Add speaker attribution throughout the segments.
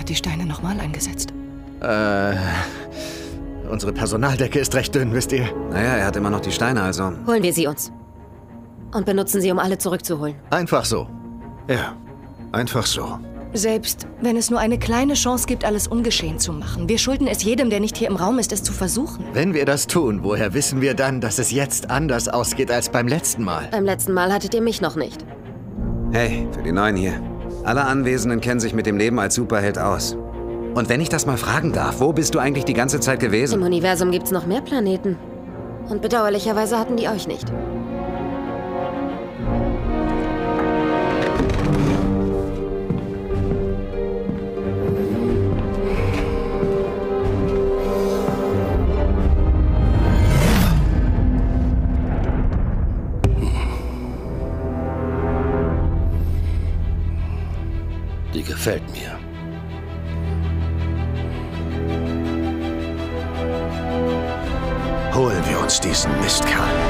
Speaker 1: hat die Steine nochmal eingesetzt?
Speaker 2: Äh. Unsere Personaldecke ist recht dünn, wisst ihr?
Speaker 3: Naja, er hat immer noch die Steine, also.
Speaker 4: Holen wir sie uns. Und benutzen sie, um alle zurückzuholen.
Speaker 2: Einfach so.
Speaker 5: Ja, einfach so.
Speaker 1: Selbst wenn es nur eine kleine Chance gibt, alles ungeschehen zu machen. Wir schulden es jedem, der nicht hier im Raum ist, es zu versuchen.
Speaker 2: Wenn wir das tun, woher wissen wir dann, dass es jetzt anders ausgeht als beim letzten Mal?
Speaker 4: Beim letzten Mal hattet ihr mich noch nicht.
Speaker 3: Hey, für die Neuen hier. Alle Anwesenden kennen sich mit dem Leben als Superheld aus. Und wenn ich das mal fragen darf, wo bist du eigentlich die ganze Zeit gewesen?
Speaker 4: Im Universum gibt's noch mehr Planeten. Und bedauerlicherweise hatten die euch nicht.
Speaker 5: Gefällt mir. Holen wir uns diesen Mistkerl.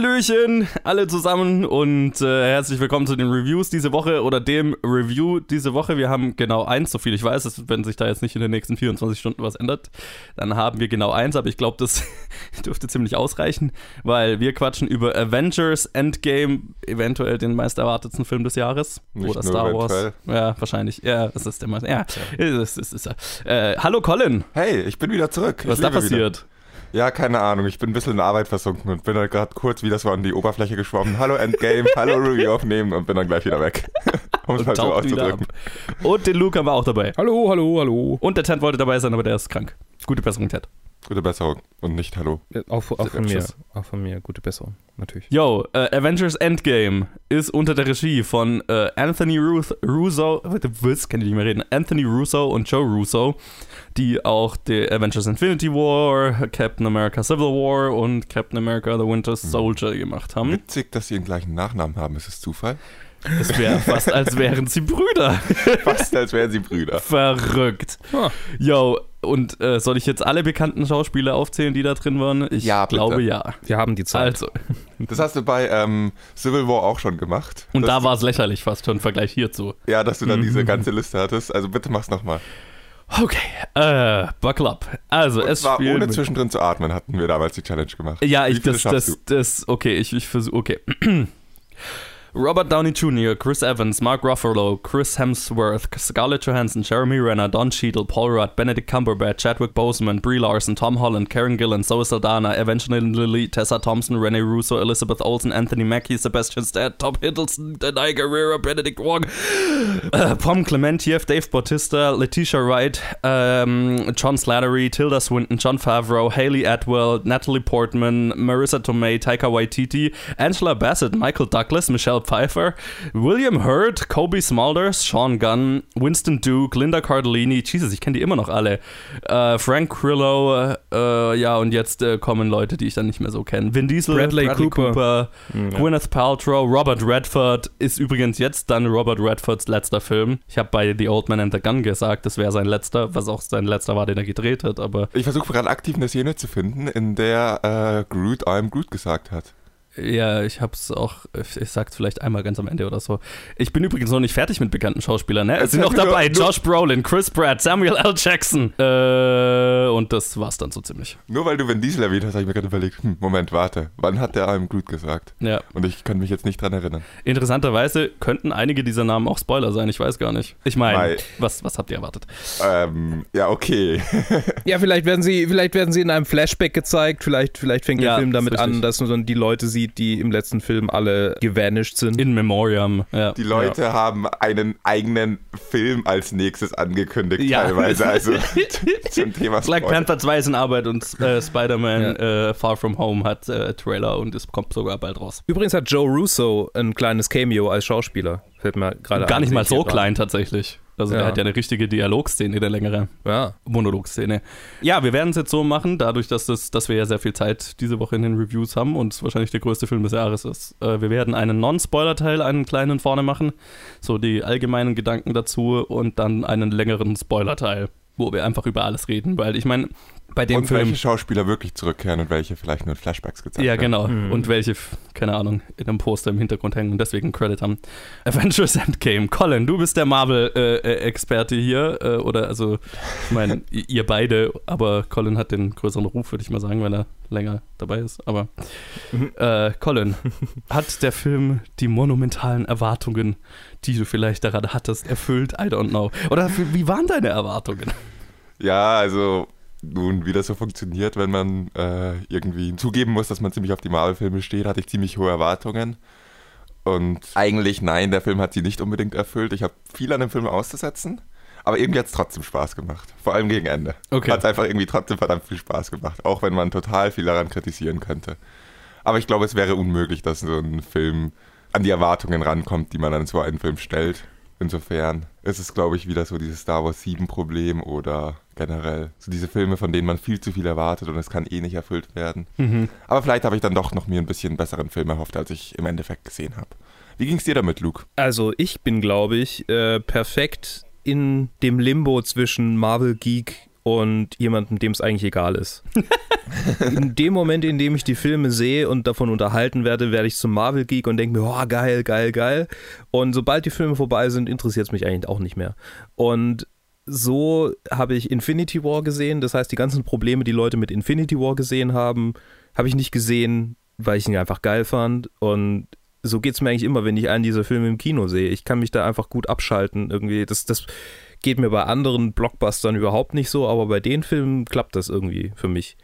Speaker 6: Hallöchen, alle zusammen und äh, herzlich willkommen zu den Reviews diese Woche oder dem Review diese Woche. Wir haben genau eins, so viel ich weiß, dass, wenn sich da jetzt nicht in den nächsten 24 Stunden was ändert, dann haben wir genau eins, aber ich glaube, das dürfte ziemlich ausreichen, weil wir quatschen über Avengers Endgame, eventuell den meist erwartetsten Film des Jahres.
Speaker 7: Nicht
Speaker 6: oder
Speaker 7: nur
Speaker 6: Star
Speaker 7: eventuell.
Speaker 6: Wars. Ja, wahrscheinlich. Ja, das ist immer. Ja, Es ist, es ist, äh, hallo Colin,
Speaker 7: Hey, ich bin wieder zurück.
Speaker 6: was ist da
Speaker 7: lebe wieder. Ja, keine Ahnung. Ich bin ein bisschen in Arbeit versunken und bin halt gerade kurz wieder so an die Oberfläche geschwommen. Hallo Endgame, hallo Review aufnehmen und bin dann gleich wieder weg. um es
Speaker 6: Und
Speaker 7: mal so auszudrücken.
Speaker 6: Und den Luke haben wir auch dabei.
Speaker 8: Hallo, hallo, hallo.
Speaker 6: Und der Ted wollte dabei sein, aber der ist krank. Gute Besserung, Ted.
Speaker 7: Gute Besserung und nicht Hallo.
Speaker 8: Ja, Auch, auch von mir. Auch von mir. Gute Besserung. Natürlich.
Speaker 6: Yo, äh, Avengers Endgame ist unter der Regie von äh, Anthony Ruth, Russo, warte, was, kann ich nicht mehr reden, Anthony Russo und Joe Russo, die auch die Avengers Infinity War, Captain America Civil War und Captain America The Winter Soldier gemacht haben.
Speaker 7: Witzig, dass sie den gleichen Nachnamen haben. Ist es Zufall?
Speaker 6: Es wäre fast, als wären sie Brüder.
Speaker 7: Fast, als wären sie Brüder.
Speaker 6: Verrückt.
Speaker 8: Ah.
Speaker 6: Yo, und äh, soll ich jetzt alle bekannten Schauspieler aufzählen, die da drin waren? Ich
Speaker 7: Ja,
Speaker 6: glaube ja.
Speaker 8: Wir haben die Zeit.
Speaker 6: Also,
Speaker 7: Das hast du bei ähm, Civil War auch schon gemacht.
Speaker 6: und da war es lächerlich fast schon im Vergleich hierzu.
Speaker 7: Ja, dass du dann diese ganze Liste hattest. Also bitte mach's nochmal.
Speaker 6: Okay, äh, buckle up. Also,
Speaker 7: Und
Speaker 6: es spielen
Speaker 7: ohne zwischendrin zu atmen hatten wir damals die Challenge gemacht.
Speaker 6: Ja, ich, das, das, das, okay, ich, ich versuche, okay. Robert Downey Jr., Chris Evans, Mark Ruffalo, Chris Hemsworth, Scarlett Johansson, Jeremy Renner, Don Cheadle, Paul Rudd, Benedict Cumberbatch, Chadwick Boseman, Brie Larson, Tom Holland, Karen Gillan, Zoe Saldana, Evangeline Lilly, Tessa Thompson, Rene Russo, Elizabeth Olsen, Anthony Mackie, Sebastian Stan, Tom Hiddleston, Denai Guerrero, Benedict Wong, äh, Pom Clementiev, Dave Bautista, Letitia Wright, ähm, John Slattery, Tilda Swinton, John Favreau, Haley Atwell, Natalie Portman, Marissa Tomei, Taika Waititi, Angela Bassett, Michael Douglas, Michelle Pfeiffer, William Hurt, Kobe Smulders, Sean Gunn, Winston Duke, Linda Cardellini, Jesus, ich kenne die immer noch alle, äh, Frank Grillo, äh, ja, und jetzt äh, kommen Leute, die ich dann nicht mehr so kenne. Vin Diesel,
Speaker 8: Bradley Cooper.
Speaker 6: Cooper
Speaker 8: Hm, ja.
Speaker 6: Gwyneth Paltrow, Robert Redford ist übrigens jetzt dann Robert Redfords letzter Film. Ich habe bei The Old Man and the Gun gesagt, das wäre sein letzter, was auch sein letzter war, den er gedreht hat, aber
Speaker 7: Ich versuche gerade aktiv eine Szene zu finden, in der äh, Groot I'm Groot gesagt hat.
Speaker 6: Ja, ich hab's auch, ich sag's vielleicht einmal ganz am Ende oder so. Ich bin übrigens noch nicht fertig mit bekannten Schauspielern, ne? Es sind noch dabei Josh Brolin, Chris Pratt, Samuel L. Jackson. Äh, und das war's dann so ziemlich.
Speaker 7: Nur weil du Vin Diesel erwähnt hast, habe ich mir gerade überlegt, hm, Moment, warte, wann hat der I'm Groot gesagt?
Speaker 6: Ja.
Speaker 7: Und ich kann mich jetzt nicht dran erinnern.
Speaker 6: Interessanterweise könnten einige dieser Namen auch Spoiler sein, ich weiß gar nicht. Ich meine,
Speaker 7: Mei.
Speaker 6: was, was habt ihr erwartet?
Speaker 7: Ähm, ja, okay.
Speaker 8: Ja, vielleicht werden sie, vielleicht werden sie in einem Flashback gezeigt. Vielleicht, vielleicht fängt
Speaker 6: Ja,
Speaker 8: der Film damit an, dass man dann die Leute sieht, die im letzten Film alle gevanished sind.
Speaker 6: In Memoriam, ja.
Speaker 7: Die Leute haben einen eigenen Film als nächstes angekündigt,
Speaker 6: Ja.
Speaker 7: teilweise. Also zum Thema
Speaker 6: Black
Speaker 7: Spoiler.
Speaker 6: Panther 2 ist in Arbeit und äh, Spider-Man äh, Far From Home hat äh, Trailer und es kommt sogar bald raus.
Speaker 8: Übrigens hat Joe Russo ein kleines Cameo als Schauspieler. Fällt mir gerade
Speaker 6: Gar nicht mal so klein tatsächlich. Also
Speaker 8: Ja.
Speaker 6: der hat ja eine richtige Dialogszene, der längere
Speaker 8: Ja.
Speaker 6: Monologszene. Ja, wir werden es jetzt so machen, dadurch, dass, das, dass wir ja sehr viel Zeit diese Woche in den Reviews haben und es wahrscheinlich der größte Film des Jahres ist. Äh, wir werden einen Non-Spoiler-Teil, einen kleinen vorne machen, so die allgemeinen Gedanken dazu und dann einen längeren Spoiler-Teil, wo wir einfach über alles reden, weil ich meine, bei dem
Speaker 7: und
Speaker 6: Film...
Speaker 7: welche Schauspieler wirklich zurückkehren und welche vielleicht nur in Flashbacks gezeigt
Speaker 6: Ja,
Speaker 7: werden.
Speaker 6: genau.
Speaker 8: Mhm.
Speaker 6: Und welche, keine Ahnung, in einem Poster im Hintergrund hängen und deswegen einen Credit haben. Avengers Endgame. Colin, du bist der Marvel-Experte hier. Äh, oder, also, ich meine, ihr beide, aber Colin hat den größeren Ruf, würde ich mal sagen, wenn er länger dabei ist. Aber, äh, Colin, hat der Film die monumentalen Erwartungen, die du vielleicht daran hattest, erfüllt? I don't know. Oder wie waren deine Erwartungen?
Speaker 7: Ja, also nun, wie das so funktioniert, wenn man äh, irgendwie zugeben muss, dass man ziemlich auf die Marvel-Filme steht, hatte ich ziemlich hohe Erwartungen. Und eigentlich, nein, der Film hat sie nicht unbedingt erfüllt. Ich habe viel an dem Film auszusetzen, aber irgendwie hat es trotzdem Spaß gemacht. Vor allem gegen Ende.
Speaker 6: Okay.
Speaker 7: Hat es einfach irgendwie trotzdem verdammt viel Spaß gemacht, auch wenn man total viel daran kritisieren könnte. Aber ich glaube, es wäre unmöglich, dass so ein Film an die Erwartungen rankommt, die man an so einen Film stellt. Insofern ist es, glaube ich, wieder so dieses Star Wars 7 Problem oder generell so diese Filme, von denen man viel zu viel erwartet und es kann eh nicht erfüllt werden. Aber vielleicht habe ich dann doch noch mir ein bisschen besseren Film erhofft, als ich im Endeffekt gesehen habe. Wie ging es dir damit, Luke?
Speaker 8: Also ich bin, glaube ich, äh, perfekt in dem Limbo zwischen Marvel Geek und jemandem, dem es eigentlich egal ist. in dem Moment, in dem ich die Filme sehe und davon unterhalten werde, werde ich zum Marvel Geek und denke mir, oh, geil, geil, geil. Und sobald die Filme vorbei sind, interessiert es mich eigentlich auch nicht mehr. Und so habe ich Infinity War gesehen. Das heißt, die ganzen Probleme, die Leute mit Infinity War gesehen haben, habe ich nicht gesehen, weil ich ihn einfach geil fand. Und so geht es mir eigentlich immer, wenn ich einen dieser Filme im Kino sehe. Ich kann mich da einfach gut abschalten. Irgendwie, das, das geht mir bei anderen Blockbustern überhaupt nicht so, aber bei den Filmen klappt das irgendwie für mich.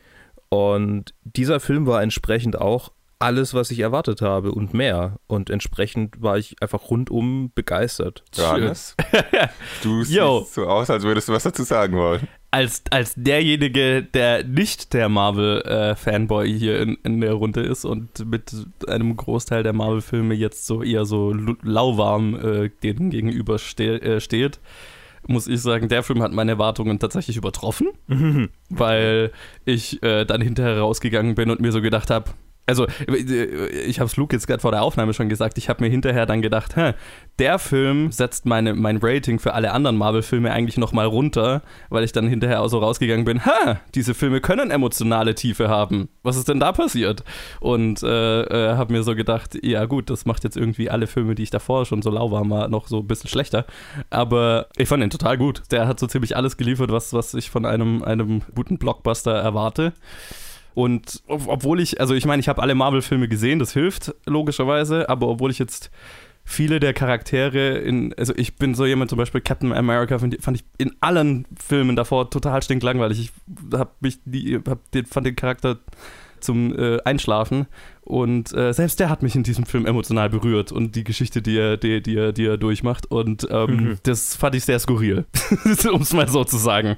Speaker 8: Und dieser Film war entsprechend auch alles, was ich erwartet habe und mehr. Und entsprechend war ich einfach rundum begeistert.
Speaker 7: Johannes? Du
Speaker 6: Yo.
Speaker 7: siehst so aus, als würdest du was dazu sagen wollen.
Speaker 6: als, als derjenige, der nicht der Marvel-Fanboy hier in, in der Runde ist und mit einem Großteil der Marvel-Filme jetzt so eher so lauwarm äh, denen gegenüber ste äh, steht, muss ich sagen, der Film hat meine Erwartungen tatsächlich übertroffen, weil ich äh, dann hinterher rausgegangen bin und mir so gedacht habe, also ich habe es Luke jetzt gerade vor der Aufnahme schon gesagt, ich habe mir hinterher dann gedacht, hä, der Film setzt meine, mein Rating für alle anderen Marvel-Filme eigentlich nochmal runter, weil ich dann hinterher auch so rausgegangen bin, ha, diese Filme können emotionale Tiefe haben. Was ist denn da passiert? Und äh, äh, habe mir so gedacht, ja gut, das macht jetzt irgendwie alle Filme, die ich davor schon so lau war, noch so ein bisschen schlechter. Aber ich fand ihn total gut. Der hat so ziemlich alles geliefert, was, was ich von einem, einem guten Blockbuster erwarte. Und ob- obwohl ich, also ich meine, ich habe alle Marvel-Filme gesehen, das hilft logischerweise, aber obwohl ich jetzt viele der Charaktere in, also ich bin so jemand, zum Beispiel Captain America, fand ich in allen Filmen davor total stinklangweilig. Ich hab mich, die, hab fand den Charakter zum äh, Einschlafen. Und äh, selbst der hat mich in diesem Film emotional berührt und die Geschichte, die er, die, die er, die er durchmacht. Und ähm, das fand ich sehr skurril, um es mal so zu sagen.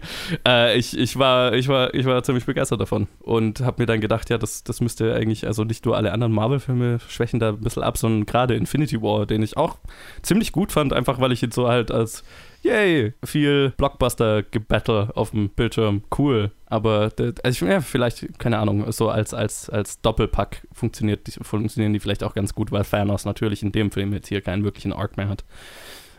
Speaker 6: Äh, ich, ich, war, ich, war, ich war ziemlich begeistert davon und habe mir dann gedacht, ja, das, das müsste eigentlich, also nicht nur alle anderen Marvel-Filme schwächen da ein bisschen ab, sondern gerade Infinity War, den ich auch ziemlich gut fand, einfach weil ich ihn so halt als Yay, viel Blockbuster-Gebattle auf dem Bildschirm, cool. Aber also ich, ja, vielleicht, keine Ahnung, so als, als, als Doppelpack funktioniert, funktionieren die vielleicht auch ganz gut, weil Thanos natürlich in dem Film jetzt hier keinen wirklichen Arc mehr hat.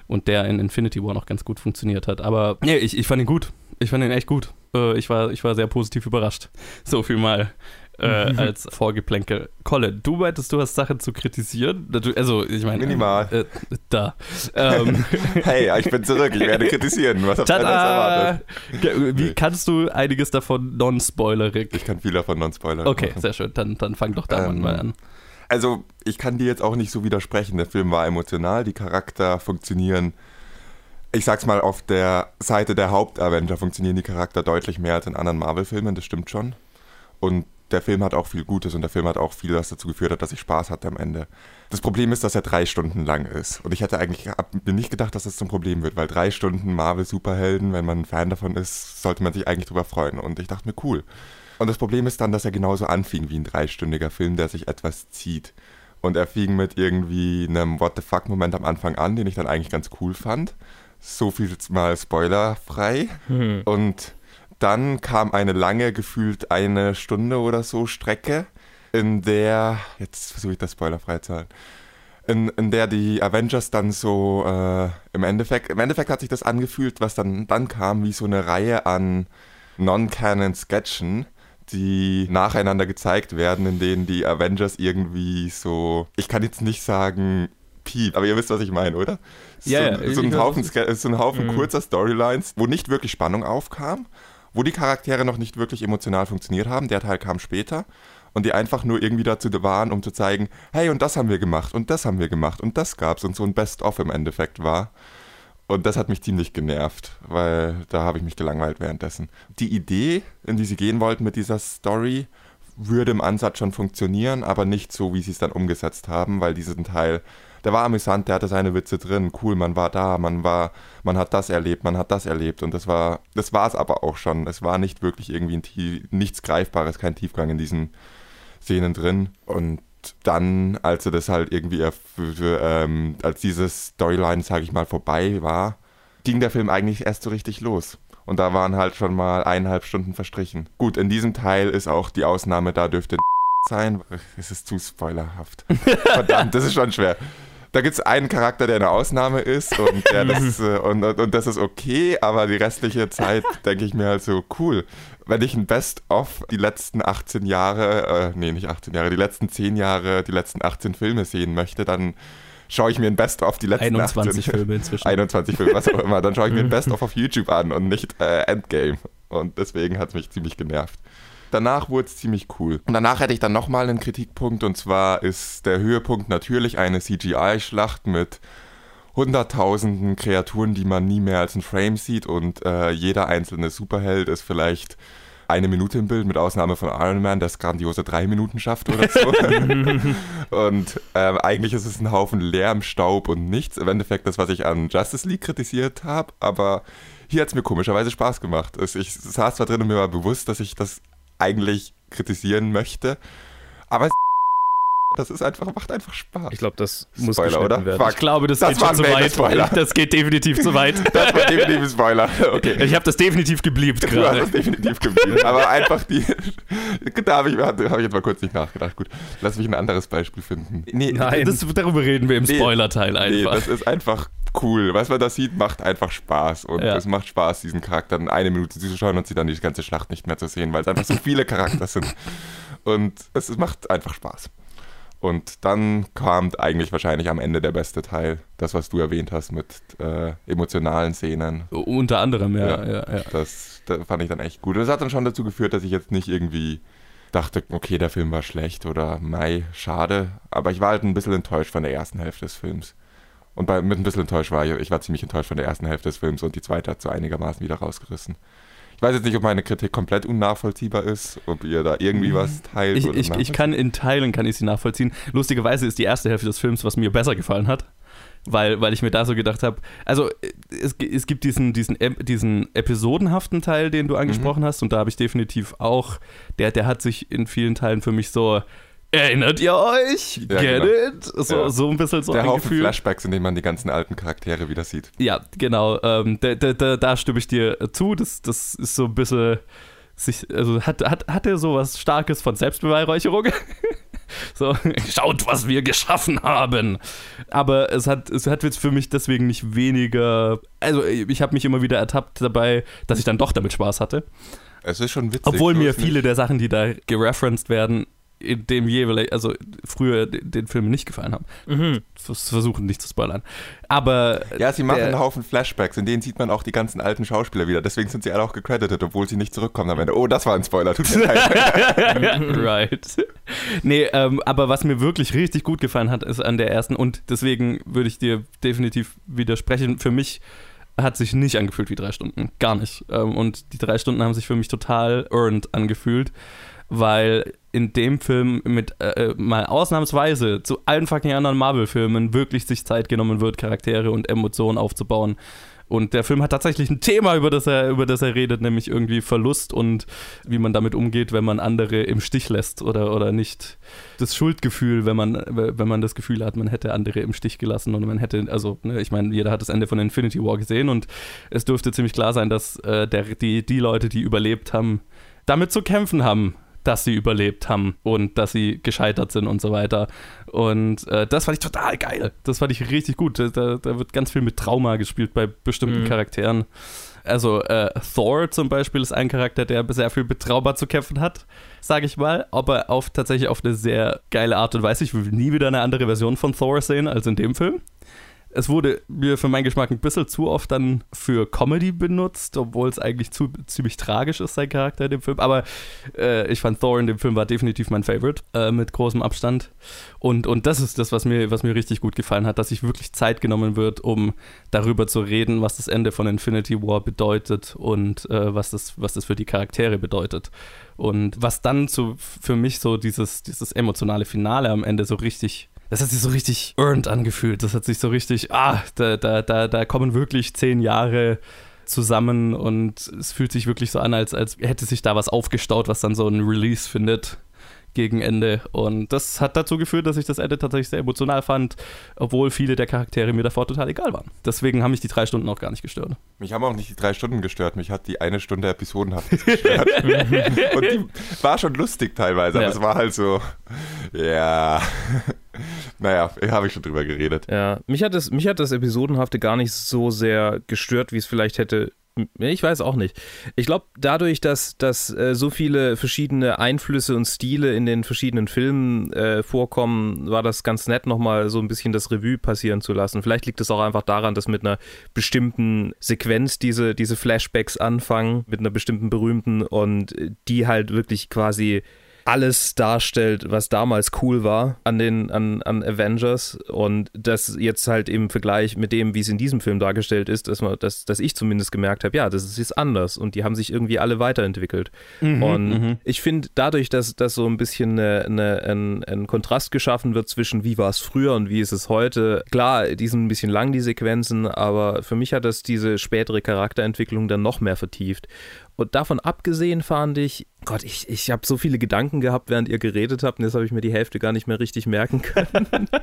Speaker 6: Und der in Infinity War noch ganz gut funktioniert hat. Aber nee, ich, ich fand ihn gut. Ich fand ihn echt gut. Äh, ich, war, ich war sehr positiv überrascht. So viel mal äh, als Vorgeplänkel. Colin, du meintest, du hast Sachen zu kritisieren. Also, ich meine.
Speaker 7: Minimal.
Speaker 6: Äh, da. ähm,
Speaker 7: Hey, ich bin zurück, ich werde kritisieren. Was habt ihr erwartet?
Speaker 6: Wie kannst du einiges davon non-spoilerig?
Speaker 7: Ich kann viel davon non-spoilern.
Speaker 6: Okay,
Speaker 7: machen.
Speaker 6: sehr schön. Dann, dann fang doch da
Speaker 7: Ähm,
Speaker 6: mal an.
Speaker 7: Also, ich kann dir jetzt auch nicht so widersprechen. Der Film war emotional, die Charakter funktionieren. Ich sag's mal, auf der Seite der Haupt-Avenger funktionieren die Charakter deutlich mehr als in anderen Marvel-Filmen, das stimmt schon. Und der Film hat auch viel Gutes und der Film hat auch viel, was dazu geführt hat, dass ich Spaß hatte am Ende. Das Problem ist, dass er drei Stunden lang ist. Und ich hätte eigentlich mir nicht gedacht, dass das zum Problem wird, weil drei Stunden Marvel-Superhelden, wenn man ein Fan davon ist, sollte man sich eigentlich drüber freuen. Und ich dachte mir, cool. Und das Problem ist dann, dass er genauso anfing wie ein dreistündiger Film, der sich etwas zieht. Und er fing mit irgendwie einem What the fuck-Moment am Anfang an, den ich dann eigentlich ganz cool fand. So viel mal spoilerfrei. Hm. Und dann kam eine lange, gefühlt eine Stunde oder so Strecke, in der, jetzt versuche ich das spoilerfrei zu halten, in, in der die Avengers dann so äh, im Endeffekt, im Endeffekt hat sich das angefühlt, was dann, dann kam, wie so eine Reihe an Non-Canon-Sketchen, die nacheinander gezeigt werden, in denen die Avengers irgendwie so, ich kann jetzt nicht sagen, piep, aber ihr wisst, was ich meine, oder? So, ja, ja, so, ein Haufen, so ein Haufen kurzer Storylines, wo nicht wirklich Spannung aufkam, wo die Charaktere noch nicht wirklich emotional funktioniert haben. Der Teil kam später und die einfach nur irgendwie dazu waren, um zu zeigen, hey, und das haben wir gemacht und das haben wir gemacht und das gab's und so ein Best-of im Endeffekt war. Und das hat mich ziemlich genervt, weil da habe ich mich gelangweilt währenddessen. Die Idee, in die sie gehen wollten mit dieser Story, würde im Ansatz schon funktionieren, aber nicht so, wie sie es dann umgesetzt haben, weil diesen Teil, der war amüsant, der hatte seine Witze drin, cool, man war da, man war, man hat das erlebt, man hat das erlebt und das war, das war es aber auch schon. Es war nicht wirklich irgendwie ein, nichts Greifbares, kein Tiefgang in diesen Szenen drin. Und dann, als er das halt irgendwie, ähm, als diese Storyline, sag ich mal, vorbei war, ging der Film eigentlich erst so richtig los. Und da waren halt schon mal eineinhalb Stunden verstrichen. Gut, in diesem Teil ist auch die Ausnahme, da dürfte sein. Es ist zu spoilerhaft. Verdammt, das ist schon schwer da gibt es einen Charakter, der eine Ausnahme ist und, das, äh, und, und, und, das ist okay, aber die restliche Zeit denke ich mir halt so, cool. Wenn ich ein Best-of die letzten 18 Jahre, äh, nee, nicht 18 Jahre, die letzten 10 Jahre, die letzten 18 Filme sehen möchte, dann schaue ich mir ein Best-of die letzten
Speaker 6: 21 18, Filme inzwischen.
Speaker 7: 21 Filme, was auch immer. Dann schaue ich mir ein Best-of auf YouTube an und nicht äh, Endgame. Und deswegen hat es mich ziemlich genervt. Danach wurde es ziemlich cool. Und danach hätte ich dann nochmal einen Kritikpunkt und zwar ist der Höhepunkt natürlich eine CGI-Schlacht mit hunderttausenden Kreaturen, die man nie mehr als ein Frame sieht und äh, jeder einzelne Superheld ist vielleicht eine Minute im Bild, mit Ausnahme von Iron Man, der es grandiose drei Minuten schafft oder so. und ähm, eigentlich ist es ein Haufen Lärm, Staub und nichts. Im Endeffekt das, was ich an Justice League kritisiert habe, aber hier hat es mir komischerweise Spaß gemacht. Ich saß zwar drin und mir war bewusst, dass ich das eigentlich kritisieren möchte. Aber das ist einfach, macht einfach Spaß.
Speaker 8: Ich glaube, das muss Spoiler, oder?
Speaker 6: Werden. Ich glaube, das, das geht schon zu weit. Spoiler. Das geht definitiv zu weit.
Speaker 7: Das war definitiv ein Spoiler. Okay.
Speaker 6: Ich habe das definitiv gebliebt gerade.
Speaker 7: Du hast das definitiv gebliebt. Aber einfach die. Da habe ich, hab ich jetzt mal kurz nicht nachgedacht. Gut, lass mich ein anderes Beispiel finden.
Speaker 6: Nee, Nein, das, darüber reden wir im Spoiler-Teil einfach.
Speaker 7: Nee, das ist einfach cool. Was man da sieht, macht einfach Spaß. Und ja. es macht Spaß, diesen Charakteren eine Minute zu schauen und sie dann die ganze Schlacht nicht mehr zu sehen, weil es einfach so viele Charakter sind. Und es macht einfach Spaß. Und dann kam eigentlich wahrscheinlich am Ende der beste Teil, das, was du erwähnt hast mit äh, emotionalen Szenen.
Speaker 6: Unter anderem, ja. ja, ja, ja.
Speaker 7: Das, das, fand ich dann echt gut. Und das hat dann schon dazu geführt, dass ich jetzt nicht irgendwie dachte, okay, der Film war schlecht oder Mai, schade. Aber ich war halt ein bisschen enttäuscht von der ersten Hälfte des Films. Und bei, mit ein bisschen enttäuscht war ich, ich war ziemlich enttäuscht von der ersten Hälfte des Films und die zweite hat so einigermaßen wieder rausgerissen. Ich weiß jetzt nicht, ob meine Kritik komplett unnachvollziehbar ist, ob ihr da irgendwie mhm. was teilt.
Speaker 6: Ich, ich, ich kann in Teilen kann ich sie nachvollziehen. Lustigerweise ist die erste Hälfte des Films, was mir besser gefallen hat. Weil, weil ich mir da so gedacht habe, also es, es gibt diesen, diesen, diesen episodenhaften Teil, den du angesprochen mhm. hast, und da habe ich definitiv auch, der, der hat sich in vielen Teilen für mich so Erinnert ihr euch? Ja, Get genau. it? So, ja. so ein bisschen so
Speaker 7: Der ein Haufen Gefühl. Flashbacks, in denen man die ganzen alten Charaktere wieder sieht.
Speaker 6: Ja, genau. Ähm, da, da, da, da, stimme ich dir zu. Das, das ist so ein bisschen. Sich, also hat, hat, hat er so was Starkes von Selbstbeweihräucherung? so, schaut, was wir geschaffen haben. Aber es hat, es hat jetzt für mich deswegen nicht weniger. Also, ich habe mich immer wieder ertappt dabei, dass ich dann doch damit Spaß hatte.
Speaker 7: Es ist schon witzig.
Speaker 6: Obwohl mir viele nicht. der Sachen, die da gereferenced werden, dem jeweils, also früher den, den Film nicht gefallen haben. Mhm. Versuchen nicht zu spoilern. Aber.
Speaker 7: Ja, sie machen der, einen Haufen Flashbacks, in denen sieht man auch die ganzen alten Schauspieler wieder. Deswegen sind sie alle auch gecredited, obwohl sie nicht zurückkommen am Ende. Oh, das war ein Spoiler, tut mir leid.
Speaker 6: right. Nee, ähm, aber was mir wirklich richtig gut gefallen hat, ist an der ersten, und deswegen würde ich dir definitiv widersprechen, für mich hat sich nicht angefühlt wie drei Stunden. Gar nicht. Ähm, und die drei Stunden haben sich für mich total earned angefühlt weil in dem Film mit äh, mal ausnahmsweise zu allen fucking anderen Marvel-Filmen wirklich sich Zeit genommen wird, Charaktere und Emotionen aufzubauen. Und der Film hat tatsächlich ein Thema, über das er, über das er redet, nämlich irgendwie Verlust und wie man damit umgeht, wenn man andere im Stich lässt oder, oder nicht. Das Schuldgefühl, wenn man, wenn man das Gefühl hat, man hätte andere im Stich gelassen und man hätte, also, ne, ich meine, jeder hat das Ende von Infinity War gesehen und es dürfte ziemlich klar sein, dass äh, der, die, die Leute, die überlebt haben, damit zu kämpfen haben, dass sie überlebt haben und dass sie gescheitert sind und so weiter. Und äh, das fand ich total geil. Das fand ich richtig gut. Da, da wird ganz viel mit Trauma gespielt bei bestimmten mhm. Charakteren. Also äh, Thor zum Beispiel ist ein Charakter, der sehr viel mit Trauma zu kämpfen hat, sage ich mal, aber auf tatsächlich auf eine sehr geile Art und Weise. Ich will nie wieder eine andere Version von Thor sehen als in dem Film es wurde mir für meinen Geschmack ein bisschen zu oft dann für Comedy benutzt, obwohl es eigentlich zu, ziemlich tragisch ist, sein Charakter in dem Film. Aber äh, ich fand Thor in dem Film war definitiv mein Favorite, äh, mit großem Abstand. Und, und das ist das, was mir, was mir richtig gut gefallen hat, dass sich wirklich Zeit genommen wird, um darüber zu reden, was das Ende von Infinity War bedeutet und äh, was, das, was das für die Charaktere bedeutet. Und was dann so für mich so dieses, dieses emotionale Finale am Ende so richtig das hat sich so richtig earned angefühlt. Das hat sich so richtig, ah, da, da, da, da kommen wirklich zehn Jahre zusammen und es fühlt sich wirklich so an, als, als hätte sich da was aufgestaut, was dann so ein Release findet gegen Ende. Und das hat dazu geführt, dass ich das Ende tatsächlich sehr emotional fand, obwohl viele der Charaktere mir davor total egal waren. Deswegen haben mich die drei Stunden auch gar nicht gestört.
Speaker 7: Mich haben auch nicht die drei Stunden gestört, mich hat die eine Stunde Episodenhaft gestört. Und die war schon lustig teilweise, aber ja. es war halt so, ja. Naja, habe ich schon drüber geredet.
Speaker 8: Ja, mich hat, das, mich hat das Episodenhafte gar nicht so sehr gestört, wie es vielleicht hätte ich weiß auch nicht. Ich glaube, dadurch, dass, dass äh, so viele verschiedene Einflüsse und Stile in den verschiedenen Filmen äh, vorkommen, war das ganz nett, nochmal so ein bisschen das Revue passieren zu lassen. Vielleicht liegt es auch einfach daran, dass mit einer bestimmten Sequenz diese, diese Flashbacks anfangen, mit einer bestimmten berühmten und die halt wirklich quasi alles darstellt, was damals cool war an den an, an Avengers und das jetzt halt im Vergleich mit dem, wie es in diesem Film dargestellt ist, dass, man, dass, dass ich zumindest gemerkt habe, ja, das ist jetzt anders und die haben sich irgendwie alle weiterentwickelt. Mhm, und mhm. ich finde dadurch, dass, dass so ein bisschen eine, eine, ein, ein Kontrast geschaffen wird zwischen wie war es früher und wie ist es heute, klar, die sind ein bisschen lang, die Sequenzen, aber für mich hat das diese spätere Charakterentwicklung dann noch mehr vertieft. Und davon abgesehen fand ich, Gott, ich, ich habe so viele Gedanken gehabt, während ihr geredet habt, und jetzt habe ich mir die Hälfte gar nicht mehr richtig merken können.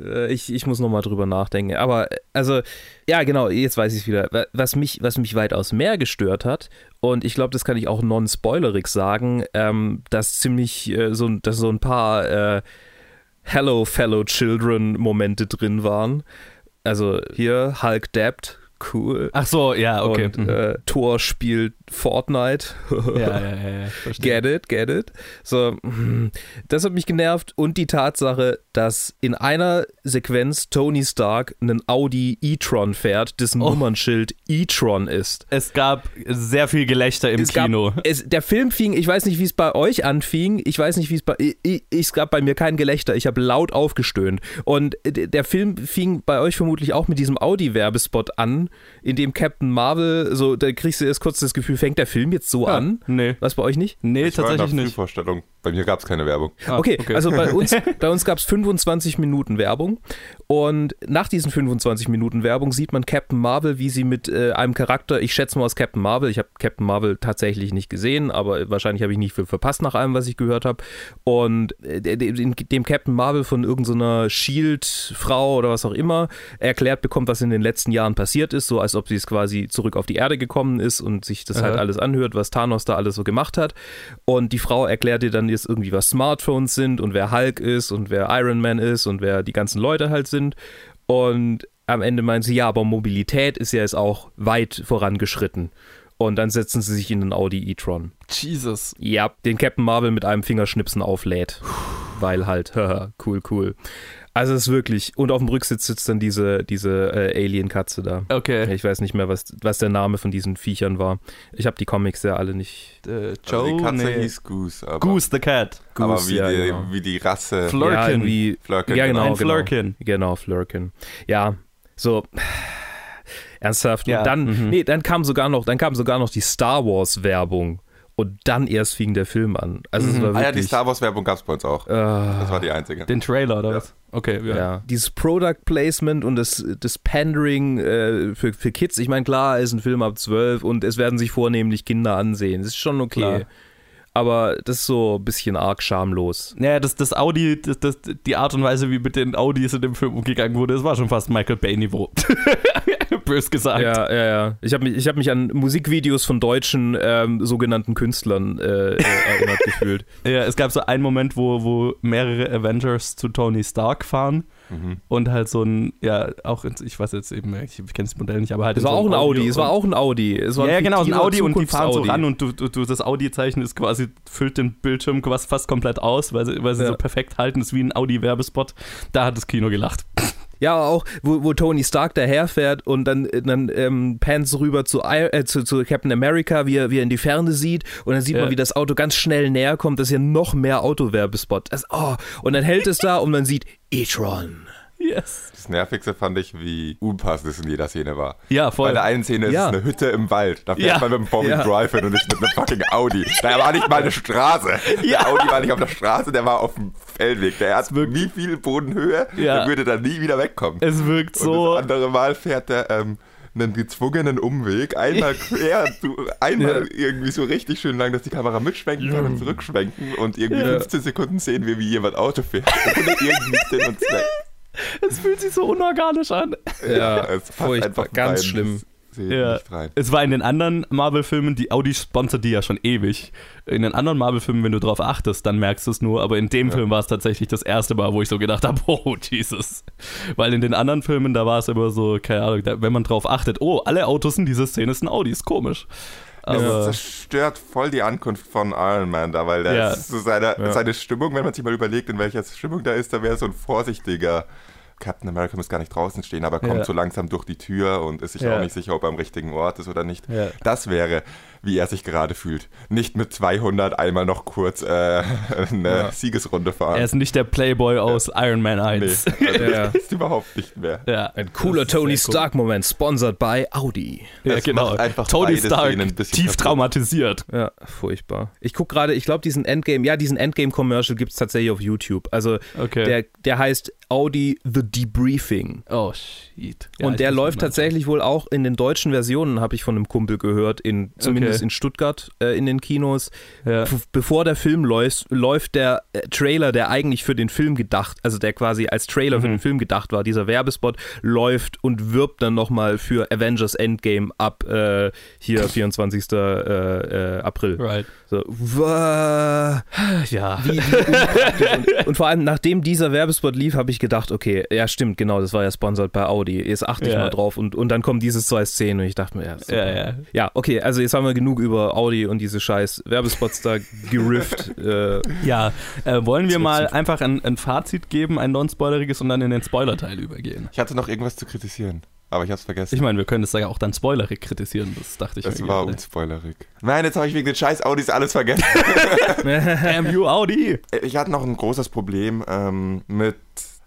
Speaker 8: Äh, ich, ich muss nochmal drüber nachdenken. Aber, also, ja, genau, jetzt weiß ich es wieder. Was mich, was mich weitaus mehr gestört hat, und ich glaube, das kann ich auch non-spoilerig sagen, ähm, dass ziemlich äh, so, dass so ein paar äh, Hello, Fellow Children Momente drin waren. Also hier Hulk Debt, cool.
Speaker 6: Ach so, ja, okay.
Speaker 8: Und, mhm. äh, Thor spielt Fortnite.
Speaker 6: ja, ja, ja, ja
Speaker 8: Get it, get it. So, das hat mich genervt und die Tatsache, dass in einer Sequenz Tony Stark einen Audi e-tron fährt, dessen oh. Nummernschild e-tron ist.
Speaker 6: Es gab sehr viel Gelächter im
Speaker 8: es
Speaker 6: Kino.
Speaker 8: Gab, es, der Film fing, ich weiß nicht, wie es bei euch anfing, ich weiß nicht, wie es bei, ich, ich, es gab bei mir kein Gelächter, ich habe laut aufgestöhnt und der Film fing bei euch vermutlich auch mit diesem Audi-Werbespot an, in dem Captain Marvel, so, da kriegst du erst kurz das Gefühl, fängt der Film jetzt so ja, an?
Speaker 6: Nee.
Speaker 8: Was bei euch nicht?
Speaker 6: Nee, ich tatsächlich war
Speaker 7: nicht. Vorstellung. Bei mir gab es keine Werbung.
Speaker 8: Ah, okay, okay, also bei uns, bei uns gab es 25 Minuten Werbung und nach diesen 25 Minuten Werbung sieht man Captain Marvel, wie sie mit äh, einem Charakter, ich schätze mal aus Captain Marvel, ich habe Captain Marvel tatsächlich nicht gesehen, aber wahrscheinlich habe ich nicht viel verpasst nach allem, was ich gehört habe. Und äh, dem Captain Marvel von irgendeiner so Shield-Frau oder was auch immer erklärt bekommt, was in den letzten Jahren passiert ist, so als ob sie es quasi zurück auf die Erde gekommen ist und sich das Aha. halt alles anhört, was Thanos da alles so gemacht hat. Und die Frau erklärt dir dann jetzt irgendwie, was Smartphones sind und wer Hulk ist und wer Iron Man ist und wer die ganzen Leute halt sind. Und am Ende meint sie, ja, aber Mobilität ist ja jetzt auch weit vorangeschritten. Und dann setzen sie sich in den Audi e-tron.
Speaker 6: Jesus.
Speaker 8: Ja, den Captain Marvel mit einem Fingerschnipsen auflädt. Weil halt, cool, cool. Also es ist wirklich, und auf dem Rücksitz sitzt dann diese, diese äh, Alien-Katze da.
Speaker 6: Okay.
Speaker 8: Ich weiß nicht mehr, was, was der Name von diesen Viechern war. Ich habe die Comics ja alle nicht.
Speaker 7: Äh, Joe, also die Katze nee. hieß Goose.
Speaker 6: Aber, Goose the Cat.
Speaker 7: Goose,
Speaker 6: aber
Speaker 7: wie, ja, die, genau. wie die Rasse.
Speaker 6: Flurkin.
Speaker 8: Ja, wie,
Speaker 7: Flurkin.
Speaker 8: Ja, genau.
Speaker 6: Ein Flurkin.
Speaker 8: Genau, genau, Flurkin. Ja, so ernsthaft.
Speaker 6: Ja.
Speaker 8: Und dann,
Speaker 6: mhm.
Speaker 8: nee, dann kam sogar noch, dann kam sogar noch die Star Wars Werbung und dann erst fing der Film an. Also es war
Speaker 7: Ah ja, die
Speaker 8: wirklich,
Speaker 7: Star Wars-Werbung gab es bei uns auch.
Speaker 8: Ah.
Speaker 7: Das war die einzige.
Speaker 6: Den Trailer oder was? Okay, ja.
Speaker 8: ja. Dieses Product Placement und das, das Pandering äh, für, für Kids. Ich meine, klar, ist ein Film ab 12 und es werden sich vornehmlich Kinder ansehen. Das ist schon okay.
Speaker 6: Klar.
Speaker 8: Aber das ist so ein bisschen arg schamlos.
Speaker 6: Naja, das, das Audi, das, das, die Art und Weise, wie mit den Audis in dem Film umgegangen wurde, das war schon fast Michael Bay-Niveau. Bös gesagt.
Speaker 8: Ja, ja, ja. Ich habe mich, ich hab mich an Musikvideos von deutschen ähm, sogenannten Künstlern äh, äh, erinnert gefühlt.
Speaker 6: Ja, es gab so einen Moment, wo, wo mehrere Avengers zu Tony Stark fahren
Speaker 7: Mhm.
Speaker 6: und halt so ein, ja, auch, ich weiß jetzt eben, ich kenne das Modell nicht, aber halt
Speaker 8: Es war
Speaker 6: so
Speaker 8: auch ein Audi, es war auch ein Audi. Es war
Speaker 6: Ja,
Speaker 8: ein
Speaker 6: genau, ein Audi und die fahren so
Speaker 8: Zukunfts-Audi.
Speaker 6: ran und du, du, du das Audi-Zeichen ist quasi, füllt den Bildschirm quasi fast komplett aus, weil sie, weil sie
Speaker 8: Ja.
Speaker 6: so perfekt halten, ist wie ein Audi-Werbespot. Da hat das Kino gelacht.
Speaker 8: Ja, auch, wo, wo Tony Stark daherfährt und dann, dann ähm, pans rüber zu, äh, zu, zu Captain America, wie er, wie er in die Ferne sieht und dann sieht
Speaker 6: Ja.
Speaker 8: man, wie das Auto ganz schnell näher kommt. Das ist ja noch mehr Autowerbespot. Das, oh, und dann hält es da und man sieht E-Tron.
Speaker 6: Yes.
Speaker 7: Das Nervigste fand ich, wie unpassend es in jeder Szene war.
Speaker 6: Ja,
Speaker 7: Bei
Speaker 6: voll.
Speaker 7: der einen Szene ist
Speaker 8: Ja.
Speaker 7: es eine Hütte im Wald. Da fährt
Speaker 6: Ja.
Speaker 7: man mit dem Four-Wheel
Speaker 8: Ja.
Speaker 7: Drive hin und nicht mit einem fucking Audi. Da war nicht mal eine Straße. Der Audi war nicht auf der Straße, der war auf dem Feldweg. Der hat wie viel Bodenhöhe,
Speaker 6: Ja.
Speaker 7: der würde da nie wieder wegkommen.
Speaker 6: Es wirkt
Speaker 7: Und
Speaker 6: so.
Speaker 7: das andere Mal fährt er ähm, einen gezwungenen Umweg, einmal quer, zu, einmal irgendwie so richtig schön lang, dass die Kamera mitschwenken kann und zurückschwenken und irgendwie 15 Sekunden sehen wir, wie jemand Auto fährt. Ohne irgendwie Sinn und Zweck.
Speaker 6: Es fühlt sich so unorganisch an.
Speaker 8: Ja,
Speaker 7: es
Speaker 8: furchtbar,
Speaker 7: einfach
Speaker 8: ganz schlimm.
Speaker 7: Sehe
Speaker 6: Ja.
Speaker 7: nicht rein.
Speaker 6: Es war in den anderen Marvel-Filmen, die Audi sponsert die ja schon ewig. In den anderen Marvel-Filmen, wenn du drauf achtest, dann merkst du es nur, aber in dem Film war es tatsächlich das erste Mal, wo ich so gedacht habe, oh Jesus. Weil in den anderen Filmen, da war es immer so, keine Ahnung, da, wenn man drauf achtet, oh, alle Autos in dieser Szene sind Audi, ist komisch.
Speaker 7: Das
Speaker 6: Aber
Speaker 7: zerstört voll die Ankunft von Iron Man da, weil der
Speaker 6: Ja.
Speaker 7: ist so seine, seine Stimmung, wenn man sich mal überlegt, in welcher Stimmung da ist, da wäre so ein vorsichtiger. Captain America muss gar nicht draußen stehen, aber kommt
Speaker 6: Ja.
Speaker 7: so langsam durch die Tür und ist sich
Speaker 6: Ja.
Speaker 7: auch nicht sicher, ob er am richtigen Ort ist oder nicht. Das wäre, wie er sich gerade fühlt. Nicht mit 200 einmal noch kurz äh, eine Siegesrunde fahren.
Speaker 6: er ist nicht der Playboy aus Iron Man 1.
Speaker 7: nee, also
Speaker 8: Ja.
Speaker 7: das ist überhaupt nicht mehr.
Speaker 6: Ja,
Speaker 8: Ein cooler Tony. Stark-Moment, sponsored by Audi.
Speaker 6: Ja,
Speaker 7: Das
Speaker 6: genau.
Speaker 7: macht einfach
Speaker 6: Tony Stark, tief
Speaker 7: kaputt.
Speaker 6: traumatisiert.
Speaker 8: Ja, furchtbar. Ich gucke gerade, ich glaube, diesen Endgame, ja, diesen Endgame-Commercial gibt es tatsächlich auf YouTube. Also
Speaker 6: Okay.
Speaker 8: der, der heißt Audi The Debriefing.
Speaker 6: Oh, shit. Ja,
Speaker 8: und der läuft tatsächlich wohl auch in den deutschen Versionen, habe ich von einem Kumpel gehört, in, zumindest
Speaker 6: Okay.
Speaker 8: In Stuttgart äh, in den Kinos.
Speaker 6: Ja.
Speaker 8: Bevor der Film läuft, läuft der äh, Trailer, der eigentlich für den Film gedacht, also der quasi als Trailer
Speaker 6: Mhm.
Speaker 8: für den Film gedacht war, dieser Werbespot läuft und wirbt dann nochmal für Avengers Endgame ab äh, hier 24. Äh, äh, April.
Speaker 6: Right.
Speaker 8: So,
Speaker 6: Ja.
Speaker 8: wie, wie und, und vor allem, nachdem dieser Werbespot lief, habe ich gedacht, okay, ja stimmt, genau, das war ja sponsored bei Audi. Jetzt achte ich
Speaker 6: Ja.
Speaker 8: mal drauf. Und, und dann kommen diese zwei Szenen und ich dachte mir, ja, super.
Speaker 6: Ja, ja.
Speaker 8: Ja, okay, also jetzt haben wir genug über Audi und diese scheiß Werbespots da gerifft. äh,
Speaker 6: Ja, äh, wollen wir mal einfach ein, ein Fazit geben, ein non-spoileriges und dann in den Spoiler-Teil übergehen?
Speaker 7: Ich hatte noch irgendwas zu kritisieren, aber ich hab's vergessen.
Speaker 6: Ich meine, wir können das ja auch dann spoilerig kritisieren, das dachte ich
Speaker 7: das
Speaker 6: mir
Speaker 7: war
Speaker 6: gerade.
Speaker 7: unspoilerig. Nein, jetzt habe ich wegen den scheiß Audis alles vergessen.
Speaker 6: Damn you, Audi!
Speaker 7: Ich hatte noch ein großes Problem ähm, mit.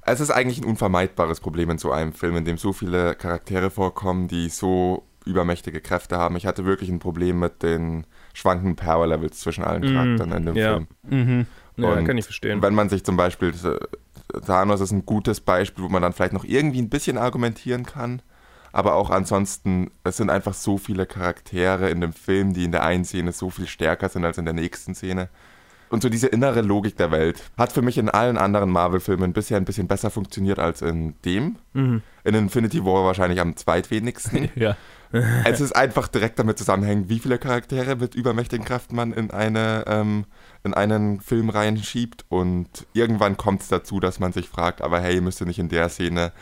Speaker 7: Es ist eigentlich ein unvermeidbares Problem in so einem Film, in dem so viele Charaktere vorkommen, die so übermächtige Kräfte haben. Ich hatte wirklich ein Problem mit den schwankenden Power Levels zwischen allen
Speaker 8: Mhm,
Speaker 7: Charakteren in dem
Speaker 8: ja.
Speaker 7: Film.
Speaker 6: Mhm.
Speaker 8: ja, kann ich verstehen.
Speaker 7: Wenn man sich zum Beispiel, äh, Thanos ist ein gutes Beispiel, wo man dann vielleicht noch irgendwie ein bisschen argumentieren kann. Aber auch ansonsten, es sind einfach so viele Charaktere in dem Film, die in der einen Szene so viel stärker sind als in der nächsten Szene. Und so diese innere Logik der Welt hat für mich in allen anderen Marvel-Filmen bisher ein bisschen besser funktioniert als in dem.
Speaker 8: Mhm.
Speaker 7: In Infinity War wahrscheinlich am zweitwenigsten.
Speaker 6: Ja.
Speaker 7: es ist einfach direkt damit zusammenhängen, wie viele Charaktere mit übermächtigen Kräften man in, eine, ähm, in einen Film reinschiebt. Und irgendwann kommt es dazu, dass man sich fragt, aber hey, müsste nicht in der Szene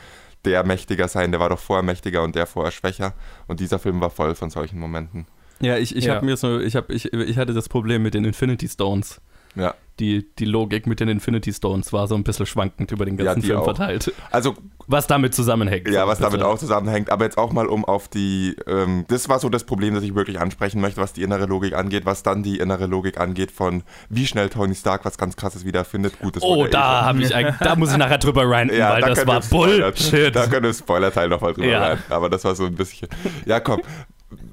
Speaker 7: der mächtiger sein, der war doch vorher mächtiger und der vorher schwächer. Und dieser Film war voll von solchen Momenten.
Speaker 6: Ja, ich, ich
Speaker 8: Ja.
Speaker 6: habe mir so, ich, hab, ich, ich hatte das Problem mit den Infinity Stones.
Speaker 7: Ja.
Speaker 6: Die, die Logik mit den Infinity Stones war so ein bisschen schwankend über den
Speaker 7: Ja,
Speaker 6: ganzen
Speaker 7: die
Speaker 6: Film
Speaker 7: auch.
Speaker 6: verteilt.
Speaker 7: Also
Speaker 6: Was damit zusammenhängt.
Speaker 7: Ja,
Speaker 6: so
Speaker 7: was damit auch zusammenhängt. Aber jetzt auch mal um auf die, ähm, das war so das Problem, das ich wirklich ansprechen möchte, was die innere Logik angeht, was dann die innere Logik angeht von wie schnell Tony Stark was ganz krasses wiederfindet. Gut, das
Speaker 6: Oh,
Speaker 7: eh
Speaker 6: da habe ich da muss ich nachher drüber ranten,
Speaker 7: ja,
Speaker 6: weil
Speaker 7: da
Speaker 6: das war Bullshit.
Speaker 7: Da können wir Spoiler-Teil nochmal drüber
Speaker 6: Ja.
Speaker 7: rein. Aber das war so ein bisschen. Ja, komm.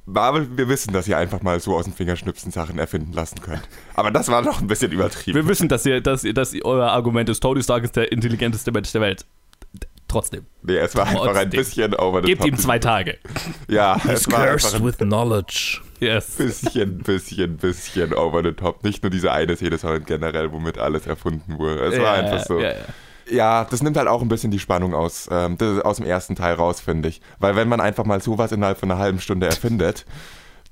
Speaker 7: Marvel, wir wissen, dass ihr einfach mal so aus dem Fingerschnipsen Sachen erfinden lassen könnt. Aber das war doch ein bisschen übertrieben.
Speaker 6: Wir wissen, dass ihr, dass ihr, dass ihr, euer Argument ist, Tony Stark ist der intelligenteste Mensch der Welt. Trotzdem.
Speaker 7: Nee, es war einfach ein bisschen over the
Speaker 6: Gebt
Speaker 7: top.
Speaker 6: ihm zwei Tage.
Speaker 7: Ja, es war einfach ein
Speaker 8: with knowledge.
Speaker 6: Yes.
Speaker 7: bisschen, bisschen, bisschen over the top. Nicht nur diese eine Szene, sondern generell, womit alles erfunden wurde. Es war
Speaker 6: Ja,
Speaker 7: einfach so.
Speaker 6: ja, ja.
Speaker 7: Ja, das nimmt halt auch ein bisschen die Spannung aus, ähm, aus dem ersten Teil raus, finde ich. Weil wenn man einfach mal sowas innerhalb von einer halben Stunde erfindet,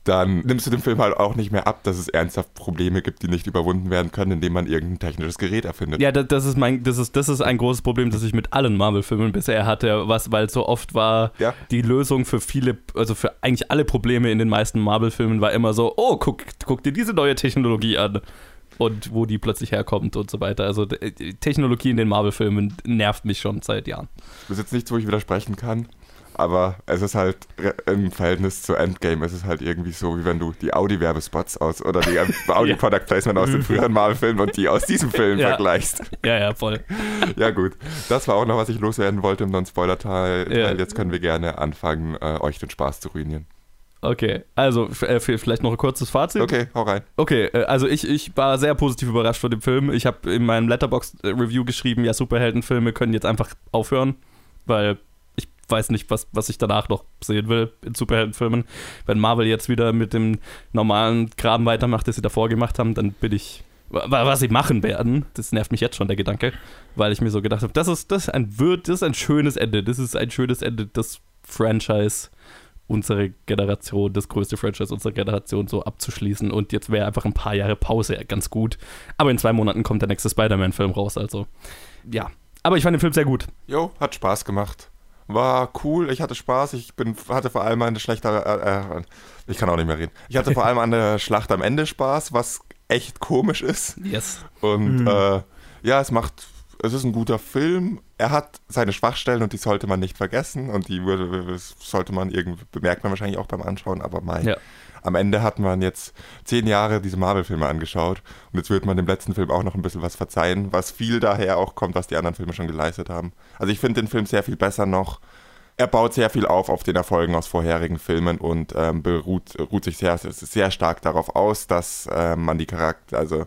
Speaker 7: dann nimmst du dem Film halt auch nicht mehr ab, dass es ernsthaft Probleme gibt, die nicht überwunden werden können, indem man irgendein technisches Gerät erfindet.
Speaker 6: Ja, das, das ist mein, das ist, das ist ein großes Problem, das ich mit allen Marvel-Filmen bisher hatte, was, weil so oft war
Speaker 7: Ja.
Speaker 6: die Lösung für viele, also für eigentlich alle Probleme in den meisten Marvel-Filmen war immer so, oh, guck, guck dir diese neue Technologie an. Und wo die plötzlich herkommt und so weiter. Also die Technologie in den Marvel-Filmen nervt mich schon seit Jahren.
Speaker 7: Das ist jetzt nichts, wo ich widersprechen kann. Aber es ist halt im Verhältnis zu Endgame, es ist halt irgendwie so, wie wenn du die Audi-Werbespots aus oder die Audi-Product-Placement aus den früheren Marvel-Filmen und die aus diesem Film
Speaker 6: Ja.
Speaker 7: vergleichst.
Speaker 6: Ja, ja, voll.
Speaker 7: Ja, gut. Das war auch noch, was ich loswerden wollte im Non-Spoiler-Teil.
Speaker 6: Ja.
Speaker 7: Jetzt können wir gerne anfangen, äh, euch den Spaß zu ruinieren.
Speaker 6: Okay, also äh, vielleicht noch ein kurzes Fazit.
Speaker 7: Okay, hau rein.
Speaker 6: Okay, äh, also ich, ich war sehr positiv überrascht von dem Film. Ich habe in meinem Letterbox-Review geschrieben, ja, Superheldenfilme können jetzt einfach aufhören, weil ich weiß nicht, was, was ich danach noch sehen will in Superheldenfilmen. Wenn Marvel jetzt wieder mit dem normalen Kram weitermacht, das sie davor gemacht haben, dann bin ich. wa- Was sie machen werden, das nervt mich jetzt schon, der Gedanke, weil ich mir so gedacht habe, das ist, das ist ein wird, das ist ein schönes Ende. Das ist ein schönes Ende des Franchise unsere Generation, das größte Franchise unserer Generation so abzuschließen. Und jetzt wäre einfach ein paar Jahre Pause ganz gut. Aber in zwei Monaten kommt der nächste Spider-Man-Film raus, also ja. Aber ich fand den Film sehr gut.
Speaker 7: Jo, hat Spaß gemacht. War cool, ich hatte Spaß. Ich bin, hatte vor allem eine schlechte. Äh, äh, ich kann auch nicht mehr reden. Ich hatte vor allem an der Schlacht am Ende Spaß, was echt komisch ist.
Speaker 6: Yes.
Speaker 7: Und äh, ja, es macht. Es ist ein guter Film. Er hat seine Schwachstellen und die sollte man nicht vergessen. Und die würde, sollte man irgendwie, bemerkt man wahrscheinlich auch beim Anschauen, aber mein.
Speaker 6: Ja.
Speaker 7: Am Ende hat man jetzt zehn Jahre diese Marvel-Filme angeschaut und jetzt wird man dem letzten Film auch noch ein bisschen was verzeihen, was viel daher auch kommt, was die anderen Filme schon geleistet haben. Also ich finde den Film sehr viel besser noch. Er baut sehr viel auf auf den Erfolgen aus vorherigen Filmen und ähm, beruht ruht sich sehr, sehr stark darauf aus, dass ähm, man die Charakter, also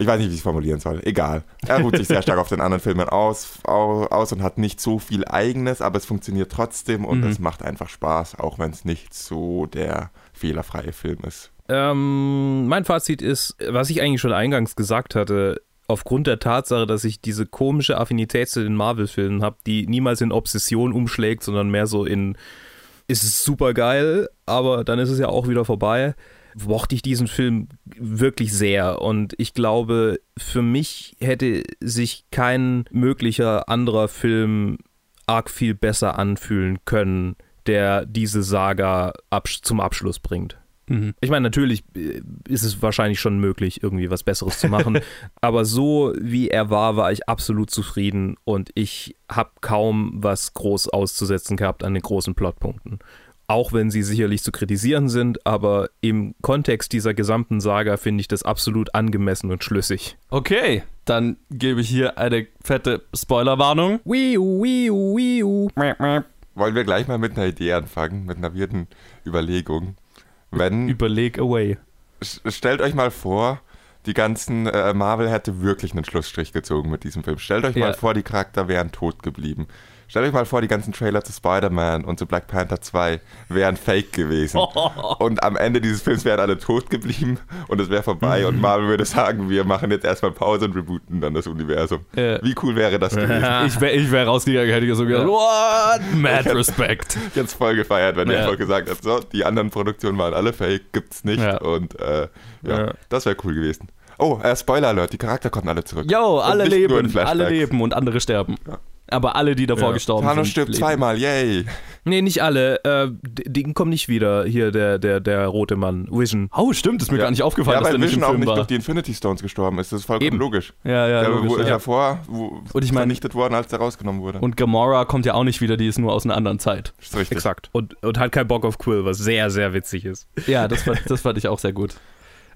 Speaker 7: ich weiß nicht, wie ich es formulieren soll. Egal. Er ruht sich sehr stark auf den anderen Filmen aus, au- aus und hat nicht so viel Eigenes, aber es funktioniert trotzdem und
Speaker 6: Mhm.
Speaker 7: es macht einfach Spaß, auch wenn es nicht so der fehlerfreie Film ist.
Speaker 8: Ähm, mein Fazit ist, was ich eigentlich schon eingangs gesagt hatte, aufgrund der Tatsache, dass ich diese komische Affinität zu den Marvel-Filmen habe, die niemals in Obsession umschlägt, sondern mehr so in, ist es super geil, aber dann ist es ja auch wieder vorbei, mochte ich diesen Film wirklich sehr. Und ich glaube, für mich hätte sich kein möglicher anderer Film arg viel besser anfühlen können, der diese Saga absch zum Abschluss bringt.
Speaker 6: Mhm.
Speaker 8: Ich meine, natürlich äh, ist es wahrscheinlich schon möglich, irgendwie was Besseres zu machen. aber so wie er war, war ich absolut zufrieden und ich habe kaum was groß auszusetzen gehabt an den großen Plotpunkten. Auch wenn sie sicherlich zu kritisieren sind, aber im Kontext dieser gesamten Saga finde ich das absolut angemessen und schlüssig.
Speaker 6: Okay, dann gebe ich hier eine fette Spoilerwarnung.
Speaker 7: Wollen wir gleich mal mit einer Idee anfangen, mit einer wirden Überlegung. Wenn,
Speaker 6: Überleg away.
Speaker 7: stellt euch mal vor, die ganzen äh, Marvel hätte wirklich einen Schlussstrich gezogen mit diesem Film. Stellt euch
Speaker 6: Ja.
Speaker 7: mal vor, die Charakter wären tot geblieben. Stellt euch mal vor, die ganzen Trailer zu Spider-Man und zu Black Panther 2 wären fake gewesen. Und am Ende dieses Films wären alle tot geblieben und es wäre vorbei. Und Marvel würde sagen, wir machen jetzt erstmal Pause und rebooten dann das Universum.
Speaker 6: Ja.
Speaker 7: Wie cool wäre das gewesen?
Speaker 6: Ich wäre ich wär rausgegangen, hätte ich so gedacht, what? Mad Respect.
Speaker 7: Ich hätte es voll gefeiert, wenn
Speaker 6: Ja.
Speaker 7: der voll gesagt hat, so, die anderen Produktionen waren alle fake, gibt's nicht.
Speaker 6: Ja.
Speaker 7: Und äh, ja, das wäre cool gewesen. Oh, äh, Spoiler Alert, die Charakter kommen alle zurück.
Speaker 6: Yo, alle leben, alle leben und andere sterben.
Speaker 7: Ja.
Speaker 6: Aber alle, die davor
Speaker 8: Ja.
Speaker 6: gestorben
Speaker 7: Thanos
Speaker 6: sind.
Speaker 7: stirbt
Speaker 6: leben.
Speaker 7: zweimal, yay.
Speaker 8: Nee, nicht alle. Äh, die kommen nicht wieder. Hier, der, der, der rote Mann. Vision.
Speaker 6: Oh, stimmt, ist mir
Speaker 7: ja.
Speaker 6: gar nicht aufgefallen,
Speaker 7: ja,
Speaker 6: dass
Speaker 7: weil
Speaker 6: der nicht im
Speaker 7: Vision auch
Speaker 6: Film
Speaker 7: nicht
Speaker 6: war.
Speaker 7: durch die Infinity Stones gestorben ist. Das ist vollkommen
Speaker 8: Eben.
Speaker 7: logisch.
Speaker 6: Ja, ja,
Speaker 7: der
Speaker 6: logisch,
Speaker 7: wo- ist
Speaker 6: ja.
Speaker 7: davor wo,
Speaker 6: Und ich mein-
Speaker 7: vernichtet worden, als der rausgenommen wurde.
Speaker 6: Und Gamora kommt ja auch nicht wieder, die ist nur aus einer anderen Zeit.
Speaker 7: ist richtig.
Speaker 8: Exakt. Und, und hat keinen Bock auf Quill, was sehr, sehr witzig ist.
Speaker 6: Ja, das das fand ich auch sehr gut.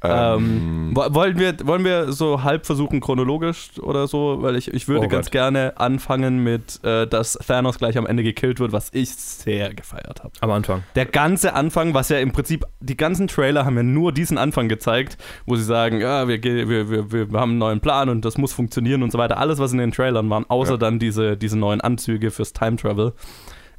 Speaker 6: Ähm, wo- wollen, wir, wollen wir so halb versuchen, chronologisch oder so? Weil ich, ich würde
Speaker 8: Oh
Speaker 6: ganz
Speaker 8: Gott.
Speaker 6: gerne anfangen mit, äh, dass Thanos gleich am Ende gekillt wird, was ich sehr gefeiert habe.
Speaker 8: Am Anfang.
Speaker 6: Der ganze Anfang, was ja im Prinzip, die ganzen Trailer haben ja nur diesen Anfang gezeigt, wo sie sagen, ja, wir, wir, wir, wir haben einen neuen Plan und das muss funktionieren und so weiter. Alles, was in den Trailern waren, außer
Speaker 7: Ja.
Speaker 6: dann diese, diese neuen Anzüge fürs Time Travel.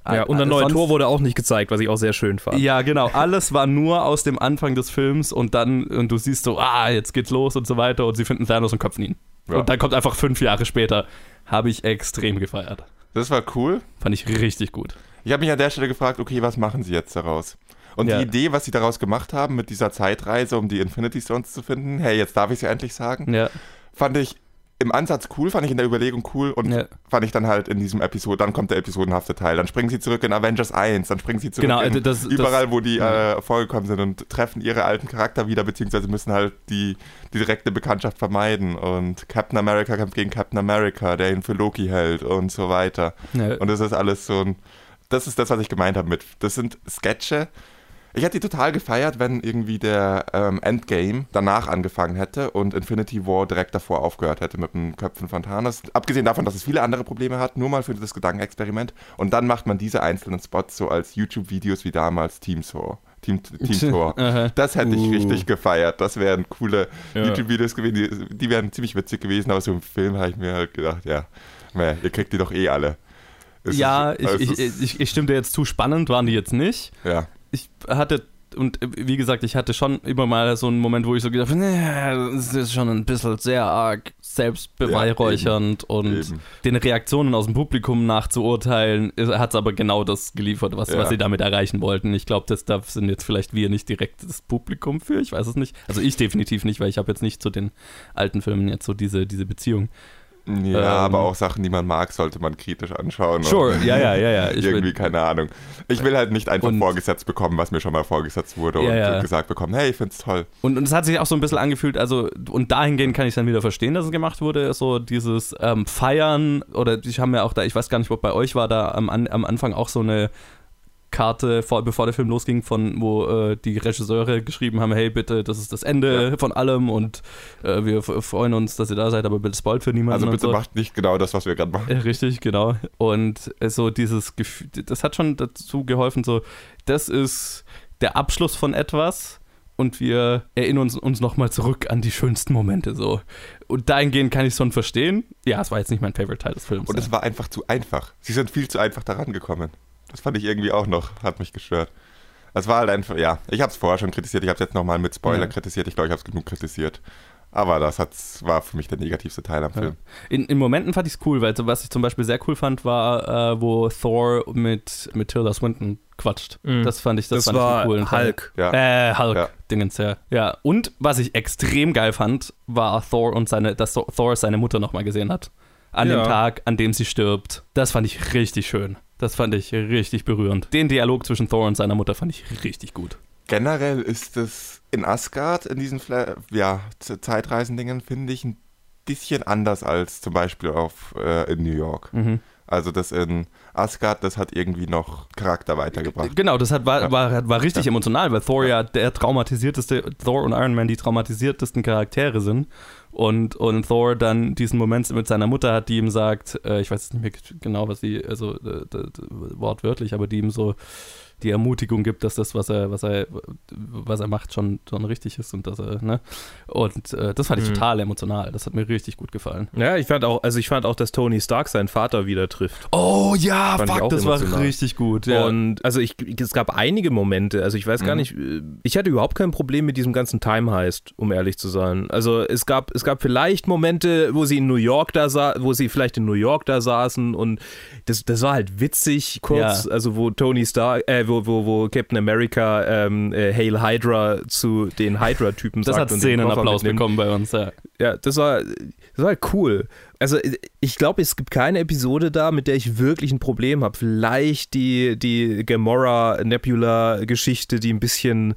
Speaker 8: Ja, und ein
Speaker 6: Äh,
Speaker 8: neues Tor wurde auch nicht gezeigt, was ich auch sehr schön fand.
Speaker 6: Ja, genau. Alles war nur aus dem Anfang des Films und dann, und du siehst so, ah, jetzt geht's los und so weiter und sie finden Thanos und köpfen ihn.
Speaker 7: Ja.
Speaker 6: Und dann kommt einfach fünf Jahre später. Habe ich extrem gefeiert.
Speaker 7: Das war cool.
Speaker 6: Fand ich richtig gut.
Speaker 7: Ich habe mich an der Stelle gefragt, okay, was machen sie jetzt daraus? Und
Speaker 6: Ja.
Speaker 7: die Idee, was sie daraus gemacht haben mit dieser Zeitreise, um die Infinity Stones zu finden, hey, jetzt darf ich sie endlich sagen,
Speaker 6: Ja,
Speaker 7: fand ich im Ansatz cool, fand ich in der Überlegung cool und
Speaker 6: Ja.
Speaker 7: fand ich dann halt in diesem Episode, dann kommt der episodenhafte Teil, dann springen sie zurück in Avengers 1, dann springen sie zurück
Speaker 6: Genau,
Speaker 7: in
Speaker 6: das- das-
Speaker 7: überall, wo die
Speaker 6: ja.
Speaker 7: äh, vorgekommen sind und treffen ihre alten Charakter wieder, beziehungsweise müssen halt die, die direkte Bekanntschaft vermeiden und Captain America kämpft gegen Captain America, der ihn für Loki hält und so weiter.
Speaker 6: ja.
Speaker 7: Und das ist alles so ein. Das ist das, was ich gemeint habe mit. Das sind Sketche. Ich hätte die total gefeiert, wenn irgendwie der ähm, Endgame danach angefangen hätte und Infinity War direkt davor aufgehört hätte mit den Köpfen von Thanos. Abgesehen davon, dass es viele andere Probleme hat, nur mal für das Gedankenexperiment. Und dann macht man diese einzelnen Spots so als YouTube-Videos wie damals Team Thor. Team, Team Thor.
Speaker 6: Aha.
Speaker 7: Das hätte ich
Speaker 8: Uh.
Speaker 7: richtig gefeiert. Das wären coole
Speaker 8: Ja.
Speaker 7: YouTube-Videos gewesen. Die, die wären ziemlich witzig gewesen, aber so im Film habe ich mir halt gedacht, ja, meh, ihr kriegt die doch eh alle. Es
Speaker 6: ja,
Speaker 7: ist-
Speaker 6: ich,
Speaker 7: es
Speaker 6: ich, ich, ich stimme dir jetzt zu, spannend waren die jetzt nicht.
Speaker 7: ja.
Speaker 6: Ich hatte, und wie gesagt, ich hatte schon immer mal so einen Moment, wo ich so gedacht habe, nee, das ist schon ein bisschen sehr arg selbstbeweihräuchernd und
Speaker 7: eben.
Speaker 6: den Reaktionen aus dem Publikum nachzuurteilen, hat es aber genau das geliefert, was,
Speaker 7: Ja.
Speaker 6: was sie damit erreichen wollten. Ich glaube, das da sind jetzt vielleicht wir nicht direkt das Publikum für, ich weiß es nicht. Also ich definitiv nicht, weil ich habe jetzt nicht zu den alten Filmen jetzt so diese, diese Beziehung.
Speaker 7: Ja,
Speaker 6: Ähm,
Speaker 7: aber auch Sachen, die man mag, sollte man kritisch anschauen.
Speaker 6: Sure, ja, ja, ja, ja. Ich
Speaker 7: irgendwie,
Speaker 6: will,
Speaker 7: keine Ahnung. Ich will halt nicht einfach
Speaker 6: Und-
Speaker 7: vorgesetzt bekommen, was mir schon mal vorgesetzt wurde
Speaker 6: Ja,
Speaker 7: und
Speaker 6: ja.
Speaker 7: gesagt bekommen, hey, ich find's toll.
Speaker 6: Und, und es hat sich auch so ein bisschen angefühlt, also, und dahingehend kann ich dann wieder verstehen, dass es gemacht wurde, so dieses ähm, Feiern, oder ich habe ja auch da, ich weiß gar nicht, ob bei euch war da am, am Anfang auch so eine Karte, vor, bevor der Film losging, von wo äh, die Regisseure geschrieben haben, hey, bitte, das ist das Ende von allem und äh, wir freuen uns, dass ihr da seid, aber bitte spoilt für niemanden
Speaker 7: Also bitte
Speaker 6: so.
Speaker 7: macht nicht genau das, was wir gerade machen.
Speaker 6: Richtig, genau. Und äh, so dieses Gefühl, das hat schon dazu geholfen, so, das ist der Abschluss von etwas und wir erinnern uns, uns nochmal zurück an die schönsten Momente, so. Und dahingehend kann ich es schon verstehen. Ja, es war jetzt nicht mein Favorite Teil des Films.
Speaker 7: Und
Speaker 6: ja.
Speaker 7: es war einfach zu einfach. Sie sind viel zu einfach daran gekommen. Das fand ich irgendwie auch noch, hat mich gestört. Es war halt einfach, ja, ich habe es vorher schon kritisiert, ich habe es jetzt nochmal mit Spoiler
Speaker 6: Ja.
Speaker 7: kritisiert, ich glaube, ich habe es genug kritisiert. Aber das hat's, war für mich der negativste Teil am
Speaker 6: Ja.
Speaker 7: Film.
Speaker 6: In, in Momenten fand ich es cool, weil so, was ich zum Beispiel sehr cool fand, war, äh, wo Thor mit, mit Tilda Swinton quatscht.
Speaker 8: Mhm.
Speaker 6: Das fand ich, das,
Speaker 8: Das,
Speaker 6: fand ich
Speaker 8: war
Speaker 6: einen coolen Teil.
Speaker 8: Hulk.
Speaker 7: Ja.
Speaker 6: Äh, Hulk,
Speaker 7: Ja.
Speaker 6: Dingens, ja. Ja, und was ich extrem geil fand, war Thor und seine, dass Thor seine Mutter nochmal gesehen hat. An
Speaker 8: Ja.
Speaker 6: dem Tag, an dem sie stirbt. Das fand ich richtig schön. Das fand ich richtig berührend. Den Dialog zwischen Thor und seiner Mutter fand ich richtig gut.
Speaker 7: Generell ist es in Asgard, in diesen Fla ja, Zeitreisendingen, finde ich ein bisschen anders als zum Beispiel auf, äh, in New York.
Speaker 6: Mhm.
Speaker 7: Also das in Asgard, das hat irgendwie noch Charakter weitergebracht.
Speaker 6: Genau, das hat, war,
Speaker 7: Ja.
Speaker 6: war, war richtig emotional, weil Thor ja der traumatisierteste, Thor und Iron Man die traumatisiertesten Charaktere sind. Und, und Thor dann diesen Moment mit seiner Mutter hat, die ihm sagt, äh, ich weiß nicht mehr genau, was sie, also äh, wortwörtlich, aber die ihm so die Ermutigung gibt, dass das, was er, was er, was er macht, schon, schon richtig ist und dass er, ne? Und äh, das fand ich
Speaker 8: Mhm.
Speaker 6: total emotional. Das hat mir richtig gut gefallen.
Speaker 8: Ja, ich fand auch, also ich fand auch, dass Tony Stark seinen Vater wieder trifft.
Speaker 6: Oh ja,
Speaker 8: Fand
Speaker 6: fuck, das war
Speaker 8: emotional.
Speaker 6: richtig gut. Ja.
Speaker 8: Und also ich, es gab einige Momente, also ich weiß gar
Speaker 7: Mhm.
Speaker 8: nicht, äh, ich hatte überhaupt kein Problem mit diesem ganzen Time Heist, um ehrlich zu sein. Also es gab, es gab vielleicht Momente, wo sie in New York da sa wo sie vielleicht in New York da saßen und das, das war halt witzig kurz,
Speaker 6: Ja.
Speaker 8: also wo Tony Stark, äh, wo, wo, wo Captain America ähm, äh, Hail Hydra zu den Hydra-Typen
Speaker 6: das
Speaker 8: sagt
Speaker 6: hat
Speaker 8: und den Koffer
Speaker 6: Szenenapplaus bekommen bei uns, ja.
Speaker 8: Ja, das war, das war halt cool. Also ich glaube, es gibt keine Episode da, mit der ich wirklich ein Problem habe. Vielleicht die, die Gamora-Nebula-Geschichte, die ein bisschen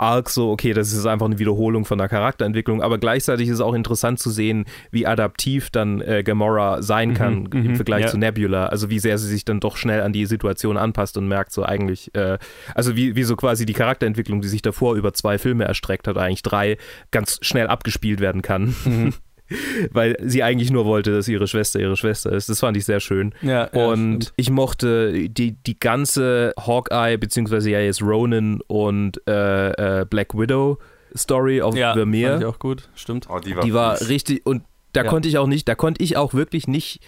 Speaker 8: arg so, okay, das ist einfach eine Wiederholung von der Charakterentwicklung, aber gleichzeitig ist es auch interessant zu sehen, wie adaptiv dann äh, Gamora sein kann
Speaker 6: Mhm,
Speaker 8: im
Speaker 6: mhm,
Speaker 8: Vergleich
Speaker 6: ja.
Speaker 8: zu Nebula. Also wie sehr sie sich dann doch schnell an die Situation anpasst und merkt so eigentlich, äh, also wie, wie so quasi die Charakterentwicklung, die sich davor über zwei Filme erstreckt hat, eigentlich drei, ganz schnell abgespielt werden kann.
Speaker 6: Mhm.
Speaker 8: Weil sie eigentlich nur wollte, dass ihre Schwester ihre Schwester ist. Das fand ich sehr schön.
Speaker 6: Ja, ja,
Speaker 8: und
Speaker 6: stimmt.
Speaker 8: ich mochte die, die ganze Hawkeye, beziehungsweise ja jetzt Ronan und äh, äh, Black Widow Story auf
Speaker 6: ja,
Speaker 8: Vermeer.
Speaker 6: fand ich auch gut, stimmt.
Speaker 7: Oh, die war,
Speaker 8: Die war richtig, und da
Speaker 6: Ja.
Speaker 8: konnte ich auch nicht, da konnte ich auch wirklich nicht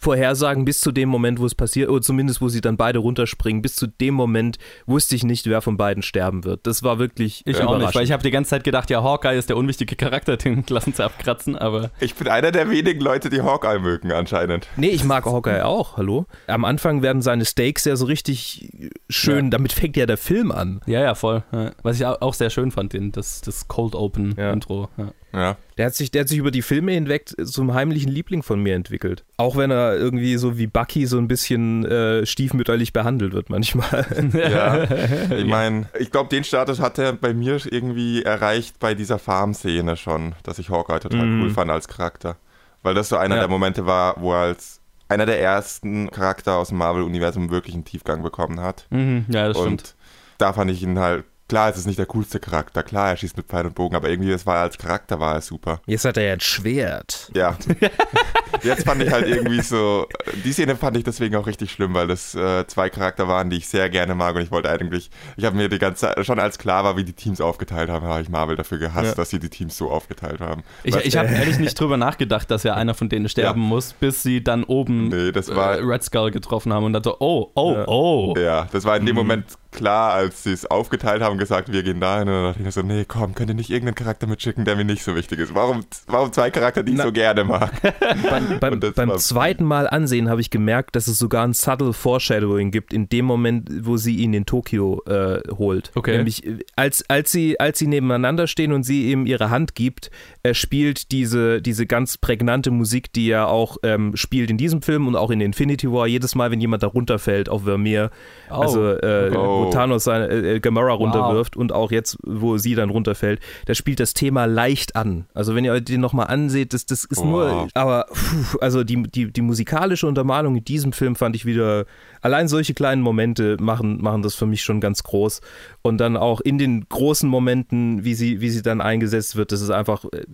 Speaker 8: vorhersagen, bis zu dem Moment, wo es passiert, oder zumindest wo sie dann beide runterspringen, bis zu dem Moment wusste ich nicht, wer von beiden sterben wird. Das war wirklich
Speaker 6: Ich auch nicht, weil
Speaker 8: überraschend.
Speaker 6: ich habe die ganze Zeit gedacht, ja, Hawkeye ist der unwichtige Charakter, den lassen sie abkratzen, aber
Speaker 7: Ich bin einer der wenigen Leute, die Hawkeye mögen anscheinend.
Speaker 8: Nee, ich mag Hawkeye auch, hallo. Am Anfang werden seine Stakes ja so richtig schön, damit fängt ja der Film an.
Speaker 6: ja, ja, voll. Ja. Was ich au- auch sehr schön fand, den, das, das Cold Open
Speaker 8: Ja.
Speaker 6: Intro. Ja.
Speaker 7: Ja.
Speaker 8: Der hat, sich, der hat sich über die Filme hinweg zum heimlichen Liebling von mir entwickelt. Auch wenn er irgendwie so wie Bucky so ein bisschen äh, stiefmütterlich behandelt wird manchmal.
Speaker 7: Ja, ich meine, ich glaube, den Status hat er bei mir irgendwie erreicht bei dieser Farm-Szene schon, dass ich Hawkeye total
Speaker 8: Mhm.
Speaker 7: cool fand als Charakter. Weil das so einer
Speaker 8: Ja.
Speaker 7: der Momente war, wo er als einer der ersten Charakter aus dem Marvel-Universum wirklich einen Tiefgang bekommen hat.
Speaker 6: Mhm, ja, das stimmt.
Speaker 7: Und da fand ich ihn halt, klar, es ist nicht der coolste Charakter, klar, er schießt mit Pfeil und Bogen, aber irgendwie, das war als Charakter war er super.
Speaker 8: Jetzt hat er ja ein Schwert.
Speaker 7: Ja. Jetzt fand ich halt irgendwie so, die Szene fand ich deswegen auch richtig schlimm, weil das äh, zwei Charakter waren, die ich sehr gerne mag und ich wollte eigentlich, ich habe mir die ganze Zeit, schon als klar war, wie die Teams aufgeteilt haben, habe ich Marvel dafür gehasst,
Speaker 8: Ja.
Speaker 7: dass sie die Teams so aufgeteilt haben.
Speaker 6: Ich, ich habe ehrlich nicht drüber nachgedacht, dass ja einer von denen sterben
Speaker 7: Ja.
Speaker 6: muss, bis sie dann oben
Speaker 7: Nee, das war-
Speaker 6: äh, Red Skull getroffen haben und dann so, oh, oh,
Speaker 8: Ja.
Speaker 6: oh.
Speaker 7: ja, das war in
Speaker 6: Mhm.
Speaker 7: dem Moment klar, als sie es aufgeteilt haben und gesagt, wir gehen dahin. Und dann dachte ich mir so, nee, komm, könnt ihr nicht irgendeinen Charakter mitschicken, der mir nicht so wichtig ist? Warum, warum zwei Charakter, die ich
Speaker 8: Na-
Speaker 7: so gerne mag?
Speaker 8: Beim, beim, beim zweiten Mal ansehen habe ich gemerkt, dass es sogar ein subtle Foreshadowing gibt, in dem Moment, wo sie ihn in Tokio äh, holt.
Speaker 6: Okay.
Speaker 8: Nämlich, äh, als, als, sie, als sie nebeneinander stehen und sie ihm ihre Hand gibt, äh, spielt diese, diese ganz prägnante Musik, die er auch ähm, spielt in diesem Film und auch in Infinity War, jedes Mal, wenn jemand da runterfällt auf Vermeer,
Speaker 6: Oh.
Speaker 8: also äh,
Speaker 7: Oh.
Speaker 8: Wo Thanos seine äh, äh, Gamora runterwirft und auch jetzt, wo sie dann runterfällt, da spielt das Thema leicht an. Also wenn ihr euch den nochmal anseht, das, das ist nur,
Speaker 7: Wow.
Speaker 8: aber puh, also die, die, die musikalische Untermalung in diesem Film fand ich wieder, allein solche kleinen Momente machen, machen das für mich schon ganz groß. Und dann auch in den großen Momenten, wie sie, wie sie dann eingesetzt wird, das ist einfach äh,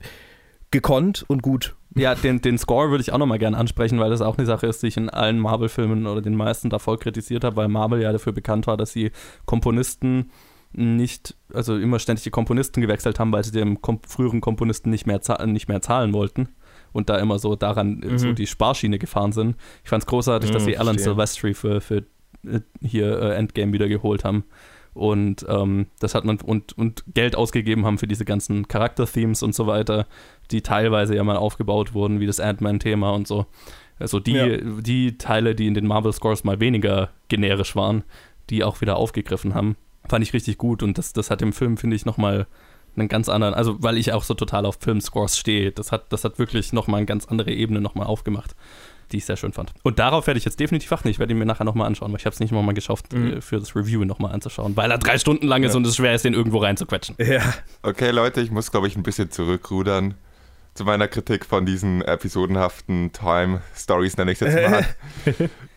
Speaker 8: gekonnt und gut.
Speaker 6: Ja, den, den Score würde ich auch nochmal gerne ansprechen, weil das auch eine Sache ist, die ich in allen Marvel-Filmen oder den meisten davor kritisiert habe, weil Marvel ja dafür bekannt war, dass sie Komponisten nicht, also immer ständig die Komponisten gewechselt haben, weil sie dem kom früheren Komponisten nicht mehr, nicht mehr zahlen wollten und da immer so daran äh, so
Speaker 8: Mhm.
Speaker 6: die Sparschiene gefahren sind. Ich fand es großartig, dass
Speaker 8: Mhm,
Speaker 6: sie Alan. Silvestri für, für äh, hier äh, Endgame wieder geholt haben und ähm, das hat man und, und Geld ausgegeben haben für diese ganzen Charakter-Themes und so weiter, die teilweise ja mal aufgebaut wurden, wie das Ant-Man-Thema und so. Also die,
Speaker 8: Ja.
Speaker 6: die Teile, die in den Marvel-Scores mal weniger generisch waren, die auch wieder aufgegriffen haben, fand ich richtig gut und das, das hat im Film, finde ich, nochmal einen ganz anderen, also weil ich auch so total auf Filmscores stehe, das hat, das hat wirklich nochmal eine ganz andere Ebene nochmal aufgemacht, die ich sehr schön fand. Und darauf werde ich jetzt definitiv achten, ich werde ihn mir nachher nochmal anschauen, weil ich habe es nicht nochmal geschafft,
Speaker 8: Mhm.
Speaker 6: äh, für das Review nochmal anzuschauen, weil er drei Stunden lang ist und es schwer ist, den irgendwo reinzuquetschen.
Speaker 8: Ja.
Speaker 7: Okay, Leute, ich muss, glaube ich, ein bisschen zurückrudern zu meiner Kritik von diesen episodenhaften Time-Stories, nenne ich es jetzt mal.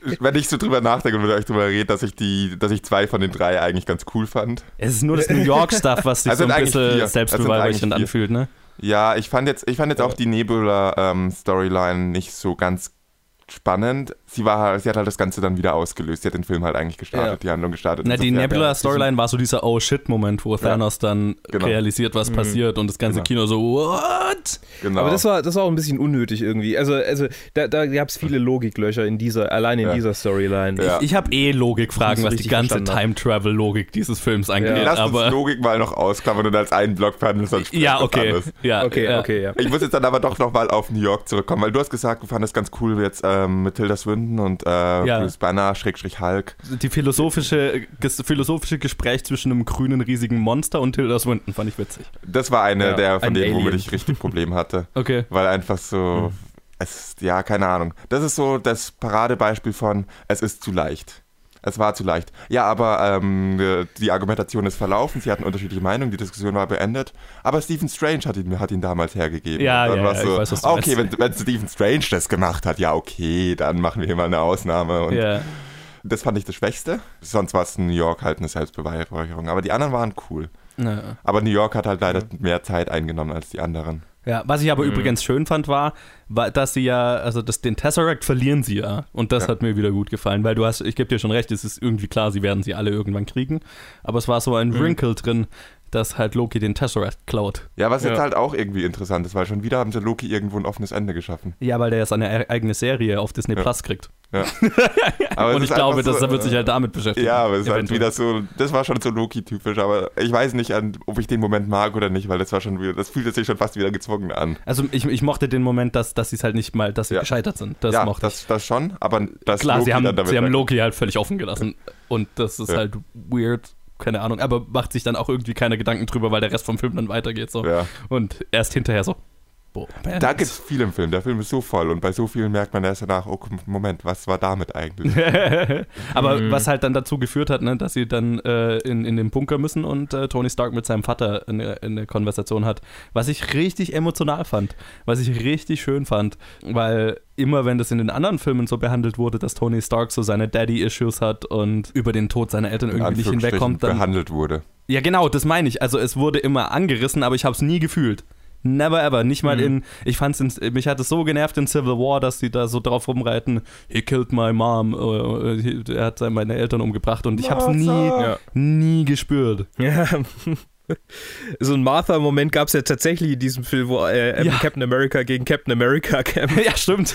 Speaker 7: Wenn ich so drüber nachdenke und mit euch drüber rede, dass ich die, dass ich zwei von den drei eigentlich ganz cool fand.
Speaker 6: Es ist nur das New York-Stuff, was sich
Speaker 7: Es
Speaker 6: so ein bisschen selbstbeweihräuchernd anfühlt, ne?
Speaker 7: Ja, ich fand jetzt, ich fand jetzt auch die Nebula-Storyline nicht so ganz spannend. Sie war sie hat halt das Ganze dann wieder ausgelöst. Sie hat den Film halt eigentlich gestartet,
Speaker 8: Ja.
Speaker 7: die Handlung gestartet.
Speaker 6: Na, die Nebula-Storyline war so dieser Oh-Shit-Moment, wo Thanos dann
Speaker 7: Genau.
Speaker 6: realisiert, was passiert und das ganze
Speaker 7: Genau.
Speaker 6: Kino so, what?
Speaker 7: Genau.
Speaker 8: Aber das war, das war auch ein bisschen unnötig irgendwie. Also, also da, da gab es viele Logiklöcher in dieser, allein in
Speaker 7: Ja.
Speaker 8: dieser Storyline.
Speaker 7: Ja.
Speaker 6: Ich habe eh Logikfragen, was die ganze. Time-Travel-Logik dieses Films angeht.
Speaker 8: Ja.
Speaker 7: Lass uns
Speaker 6: aber
Speaker 7: Logik mal noch ausklammern und als einen Block behandeln, sonst
Speaker 6: ja, okay. Ja,
Speaker 8: Okay,
Speaker 6: ja.
Speaker 8: okay, ja.
Speaker 7: Ich muss jetzt dann aber doch nochmal auf New York zurückkommen, weil du hast gesagt, du fandest ganz cool jetzt ähm, mit Tilda Swinton erfunden und äh,
Speaker 6: Ja.
Speaker 7: Bruce Banner, Schrägstrich Hulk.
Speaker 6: Die philosophische, ges, philosophische Gespräch zwischen einem grünen riesigen Monster und Tilda Swinton fand ich witzig.
Speaker 7: Das war eine
Speaker 8: Ja,
Speaker 7: der von
Speaker 8: ein
Speaker 7: denen, womit ich richtig Problem hatte.
Speaker 6: Okay.
Speaker 7: Weil einfach so, es, ja, keine Ahnung. Das ist so das Paradebeispiel von, es ist zu leicht. Es war zu leicht. Ja, aber ähm, die Argumentation ist verlaufen, sie hatten unterschiedliche Meinungen, die Diskussion war beendet. Aber Stephen Strange hat ihn, hat ihn damals hergegeben.
Speaker 6: Ja,
Speaker 7: dann
Speaker 6: ja, ja,
Speaker 7: so,
Speaker 6: weiß,
Speaker 7: okay, wenn, wenn Stephen Strange das gemacht hat, ja, okay, dann machen wir hier mal eine Ausnahme. Und
Speaker 6: Ja.
Speaker 7: das fand ich das Schwächste. Sonst war es in New York halt eine Selbstbeweihräucherung. Aber die anderen waren cool.
Speaker 6: Ja.
Speaker 7: Aber New York hat halt leider mehr Zeit eingenommen als die anderen.
Speaker 6: Ja, was ich aber übrigens schön fand, war, war, dass sie ja, also das, den Tesseract verlieren sie ja. Und das
Speaker 7: Ja.
Speaker 6: hat mir wieder gut gefallen, weil du hast, ich gebe dir schon recht, es ist irgendwie klar, sie werden sie alle irgendwann kriegen. Aber es war so ein Wrinkle drin, dass halt Loki den Tesseract klaut.
Speaker 7: Ja, was jetzt
Speaker 8: Ja.
Speaker 7: halt auch irgendwie interessant ist, weil schon wieder haben sie Loki irgendwo ein offenes Ende geschaffen.
Speaker 6: Ja, weil der jetzt eine e- eigene Serie auf Disney
Speaker 7: Ja.
Speaker 6: Plus kriegt.
Speaker 7: Ja.
Speaker 6: Und ich glaube,
Speaker 7: so,
Speaker 6: er wird sich halt damit beschäftigen.
Speaker 7: Ja, aber es ist halt wieder so, das war schon so Loki-typisch, aber ich weiß nicht, an, ob ich den Moment mag oder nicht, weil das war schon wieder, das fühlte sich schon fast wieder gezwungen an.
Speaker 6: Also ich, ich mochte den Moment, dass, dass sie es halt nicht mal, dass sie
Speaker 7: Ja.
Speaker 6: gescheitert sind. Das
Speaker 7: ja,
Speaker 6: mochte
Speaker 7: das, das schon, aber
Speaker 6: ich.
Speaker 7: das
Speaker 6: Klar, sie haben, sie haben Loki halt völlig offen gelassen. Und das ist
Speaker 7: Ja.
Speaker 6: halt weird. Keine Ahnung, aber macht sich dann auch irgendwie keine Gedanken drüber, weil der Rest vom Film dann weitergeht. So. Und erst hinterher so. Boah, man,
Speaker 7: Da gibt es viel im Film. Der Film ist so voll und bei so vielen merkt man erst danach, oh Moment, was war damit eigentlich?
Speaker 6: Aber was halt dann dazu geführt hat, ne, dass sie dann äh, in, in den Bunker müssen und äh, Tony Stark mit seinem Vater eine, eine Konversation hat. Was ich richtig emotional fand. Was ich richtig schön fand. Weil immer, wenn das in den anderen Filmen so behandelt wurde, dass Tony Stark so seine Daddy-Issues hat und über den Tod seiner Eltern irgendwie nicht hinwegkommt, dann.
Speaker 7: behandelt wurde.
Speaker 6: Ja, genau, das meine ich. Also es wurde immer angerissen, aber ich habe es nie gefühlt. Never ever. Nicht mal in. Ich fand's in, mich hat es so genervt in Civil War, dass die da so drauf rumreiten. He killed my mom. äh, äh, Er hat meine Eltern umgebracht und ich habe es nie,
Speaker 8: Ja.
Speaker 6: nie gespürt.
Speaker 8: Ja. So ein Martha-Moment gab es ja tatsächlich in diesem Film, wo äh,
Speaker 6: Ja.
Speaker 8: Captain America gegen Captain America kämpft.
Speaker 6: ja, stimmt.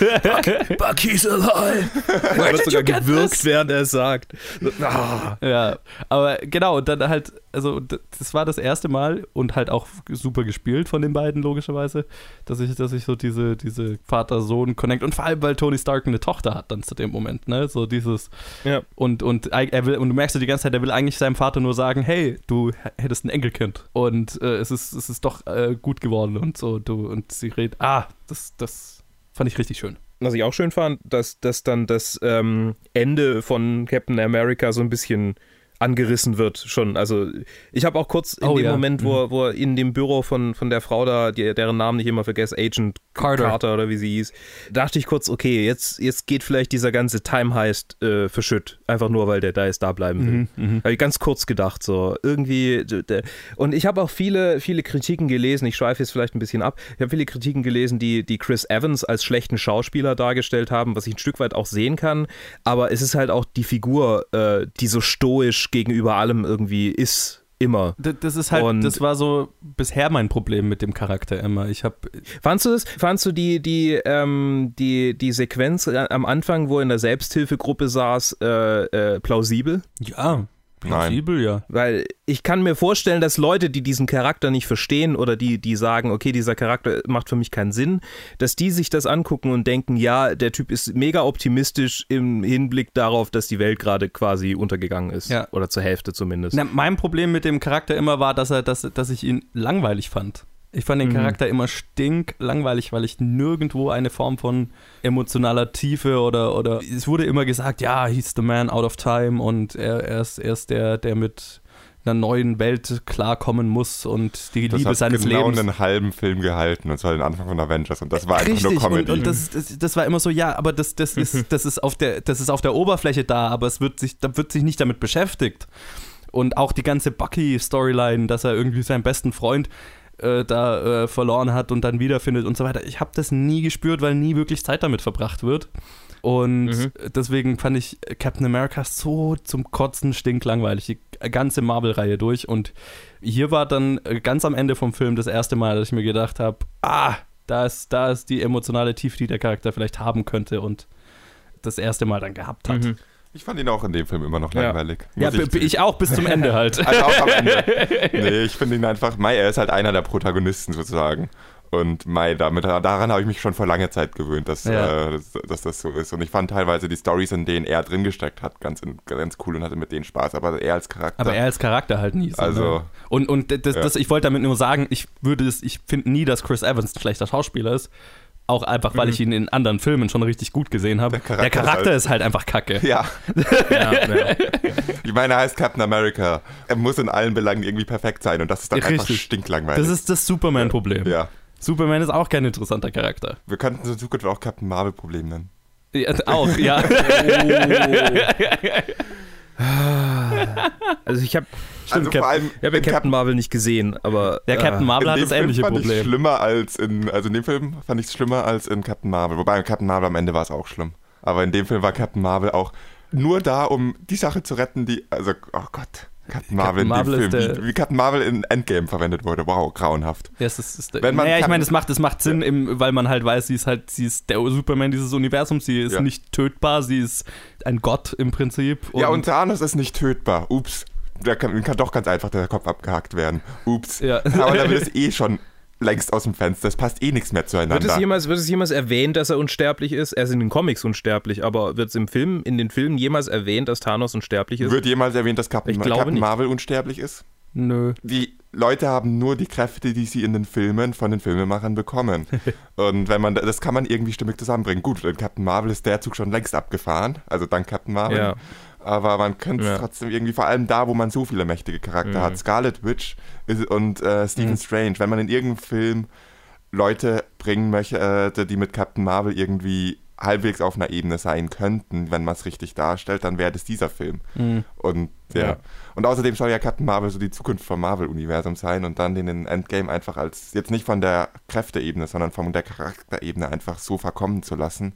Speaker 8: Bucky's alive! Er wird sogar gewürgt, während er es sagt. Ah.
Speaker 6: Ja, aber genau, und dann halt, also das war das erste Mal und halt auch super gespielt von den beiden, logischerweise, dass ich, dass ich so diese, diese Vater-Sohn-Connect und vor allem, weil Tony Stark eine Tochter hat dann zu dem Moment, ne? So dieses
Speaker 8: Ja.
Speaker 6: und, und er will, und du merkst so die ganze Zeit, er will eigentlich seinem Vater nur sagen, hey, du hättest ein Enkelkind. Und äh, es ist, es ist doch äh, gut geworden und so, du, und sie redet, ah, das, das fand ich richtig schön.
Speaker 8: Was ich auch schön fand, dass, dass dann das ähm, Ende von Captain America so ein bisschen angerissen wird schon. Also ich habe auch kurz in
Speaker 6: Oh,
Speaker 8: dem
Speaker 6: ja.
Speaker 8: Moment, wo, wo er in dem Büro von, von der Frau da, die, deren Namen ich immer vergesse, Agent
Speaker 6: Carter.
Speaker 8: oder wie sie hieß, dachte ich kurz, okay, jetzt, jetzt geht vielleicht dieser ganze Time Heist äh, verschütt. Einfach nur, weil der da jetzt da bleiben will.
Speaker 6: Mhm,
Speaker 8: Habe ich ganz kurz gedacht, so irgendwie. Und ich habe auch viele, viele Kritiken gelesen. Ich schweife jetzt vielleicht ein bisschen ab. Ich habe viele Kritiken gelesen, die, die Chris Evans als schlechten Schauspieler dargestellt haben, was ich ein Stück weit auch sehen kann. Aber es ist halt auch die Figur, äh, die so stoisch gegenüber allem irgendwie ist. Immer.
Speaker 6: Das ist halt,
Speaker 8: Und-
Speaker 6: das war so bisher mein Problem mit dem Charakter immer. Ich habe
Speaker 8: Fandst du das? Fandst du die, die, ähm, die, die Sequenz äh, am Anfang, wo er in der Selbsthilfegruppe saß, äh, äh, plausibel?
Speaker 6: Ja,
Speaker 7: Nein.
Speaker 6: plausibel, ja.
Speaker 8: Weil ich kann mir vorstellen, dass Leute, die diesen Charakter nicht verstehen oder die, die sagen, okay, dieser Charakter macht für mich keinen Sinn, dass die sich das angucken und denken, ja, der Typ ist mega optimistisch im Hinblick darauf, dass die Welt gerade quasi untergegangen ist.
Speaker 6: Ja.
Speaker 8: Oder zur Hälfte zumindest.
Speaker 6: Na, mein Problem mit dem Charakter immer war, dass er, dass, dass ich ihn langweilig fand. Ich fand den
Speaker 8: Mhm.
Speaker 6: Charakter immer stink langweilig, weil ich nirgendwo eine Form von emotionaler Tiefe oder, oder es wurde immer gesagt, ja, he's the man out of time und er, er, ist, er ist der, der mit einer neuen Welt klarkommen muss und die
Speaker 7: Das
Speaker 6: Liebe
Speaker 7: hat
Speaker 6: seines
Speaker 7: genau
Speaker 6: Lebens.
Speaker 7: einen halben Film gehalten und zwar den Anfang von Avengers und das war einfach nur
Speaker 6: Richtig,
Speaker 7: Comedy.
Speaker 6: und, und das, das, das war immer so, ja, aber das, das, ist, das, ist auf der, das ist auf der Oberfläche da, aber es wird sich, da wird sich nicht damit beschäftigt. Und auch die ganze Bucky-Storyline, dass er irgendwie seinen besten Freund äh, da äh, verloren hat und dann wiederfindet und so weiter. Ich habe das nie gespürt, weil nie wirklich Zeit damit verbracht wird. Und
Speaker 8: Mhm.
Speaker 6: deswegen fand ich Captain America so zum Kotzen stinklangweilig, die ganze Marvel-Reihe durch. Und hier war dann äh, ganz am Ende vom Film das erste Mal, dass ich mir gedacht habe, ah, da ist, da ist die emotionale Tiefe, die der Charakter vielleicht haben könnte und das erste Mal dann gehabt hat.
Speaker 8: Mhm.
Speaker 7: Ich fand ihn auch in dem Film immer noch
Speaker 8: Ja.
Speaker 7: langweilig.
Speaker 6: Ja, b- ich auch bis zum Ende halt.
Speaker 7: Also auch am Ende. Nee, ich finde ihn einfach, Mai, er ist halt einer der Protagonisten sozusagen. Und Mai, damit, daran habe ich mich schon vor langer Zeit gewöhnt, dass,
Speaker 6: Ja.
Speaker 7: äh, dass, dass das so ist. Und ich fand teilweise die Stories, in denen er drin gesteckt hat, ganz, ganz cool und hatte mit denen Spaß. Aber er als Charakter.
Speaker 6: Aber er als Charakter halt nie. So,
Speaker 7: Also-
Speaker 6: ne? Und, und das,
Speaker 7: Ja.
Speaker 6: das, ich wollte damit nur sagen, ich würde es, ich finde nie, dass Chris Evans ein schlechter Schauspieler ist. Auch einfach, weil ich ihn in anderen Filmen schon richtig gut gesehen habe.
Speaker 7: Der Charakter
Speaker 6: Der Charakter
Speaker 7: ist
Speaker 6: ist halt einfach kacke.
Speaker 7: ja,
Speaker 8: Ja, ja.
Speaker 7: ich meine, er heißt Captain America. Er muss in allen Belangen irgendwie perfekt sein und das ist dann
Speaker 6: Ja,
Speaker 7: einfach
Speaker 6: richtig.
Speaker 7: stinklangweilig.
Speaker 6: Das ist das Superman-Problem.
Speaker 7: ja.
Speaker 6: Superman ist auch kein interessanter Charakter.
Speaker 7: Wir könnten in Zukunft auch Captain Marvel-Problem nennen.
Speaker 6: Ja, auch, ja.
Speaker 8: Also ich habe
Speaker 7: also
Speaker 6: Cap-
Speaker 7: vor allem
Speaker 8: ich hab ja
Speaker 7: in
Speaker 8: Captain Marvel nicht gesehen, aber
Speaker 6: Der Captain
Speaker 8: äh,
Speaker 6: Marvel
Speaker 7: in
Speaker 6: hat das
Speaker 7: Film
Speaker 6: ähnliche
Speaker 7: fand ich
Speaker 6: Problem.
Speaker 7: schlimmer als in, also in dem Film fand ich es schlimmer als in Captain Marvel. Wobei in Captain Marvel am Ende war es auch schlimm. Aber in dem Film war Captain Marvel auch nur da, um die Sache zu retten, die, also, oh Gott, Captain Marvel
Speaker 6: Marvel
Speaker 7: in
Speaker 6: ist
Speaker 7: dem Film,
Speaker 6: der-
Speaker 7: wie, Captain Marvel in Endgame verwendet wurde. Wow, grauenhaft.
Speaker 6: Ja, es ist, ist,
Speaker 7: Wenn man
Speaker 6: naja, ich meine, es macht, es macht Sinn, im, weil man halt weiß, sie ist halt, sie ist der Superman dieses Universums, sie ist
Speaker 7: Ja.
Speaker 6: nicht tötbar, sie ist ein Gott im Prinzip.
Speaker 7: ja, und Thanos ist nicht tötbar. Ups. Da kann, kann doch ganz einfach der Kopf abgehackt werden. Ups.
Speaker 6: Ja.
Speaker 7: Aber damit ist eh schon längst aus dem Fenster. Es passt eh nichts mehr
Speaker 8: Wird
Speaker 7: zueinander.
Speaker 8: es, jemals, wird es jemals erwähnt, dass er unsterblich ist? Er ist in den Comics unsterblich, aber wird es im Film, in den Filmen jemals erwähnt, dass Thanos unsterblich ist?
Speaker 7: Wird jemals erwähnt, dass Captain, Captain. Marvel unsterblich ist?
Speaker 6: Nö.
Speaker 7: die Leute haben nur die Kräfte, die sie in den Filmen von den Filmemachern bekommen. Und wenn man das kann man irgendwie stimmig zusammenbringen. Gut, in Captain Marvel ist der Zug schon längst abgefahren, also dank Captain Marvel.
Speaker 8: Ja.
Speaker 7: Aber man könnte es
Speaker 8: Ja.
Speaker 7: trotzdem irgendwie, vor allem da, wo man so viele mächtige Charakter
Speaker 8: Mhm.
Speaker 7: hat, Scarlet Witch ist, und äh, Stephen
Speaker 6: Mhm.
Speaker 7: Strange, wenn man in irgendeinem Film Leute bringen möchte, äh, die mit Captain Marvel irgendwie halbwegs auf einer Ebene sein könnten, wenn man es richtig darstellt, dann wäre das dieser Film.
Speaker 6: Mhm.
Speaker 7: Und ja.
Speaker 8: Ja.
Speaker 7: Und außerdem soll ja Captain Marvel so die Zukunft vom Marvel-Universum sein und dann den in Endgame einfach als, jetzt nicht von der Kräfteebene, sondern von der Charakterebene einfach so verkommen zu lassen,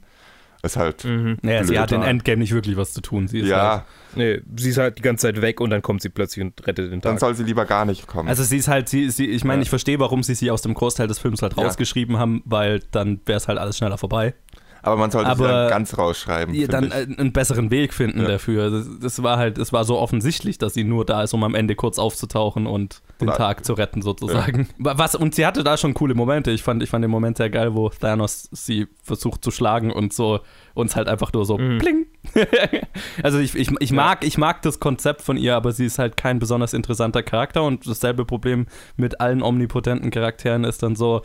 Speaker 7: ist halt.
Speaker 8: Mhm.
Speaker 6: Naja, sie hat in Endgame nicht wirklich was zu tun. Sie ist
Speaker 7: Ja,
Speaker 6: halt,
Speaker 8: Nee, sie ist halt die ganze Zeit weg und dann kommt sie plötzlich und rettet den
Speaker 7: dann
Speaker 8: Tag.
Speaker 7: soll sie lieber gar nicht kommen.
Speaker 6: also sie ist halt, sie, sie ich meine,
Speaker 8: Ja.
Speaker 6: ich verstehe, warum sie sie aus dem Großteil des Films halt
Speaker 7: Ja.
Speaker 6: rausgeschrieben haben, weil dann wäre es halt alles schneller vorbei.
Speaker 7: Aber man sollte sie
Speaker 6: aber-
Speaker 7: dann ganz rausschreiben.
Speaker 6: Dann
Speaker 7: ich.
Speaker 6: äh, einen besseren Weg finden
Speaker 7: Ja.
Speaker 6: dafür. Das, das war halt, es war so offensichtlich, dass sie nur da ist, um am Ende kurz aufzutauchen und den
Speaker 7: Oder-
Speaker 6: Tag zu retten, sozusagen. Was, und sie hatte da schon coole Momente. Ich fand, ich fand den Moment sehr geil, wo Thanos sie versucht zu schlagen und so uns halt einfach nur so
Speaker 8: Mhm.
Speaker 6: pling. also ich, ich, ich, mag, ich mag das Konzept von ihr, aber sie ist halt kein besonders interessanter Charakter und dasselbe Problem mit allen omnipotenten Charakteren ist dann so,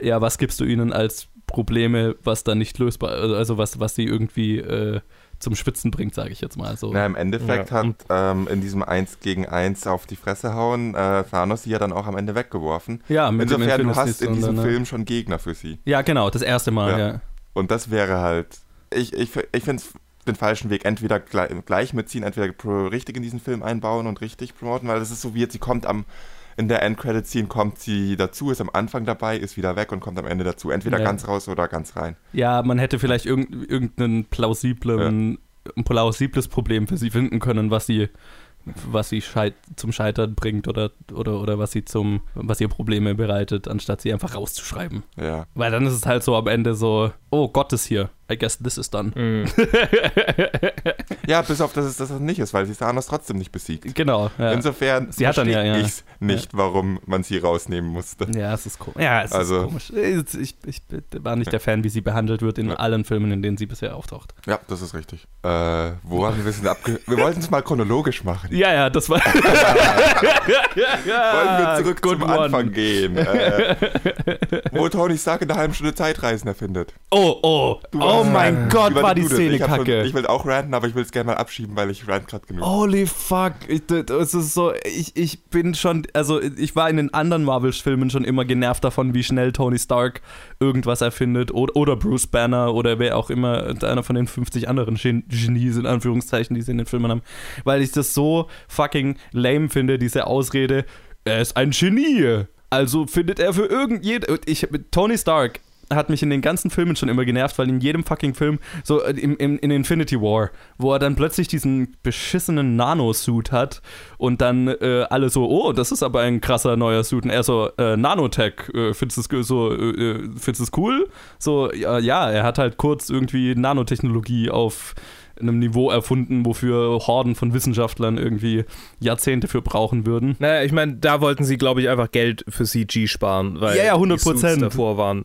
Speaker 6: ja, was gibst du ihnen als Probleme, was dann nicht lösbar, also was, was sie irgendwie äh, zum Schwitzen bringt, sage ich jetzt mal. So.
Speaker 7: Na, im Endeffekt
Speaker 8: Ja.
Speaker 7: hat ähm, in diesem 1 gegen 1 auf die Fresse hauen äh, Thanos sie ja dann auch am Ende weggeworfen.
Speaker 6: ja, mit dem
Speaker 7: Insofern, du
Speaker 6: Infinity
Speaker 7: hast in diesem
Speaker 6: dann, ne?
Speaker 7: Film schon Gegner für sie.
Speaker 6: Ja, genau, das erste Mal,
Speaker 7: Ja.
Speaker 6: ja.
Speaker 7: Und das wäre halt. Ich, ich, ich finde es den falschen Weg. Entweder gleich, mitziehen, entweder richtig in diesen Film einbauen und richtig promoten, weil das ist so wie jetzt, sie kommt am. In der Endcredit-Scene kommt sie dazu, ist am Anfang dabei, ist wieder weg und kommt am Ende dazu. Entweder
Speaker 6: Ja.
Speaker 7: ganz raus oder ganz rein.
Speaker 6: Ja, man hätte vielleicht irgend, irgendein plausiblen, ein plausibles Problem für sie finden können, was sie, was sie scheit, zum Scheitern bringt oder, oder, oder was sie zum, was ihr Probleme bereitet, anstatt sie einfach rauszuschreiben.
Speaker 7: Ja.
Speaker 6: Weil dann ist es halt so am Ende so, oh Gott ist hier. I guess this is done.
Speaker 8: Mhm.
Speaker 7: Ja, bis auf dass es das nicht ist, weil sie Thanos trotzdem nicht besiegt.
Speaker 6: Genau. Ja.
Speaker 7: Insofern
Speaker 6: Sie hat dann ja- ja.
Speaker 7: ich nicht, warum man sie rausnehmen musste.
Speaker 6: Ja, es ist komisch. Ja, es
Speaker 7: Also-
Speaker 6: ist komisch. Ich, ich, ich war nicht der Fan, wie sie behandelt wird in
Speaker 7: Ja.
Speaker 6: allen Filmen, in denen sie bisher auftaucht.
Speaker 7: Ja, das ist richtig. Äh, wo haben wir es denn abge... Wir wollten es mal chronologisch machen.
Speaker 6: Ja, ja, das war.
Speaker 7: Wollen wir zurück
Speaker 6: good
Speaker 7: zum
Speaker 6: one.
Speaker 7: Anfang gehen, äh, wo Tony Stark in einer halben Stunde Zeitreisen erfindet.
Speaker 6: Oh, oh, oh
Speaker 7: warst-
Speaker 6: mein Gott, war die. Szene kacke.
Speaker 7: Ich will auch ranten, aber ich will es gerne mal abschieben, weil ich rant gerade genug.
Speaker 6: Holy fuck, ich, das ist so, ich, ich bin schon, also ich war in den anderen Marvel-Filmen schon immer genervt davon, wie schnell Tony Stark irgendwas erfindet oder, oder Bruce Banner oder wer auch immer, einer von den 50 anderen Gen Genies in Anführungszeichen, die sie in den Filmen haben, weil ich das so fucking lame finde, diese Ausrede, er ist ein Genie. Also findet er für irgendjede, ich, Tony Stark hat mich in den ganzen Filmen schon immer genervt, weil in jedem fucking Film, so äh, im, im, in Infinity War, wo er dann plötzlich diesen beschissenen Nano-Suit hat und dann äh, alle so, oh, das ist aber ein krasser neuer Suit. Und er so, äh, Nanotech, äh, findest du es so, äh, äh, findest cool? So, ja, ja, er hat halt kurz irgendwie Nanotechnologie auf einem Niveau erfunden, wofür Horden von Wissenschaftlern irgendwie Jahrzehnte für brauchen würden.
Speaker 8: Naja, ich meine, da wollten sie, glaube ich, einfach Geld für CG sparen, weil
Speaker 6: Ja, ja, 100
Speaker 8: die Suits davor waren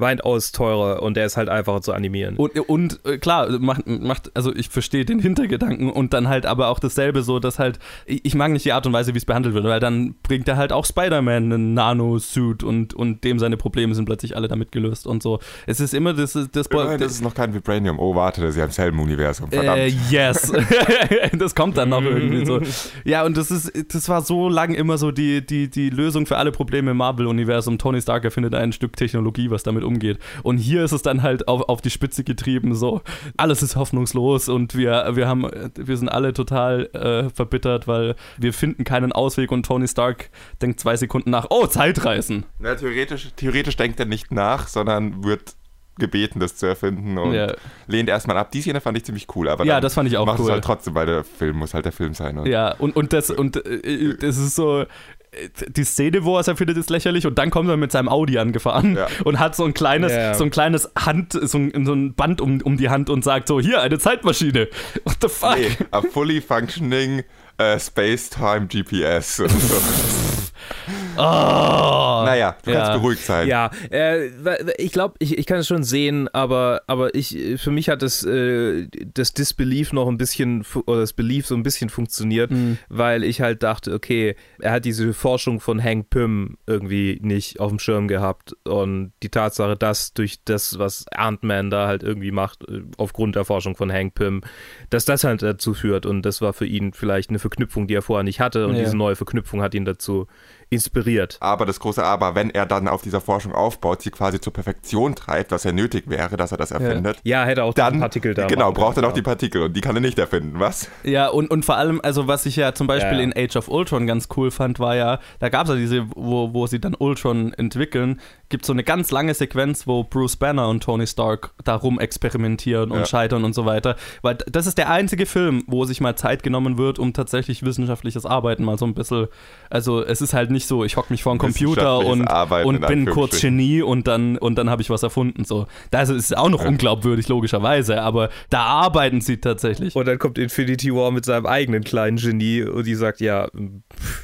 Speaker 8: weitaus teurer und der ist halt einfacher zu animieren.
Speaker 6: Und, und äh, klar, macht, macht, also ich verstehe den Hintergedanken und dann halt aber auch dasselbe so, dass halt, ich, mag nicht die Art und Weise, wie es behandelt wird, weil dann bringt er halt auch Spider-Man einen Nano-Suit und, und dem seine Probleme sind plötzlich alle damit gelöst und so. Es ist immer das, das,
Speaker 7: Immerhin, das ist noch kein Vibranium. Oh, warte, das ist ja im selben Universum. Verdammt.
Speaker 6: Äh, yes. das kommt dann noch irgendwie so. Ja, und das ist, das war so lang immer so die, die, die Lösung für alle Probleme im Marvel-Universum. Tony Stark erfindet ein Stück Technologie, was damit umgeht. Und hier ist es dann halt auf, auf die Spitze getrieben, so. Alles ist hoffnungslos und wir, wir haben, wir sind alle total äh, verbittert, weil wir finden keinen Ausweg und Tony Stark denkt zwei Sekunden nach, oh, Zeitreisen.
Speaker 7: Na, theoretisch, theoretisch denkt er nicht nach, sondern wird gebeten, das zu erfinden und
Speaker 6: Ja.
Speaker 7: lehnt erstmal ab. Die Szene fand ich ziemlich cool, aber
Speaker 6: Ja, das fand ich auch
Speaker 7: macht
Speaker 6: cool.
Speaker 7: es halt trotzdem, weil der Film muss halt der Film sein. Und
Speaker 6: Ja, und, und das, und äh, das ist so. Äh, Die Szene, wo er es erfindet, ist lächerlich und dann kommt er mit seinem Audi angefahren
Speaker 7: Ja.
Speaker 6: und hat so ein kleines,
Speaker 8: Ja.
Speaker 6: so ein kleines Hand, so ein, so ein Band um, um die Hand und sagt so, hier, eine Zeitmaschine. What the fuck?
Speaker 7: Nee, a fully functioning äh, Space-Time GPS.
Speaker 6: Oh.
Speaker 7: naja, du kannst
Speaker 6: Ja.
Speaker 7: beruhigt sein.
Speaker 8: Ja, äh, ich glaube, ich, ich kann es schon sehen, aber, aber ich, für mich hat das, äh, das Disbelief noch ein bisschen, oder das Belief so ein bisschen funktioniert, weil ich halt dachte, okay, er hat diese Forschung von Hank Pym irgendwie nicht auf dem Schirm gehabt und die Tatsache, dass durch das, was Ant-Man da halt irgendwie macht, äh, aufgrund der Forschung von Hank Pym, dass das halt dazu führt und das war für ihn vielleicht eine Verknüpfung, die er vorher nicht hatte und
Speaker 6: Ja.
Speaker 8: diese neue Verknüpfung hat ihn dazu inspiriert.
Speaker 7: Aber das große Aber, wenn er dann auf dieser Forschung aufbaut, sie quasi zur Perfektion treibt, was ja nötig wäre, dass er das erfindet,
Speaker 8: Ja, hätte auch
Speaker 7: dann
Speaker 8: die Partikel da
Speaker 7: genau braucht er noch die Partikel und die kann er nicht erfinden, was?
Speaker 6: Ja, und, und vor allem, also was ich ja zum Beispiel
Speaker 8: Ja, ja.
Speaker 6: in Age of Ultron ganz cool fand, war ja, da gab es ja diese, wo, wo sie dann Ultron entwickeln, gibt so eine ganz lange Sequenz, wo Bruce Banner und Tony Stark darum experimentieren und
Speaker 7: Ja.
Speaker 6: scheitern und so weiter. Weil das ist der einzige Film, wo sich mal Zeit genommen wird, um tatsächlich wissenschaftliches Arbeiten mal so ein bisschen, also es ist halt nicht so, ich hock mich vor den Computer und,
Speaker 7: Arbeiten
Speaker 6: und
Speaker 7: in
Speaker 6: bin kurz. Genie und dann, und dann habe ich was erfunden. So. Das ist auch noch unglaubwürdig, logischerweise, aber da arbeiten sie tatsächlich.
Speaker 8: Und dann kommt Infinity War mit seinem eigenen kleinen Genie und die sagt, ja,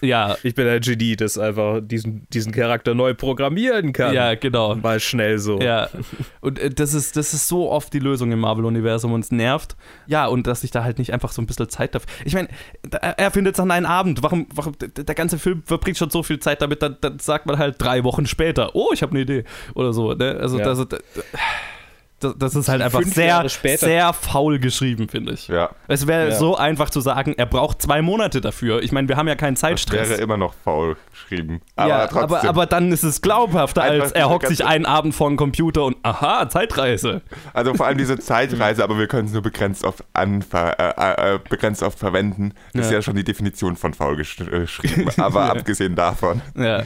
Speaker 6: ja,
Speaker 8: ich bin ein Genie, das einfach diesen, diesen Charakter neu programmieren kann.
Speaker 6: ja, genau.
Speaker 8: Mal schnell so.
Speaker 6: Ja, und äh, das ist, das ist so oft die Lösung im Marvel-Universum und es nervt. Ja, und dass sich da halt nicht einfach so ein bisschen Zeit dafür. Ich meine, er findet es an einem Abend. Warum, warum, der der ganze Film verbringt schon so viel Zeit damit, dann, dann sagt man halt drei Wochen später, oh, ich habe eine Idee. Oder so. Ne? Also,
Speaker 8: Ja.
Speaker 6: das, das, das ist halt einfach
Speaker 8: Fünf
Speaker 6: sehr, sehr faul geschrieben, finde ich.
Speaker 7: Ja.
Speaker 6: Es wäre
Speaker 8: Ja.
Speaker 6: so einfach zu sagen, er braucht zwei Monate dafür. Ich meine, wir haben ja keinen
Speaker 7: Das
Speaker 6: Zeitstress.
Speaker 7: wäre immer noch faul geschrieben. Aber
Speaker 6: ja,
Speaker 7: trotzdem.
Speaker 6: aber, aber dann ist es glaubhafter,
Speaker 7: Einfach
Speaker 6: als er hockt sich einen Abend vor den Computer und aha, Zeitreise.
Speaker 7: Also vor allem diese Zeitreise, aber wir können es nur begrenzt oft, anver äh, äh, begrenzt oft verwenden. Das ist
Speaker 6: Ja.
Speaker 7: ja schon die Definition von faul äh, geschrieben. Aber abgesehen davon,
Speaker 6: Ja.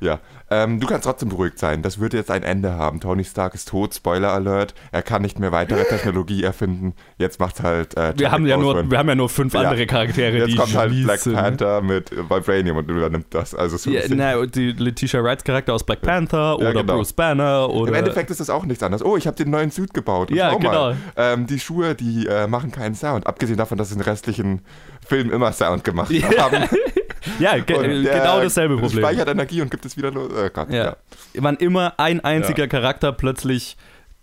Speaker 7: ja. Ähm, du kannst trotzdem beruhigt sein. Das wird jetzt ein Ende haben. Tony Stark ist tot, Spoiler Alert. Er kann nicht mehr weitere Technologie erfinden. Jetzt macht's halt. Äh,
Speaker 6: Wir haben, ja nur, wir haben ja nur fünf
Speaker 7: Ja.
Speaker 6: andere Charaktere,
Speaker 7: Jetzt
Speaker 6: die
Speaker 7: kommt halt Black
Speaker 6: sind.
Speaker 7: Panther mit Vibranium und übernimmt das. Also so
Speaker 6: Ja, na, die Letitia Wrights Charakter aus Black Panther
Speaker 7: Ja,
Speaker 6: oder
Speaker 7: genau.
Speaker 6: Bruce Banner oder.
Speaker 7: Im Endeffekt ist das auch nichts anderes. Oh, ich habe den neuen Suit gebaut. Und
Speaker 6: Ja, genau.
Speaker 7: ähm, die Schuhe, die äh, machen keinen Sound. Abgesehen davon, dass sie in den restlichen Filmen immer Sound gemacht
Speaker 6: Ja.
Speaker 7: haben.
Speaker 6: ja, ge
Speaker 7: Und der
Speaker 6: genau dasselbe Problem.
Speaker 7: Speichert Energie und gibt es wieder los. Oh Gott, ja.
Speaker 6: Ja. Wann immer ein einziger Charakter plötzlich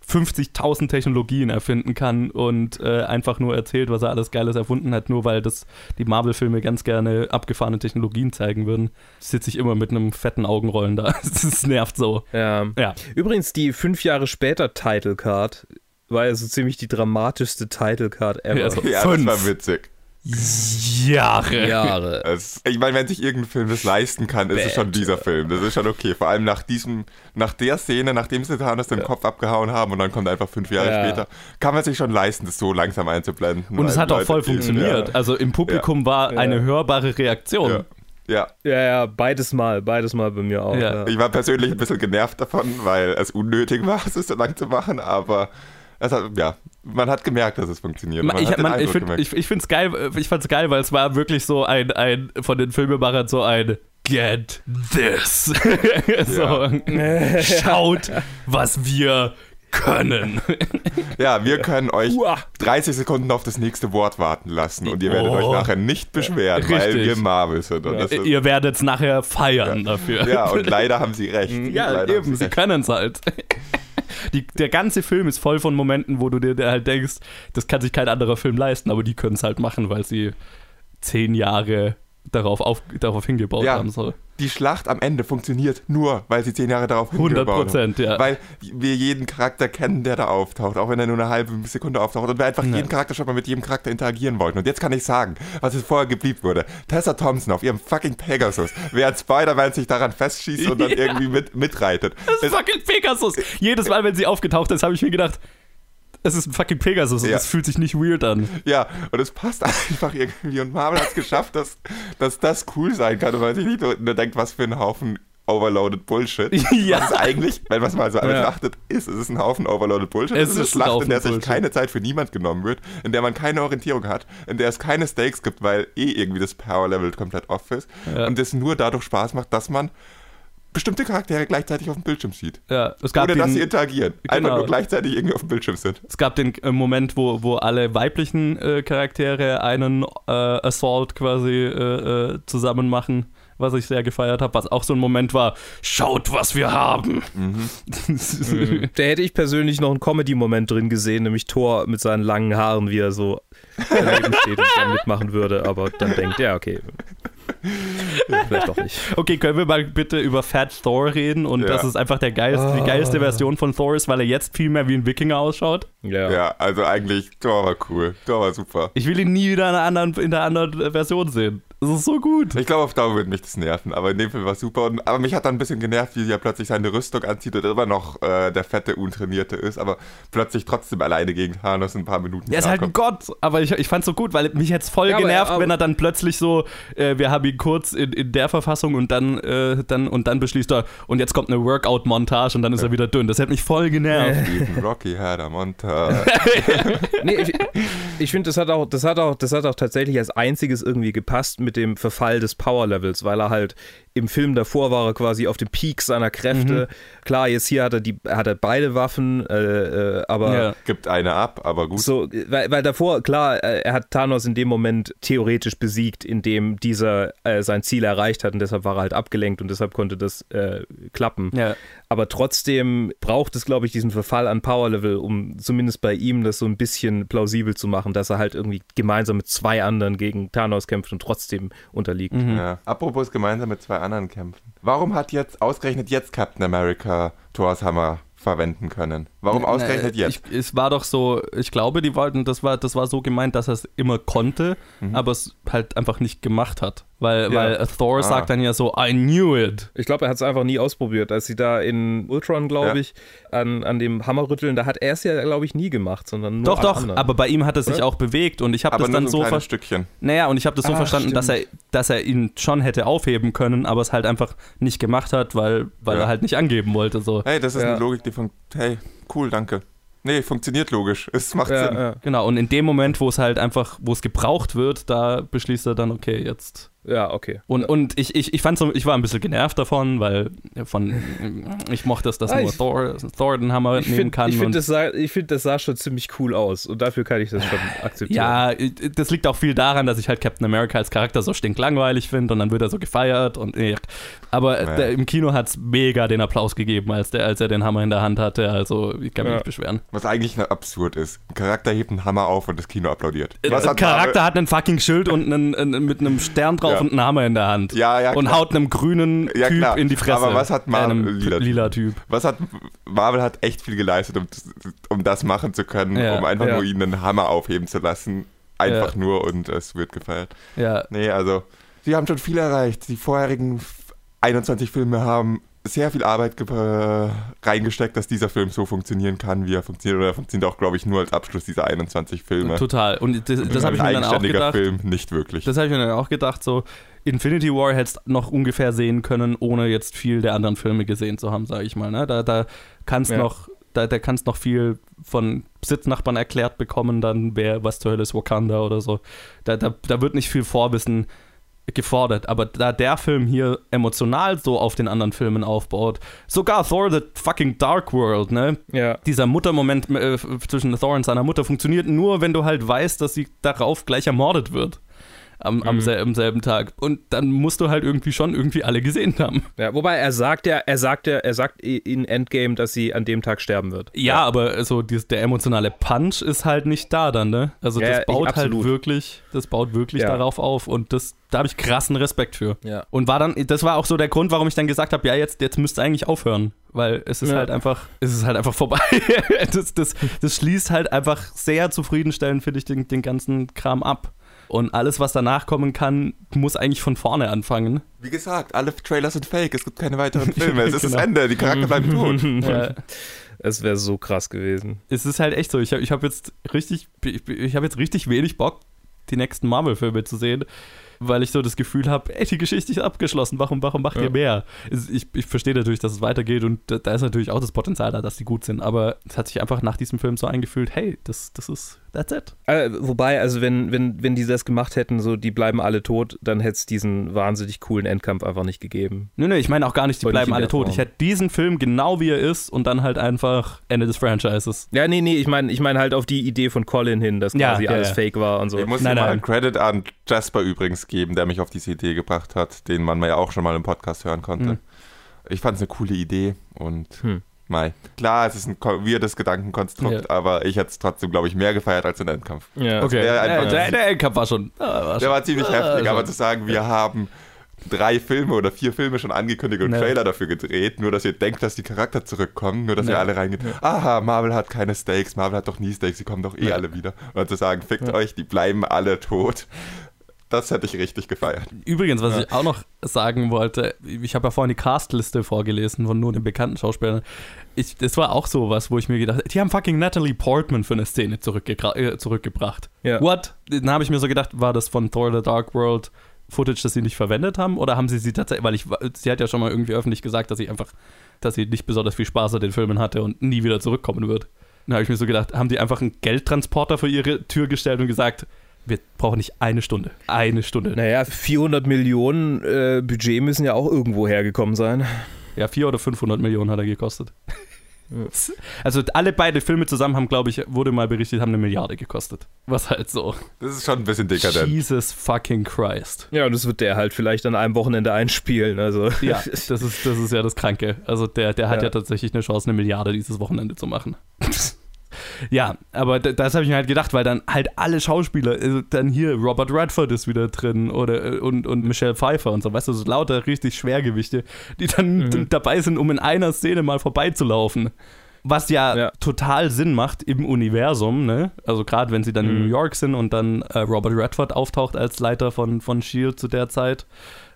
Speaker 6: 50.000 Technologien erfinden kann und äh, einfach nur erzählt, was er alles Geiles erfunden hat, nur weil das die Marvel-Filme ganz gerne abgefahrene Technologien zeigen würden, sitze ich immer mit einem fetten Augenrollen da. Das nervt so.
Speaker 8: Ja.
Speaker 6: Ja.
Speaker 8: Übrigens, die fünf Jahre später Title Card war ja so ziemlich die dramatischste Title Card ever.
Speaker 6: Ja, so.
Speaker 7: Ja,
Speaker 6: Fünf.
Speaker 7: das war witzig.
Speaker 6: Jahre.
Speaker 8: Jahre.
Speaker 7: Es, ich meine, wenn sich irgendein Film das leisten kann, ist es schon dieser Film. Das ist schon okay. Vor allem nach diesem, nach der Szene, nachdem sie Thanos den Kopf abgehauen haben und dann kommt einfach fünf Jahre
Speaker 8: Ja.
Speaker 7: später, kann man sich schon leisten, das so langsam einzublenden.
Speaker 6: Und es hat auch
Speaker 7: Leute
Speaker 6: voll
Speaker 7: viel-
Speaker 6: funktioniert.
Speaker 7: Ja.
Speaker 6: Also im Publikum war
Speaker 8: Ja.
Speaker 6: eine hörbare Reaktion.
Speaker 7: Ja. ja.
Speaker 8: Ja, ja, beides mal, beides mal bei mir auch.
Speaker 6: Ja.
Speaker 8: Ja.
Speaker 7: Ich war persönlich ein bisschen genervt davon, weil es unnötig war, es so lang zu machen, aber es hat, ja, man hat gemerkt, dass es funktioniert.
Speaker 6: Ma-
Speaker 7: Man
Speaker 6: ich man, ich finde
Speaker 7: gemerkt.
Speaker 6: ich, ich geil, äh, ich fand's geil, weil es war wirklich so ein, ein von den Filmemachern so ein Get this. so, schaut, was wir können.
Speaker 7: Ja, wir können euch
Speaker 8: Uah.
Speaker 7: 30 Sekunden auf das nächste Wort warten lassen und ihr werdet
Speaker 6: Oh.
Speaker 7: euch nachher nicht beschweren, weil
Speaker 6: Richtig.
Speaker 7: wir Marvel sind. Ist,
Speaker 6: Ihr werdet es nachher feiern dafür.
Speaker 7: ja, und leider haben sie recht.
Speaker 6: Ja,
Speaker 7: leider
Speaker 6: eben, sie können es halt. Die, der ganze Film ist voll von Momenten, wo du dir halt denkst, das kann sich kein anderer Film leisten, aber die können es halt machen, weil sie zehn Jahre darauf, auf, darauf hingebaut
Speaker 7: Ja.
Speaker 6: haben. So.
Speaker 7: Die Schlacht am Ende funktioniert nur, weil sie zehn Jahre darauf
Speaker 6: 100
Speaker 7: hingebaut haben.
Speaker 6: Prozent, ja.
Speaker 7: Weil wir jeden Charakter kennen, der da auftaucht, auch wenn er nur eine halbe Sekunde auftaucht. Und wir einfach jeden Charakter schon mal mit jedem Charakter interagieren wollten. Und jetzt kann ich sagen, was es vorher geblieben wurde. Tessa Thompson auf ihrem fucking Pegasus, während Spider-Man sich daran festschießt und dann
Speaker 6: Ja.
Speaker 7: irgendwie mit, mitreitet.
Speaker 6: Das ist fucking Pegasus. Jedes Mal, wenn sie aufgetaucht ist, habe ich mir gedacht, es ist ein fucking Pegasus und
Speaker 7: Ja.
Speaker 6: das fühlt sich nicht weird an.
Speaker 7: Ja, und es passt einfach irgendwie. Und Marvel hat es geschafft, dass, dass das cool sein kann. Und man sich nicht nur denkt, was für ein Haufen overloaded Bullshit.
Speaker 6: Ja.
Speaker 7: Was es eigentlich, wenn man es mal so
Speaker 8: Ja.
Speaker 7: betrachtet, ist. Es ist ein Haufen overloaded Bullshit.
Speaker 6: Es
Speaker 7: Es, ist eine
Speaker 6: ein
Speaker 7: Schlacht,
Speaker 6: Haufen
Speaker 7: in der sich
Speaker 6: Bullshit.
Speaker 7: keine Zeit für niemand genommen wird, in der man keine Orientierung hat, in der es keine Stakes gibt, weil eh irgendwie das Power-Level komplett off ist.
Speaker 6: Ja.
Speaker 7: Und es nur dadurch Spaß macht, dass man bestimmte Charaktere gleichzeitig auf dem Bildschirm sieht.
Speaker 6: Ja, es gab
Speaker 7: Ohne dass sie
Speaker 6: den,
Speaker 7: interagieren. Einfach
Speaker 6: Genau.
Speaker 7: nur gleichzeitig irgendwie auf dem Bildschirm sind.
Speaker 6: es gab den äh, Moment, wo, wo alle weiblichen äh, Charaktere einen äh, Assault quasi äh, äh, zusammen machen, was ich sehr gefeiert habe, was auch so ein Moment war, schaut, was wir haben.
Speaker 8: Da hätte ich persönlich noch einen Comedy-Moment drin gesehen, nämlich Thor mit seinen langen Haaren, wie er so daneben steht und dann mitmachen würde, aber dann denkt, ja, okay. Vielleicht doch nicht.
Speaker 6: Okay, können wir mal bitte über Fat Thor reden und
Speaker 7: Ja.
Speaker 6: dass es einfach der geilste, die
Speaker 8: Ah.
Speaker 6: geilste Version von Thor ist, weil er jetzt viel mehr wie ein Wikinger ausschaut?
Speaker 8: Ja.
Speaker 7: Ja, also eigentlich, Thor war cool. Thor war super.
Speaker 6: Ich will ihn nie wieder in einer anderen, in der anderen Version sehen. Das ist so gut.
Speaker 7: Ich glaube, auf Dauer würde mich das nerven, aber in dem Film war es super. Und, aber mich hat dann ein bisschen genervt, wie er plötzlich seine Rüstung anzieht und immer noch äh, der fette, untrainierte ist, aber plötzlich trotzdem alleine gegen Thanos ein paar Minuten
Speaker 6: Er ist halt ein. Gott, aber ich, ich fand's so gut, weil mich jetzt voll
Speaker 8: Ja,
Speaker 6: genervt,
Speaker 8: aber-
Speaker 6: wenn er dann plötzlich so, äh, wir haben ihn kurz in, in der Verfassung und dann, äh, dann und dann beschließt er, und jetzt kommt eine Workout-Montage und dann ist er wieder dünn. Das hat mich voll genervt.
Speaker 7: Rocky Hader Monta.
Speaker 8: Nee, ich, ich finde, das hat auch, das hat auch, das hat auch tatsächlich als einziges irgendwie gepasst mit dem Verfall des Power Levels, weil er halt im Film davor war er quasi auf dem Peak seiner Kräfte. Klar, jetzt hier hat er die, hat er beide Waffen, äh, äh, aber
Speaker 6: Ja.
Speaker 7: Gibt eine ab, aber gut.
Speaker 8: so, weil, weil davor, klar, äh, er hat Thanos in dem Moment theoretisch besiegt, indem dieser äh, sein Ziel erreicht hat und deshalb war er halt abgelenkt und deshalb konnte das äh, klappen.
Speaker 6: Ja.
Speaker 8: Aber trotzdem braucht es, glaube ich, diesen Verfall an Power Level, um zumindest bei ihm das so ein bisschen plausibel zu machen, dass er halt irgendwie gemeinsam mit zwei anderen gegen Thanos kämpft und trotzdem unterliegt.
Speaker 7: Ja. Apropos gemeinsam mit zwei anderen kämpfen. Warum hat jetzt ausgerechnet jetzt Captain America Thors Hammer verwenden können? Warum ausgerechnet
Speaker 6: Na,
Speaker 7: jetzt?
Speaker 6: Ich, es war doch so, ich glaube, die wollten, das war, das war so gemeint, dass er es immer konnte, aber es halt einfach nicht gemacht hat. Weil,
Speaker 7: Mhm. Ja.
Speaker 6: weil äh, Thor
Speaker 7: Ah.
Speaker 6: sagt dann ja so, I knew it.
Speaker 8: Ich glaube, er hat es einfach nie ausprobiert. Als sie da in Ultron, glaube
Speaker 7: Ja.
Speaker 8: ich, an, an dem Hammer rütteln, da hat er es ja, glaube ich, nie gemacht, sondern nur
Speaker 6: Doch, doch,
Speaker 8: anderen.
Speaker 6: aber bei ihm hat er sich auch bewegt und ich habe das dann
Speaker 7: so
Speaker 6: verstanden.
Speaker 7: Stückchen.
Speaker 6: Naja, und ich habe das so
Speaker 8: Ah,
Speaker 6: verstanden, dass er, dass er ihn schon hätte aufheben können, aber es halt einfach nicht gemacht hat, weil, weil
Speaker 7: Ja.
Speaker 6: er halt nicht angeben wollte. So.
Speaker 7: Hey, das ist
Speaker 8: Ja.
Speaker 7: eine Logik, die funktioniert. Hey, cool, danke. Nee, funktioniert logisch. Es macht
Speaker 8: ja,
Speaker 7: Sinn.
Speaker 8: ja.
Speaker 6: Genau, und in dem Moment, wo es halt einfach, wo es gebraucht wird, da beschließt er dann, okay, jetzt.
Speaker 8: Ja, okay.
Speaker 6: Und, und ich, ich, ich fand so, ich war ein bisschen genervt davon, weil von ich mochte es, dass
Speaker 8: Ah,
Speaker 6: nur
Speaker 8: ich-
Speaker 6: Thor, Thor den Hammer
Speaker 8: Ich
Speaker 6: nehmen
Speaker 8: finde,
Speaker 6: kann.
Speaker 8: ich
Speaker 6: und-
Speaker 8: find, das, sah, ich find, das sah schon ziemlich cool aus und dafür kann ich das schon akzeptieren.
Speaker 6: Ja, das liegt auch viel daran, dass ich halt Captain America als Charakter so stinklangweilig finde und dann wird er so gefeiert und eh. aber
Speaker 7: Ja.
Speaker 6: der, im Kino hat es mega den Applaus gegeben, als, der, als er den Hammer in der Hand hatte. Also ich kann mich
Speaker 8: Ja.
Speaker 6: nicht beschweren.
Speaker 7: Was eigentlich absurd ist. Ein Charakter hebt einen Hammer auf und das Kino applaudiert.
Speaker 6: Der
Speaker 7: Was hat
Speaker 6: Charakter hat einen fucking Schild und einen, einen, mit einem Stern drauf
Speaker 7: Ja.
Speaker 6: und einen Hammer in der Hand.
Speaker 7: Ja, ja,
Speaker 6: und
Speaker 7: klar.
Speaker 6: haut einem grünen
Speaker 7: Ja,
Speaker 6: Typ
Speaker 7: klar.
Speaker 6: in die Fresse.
Speaker 7: Aber was hat Marvel- lila Typ.
Speaker 6: lila Typ?
Speaker 7: Was hat Marvel hat echt viel geleistet, um, um das machen zu können,
Speaker 6: Ja,
Speaker 7: um einfach nur ihn einen Hammer aufheben zu lassen. Einfach nur und es wird gefeiert.
Speaker 6: Ja,
Speaker 7: Nee, also, sie haben schon viel erreicht. Die vorherigen f- 21 Filme haben sehr viel Arbeit äh, reingesteckt, dass dieser Film so funktionieren kann, wie er funktioniert. Oder er funktioniert auch, glaube ich, nur als Abschluss dieser 21 Filme.
Speaker 6: total. Und das, das habe ich mir dann auch
Speaker 7: eigenständiger
Speaker 6: gedacht.
Speaker 7: Film, nicht wirklich.
Speaker 6: Das habe ich mir dann auch gedacht, so Infinity War hättest du noch ungefähr sehen können, ohne jetzt viel der anderen Filme gesehen zu haben, sage ich mal. Ne? Da, da kannst
Speaker 8: Ja.
Speaker 6: noch, da, da kannst noch viel von Sitznachbarn erklärt bekommen, dann wer, was zur Hölle ist Wakanda oder so. Da, da, da wird nicht viel Vorwissen gefordert. Aber da der Film hier emotional so auf den anderen Filmen aufbaut, sogar Thor the fucking Dark World, ne?
Speaker 8: Ja.
Speaker 6: Dieser Muttermoment äh, zwischen Thor und seiner Mutter funktioniert nur, wenn du halt weißt, dass sie darauf gleich ermordet wird am, am, sel am, selben Tag. Und dann musst du halt irgendwie schon irgendwie alle gesehen haben.
Speaker 8: Ja, wobei er sagt ja, er sagt ja, er sagt in Endgame, dass sie an dem Tag sterben wird.
Speaker 6: Ja, ja. aber so dieses, der emotionale Punch ist halt nicht da dann, ne? Also das ja, baut halt wirklich, das baut wirklich darauf auf und das, da habe ich krassen Respekt für.
Speaker 8: Ja.
Speaker 6: Und war dann, das war auch so der Grund, warum ich dann gesagt habe, ja, jetzt, jetzt müsste eigentlich aufhören. Weil es ist halt einfach, es ist halt einfach vorbei. das, das, das schließt halt einfach sehr zufriedenstellend, finde ich, den, den ganzen Kram ab. Und alles, was danach kommen kann, muss eigentlich von vorne anfangen.
Speaker 7: Wie gesagt, alle Trailer sind fake, es gibt keine weiteren Filme, es ist genau. das Ende, die Charakter bleiben tot.
Speaker 8: Ja. Es wäre so krass gewesen.
Speaker 6: Es ist halt echt so, ich habe ich hab jetzt richtig, ich, ich habe jetzt richtig wenig Bock, die nächsten Marvel-Filme zu sehen weil ich so das Gefühl habe, ey, die Geschichte ist abgeschlossen, warum, warum macht ja. ihr mehr? Ich, ich verstehe natürlich, dass es weitergeht und da ist natürlich auch das Potenzial da, dass die gut sind, aber es hat sich einfach nach diesem Film so eingefühlt, hey, das, das ist, that's it.
Speaker 8: Äh, wobei, also wenn, wenn, wenn die das gemacht hätten, so die bleiben alle tot, dann hätte es diesen wahnsinnig coolen Endkampf einfach nicht gegeben.
Speaker 6: Nö, nö, ich meine auch gar nicht, die Voll bleiben alle tot. Form. Ich hätte diesen Film genau wie er ist und dann halt einfach Ende des Franchises.
Speaker 8: Ja, nee, nee, ich meine ich mein halt auf die Idee von Colin hin, dass quasi ja, alles ja. fake war und so.
Speaker 7: Ich muss nein, mal einen Credit an Jasper übrigens geben, der mich auf diese Idee gebracht hat, den man ja auch schon mal im Podcast hören konnte. Hm. Ich fand es eine coole Idee und hm. Mai. Klar, es ist ein weirdes Gedankenkonstrukt, ja. aber ich hätte es trotzdem, glaube ich, mehr gefeiert als den Endkampf.
Speaker 6: Ja, okay. Der,
Speaker 7: der,
Speaker 6: der, Endkampf war schon.
Speaker 7: Ah, war der schon, war ziemlich ah, heftig, schon. aber zu sagen, wir haben drei Filme oder vier Filme schon angekündigt und ja. Trailer dafür gedreht, nur dass ihr denkt, dass die Charakter zurückkommen, nur dass ja. ihr alle reingehen. Ja. Aha, Marvel hat keine Stakes, Marvel hat doch nie Stakes, sie kommen doch eh alle wieder. Und zu sagen, fickt euch, die bleiben alle tot. Das hätte ich richtig gefeiert.
Speaker 6: Übrigens, was ich auch noch sagen wollte, ich habe ja vorhin die Castliste vorgelesen von nur den bekannten Schauspielern. Ich, das war auch so was, wo ich mir gedacht habe, die haben fucking Natalie Portman für eine Szene äh, zurückgebracht. What? Dann habe ich mir so gedacht, war das von Thor the Dark World Footage, das sie nicht verwendet haben? Oder haben sie sie tatsächlich, weil ich, sie hat ja schon mal irgendwie öffentlich gesagt, dass sie einfach, dass sie nicht besonders viel Spaß an den Filmen hatte und nie wieder zurückkommen wird. Dann habe ich mir so gedacht, haben die einfach einen Geldtransporter vor ihre Tür gestellt und gesagt, wir brauchen nicht eine Stunde. Eine Stunde.
Speaker 8: Naja, 400 Millionen äh, Budget müssen ja auch irgendwo hergekommen sein.
Speaker 6: Ja, 400 oder 500 Millionen hat er gekostet. Also alle beide Filme zusammen haben, glaube ich, wurde mal berichtet, haben eine Milliarde gekostet. Was halt so.
Speaker 7: Das ist schon ein bisschen dekadent.
Speaker 6: Jesus fucking Christ.
Speaker 8: Ja, und das wird der halt vielleicht an einem Wochenende einspielen. Also.
Speaker 6: Ja, das ist, das ist ja das Kranke. Also der, der hat ja. ja tatsächlich eine Chance, eine Milliarde dieses Wochenende zu machen. Ja, aber das habe ich mir halt gedacht, weil dann halt alle Schauspieler, also dann hier Robert Redford ist wieder drin oder äh, und, und Michelle Pfeiffer und so, weißt du, so lauter richtig Schwergewichte, die dann mhm. dabei sind, um in einer Szene mal vorbeizulaufen. Was ja, ja, total Sinn macht im Universum, ne? Also gerade wenn sie dann mhm. in New York sind und dann äh, Robert Redford auftaucht als Leiter von, von Shield zu der Zeit,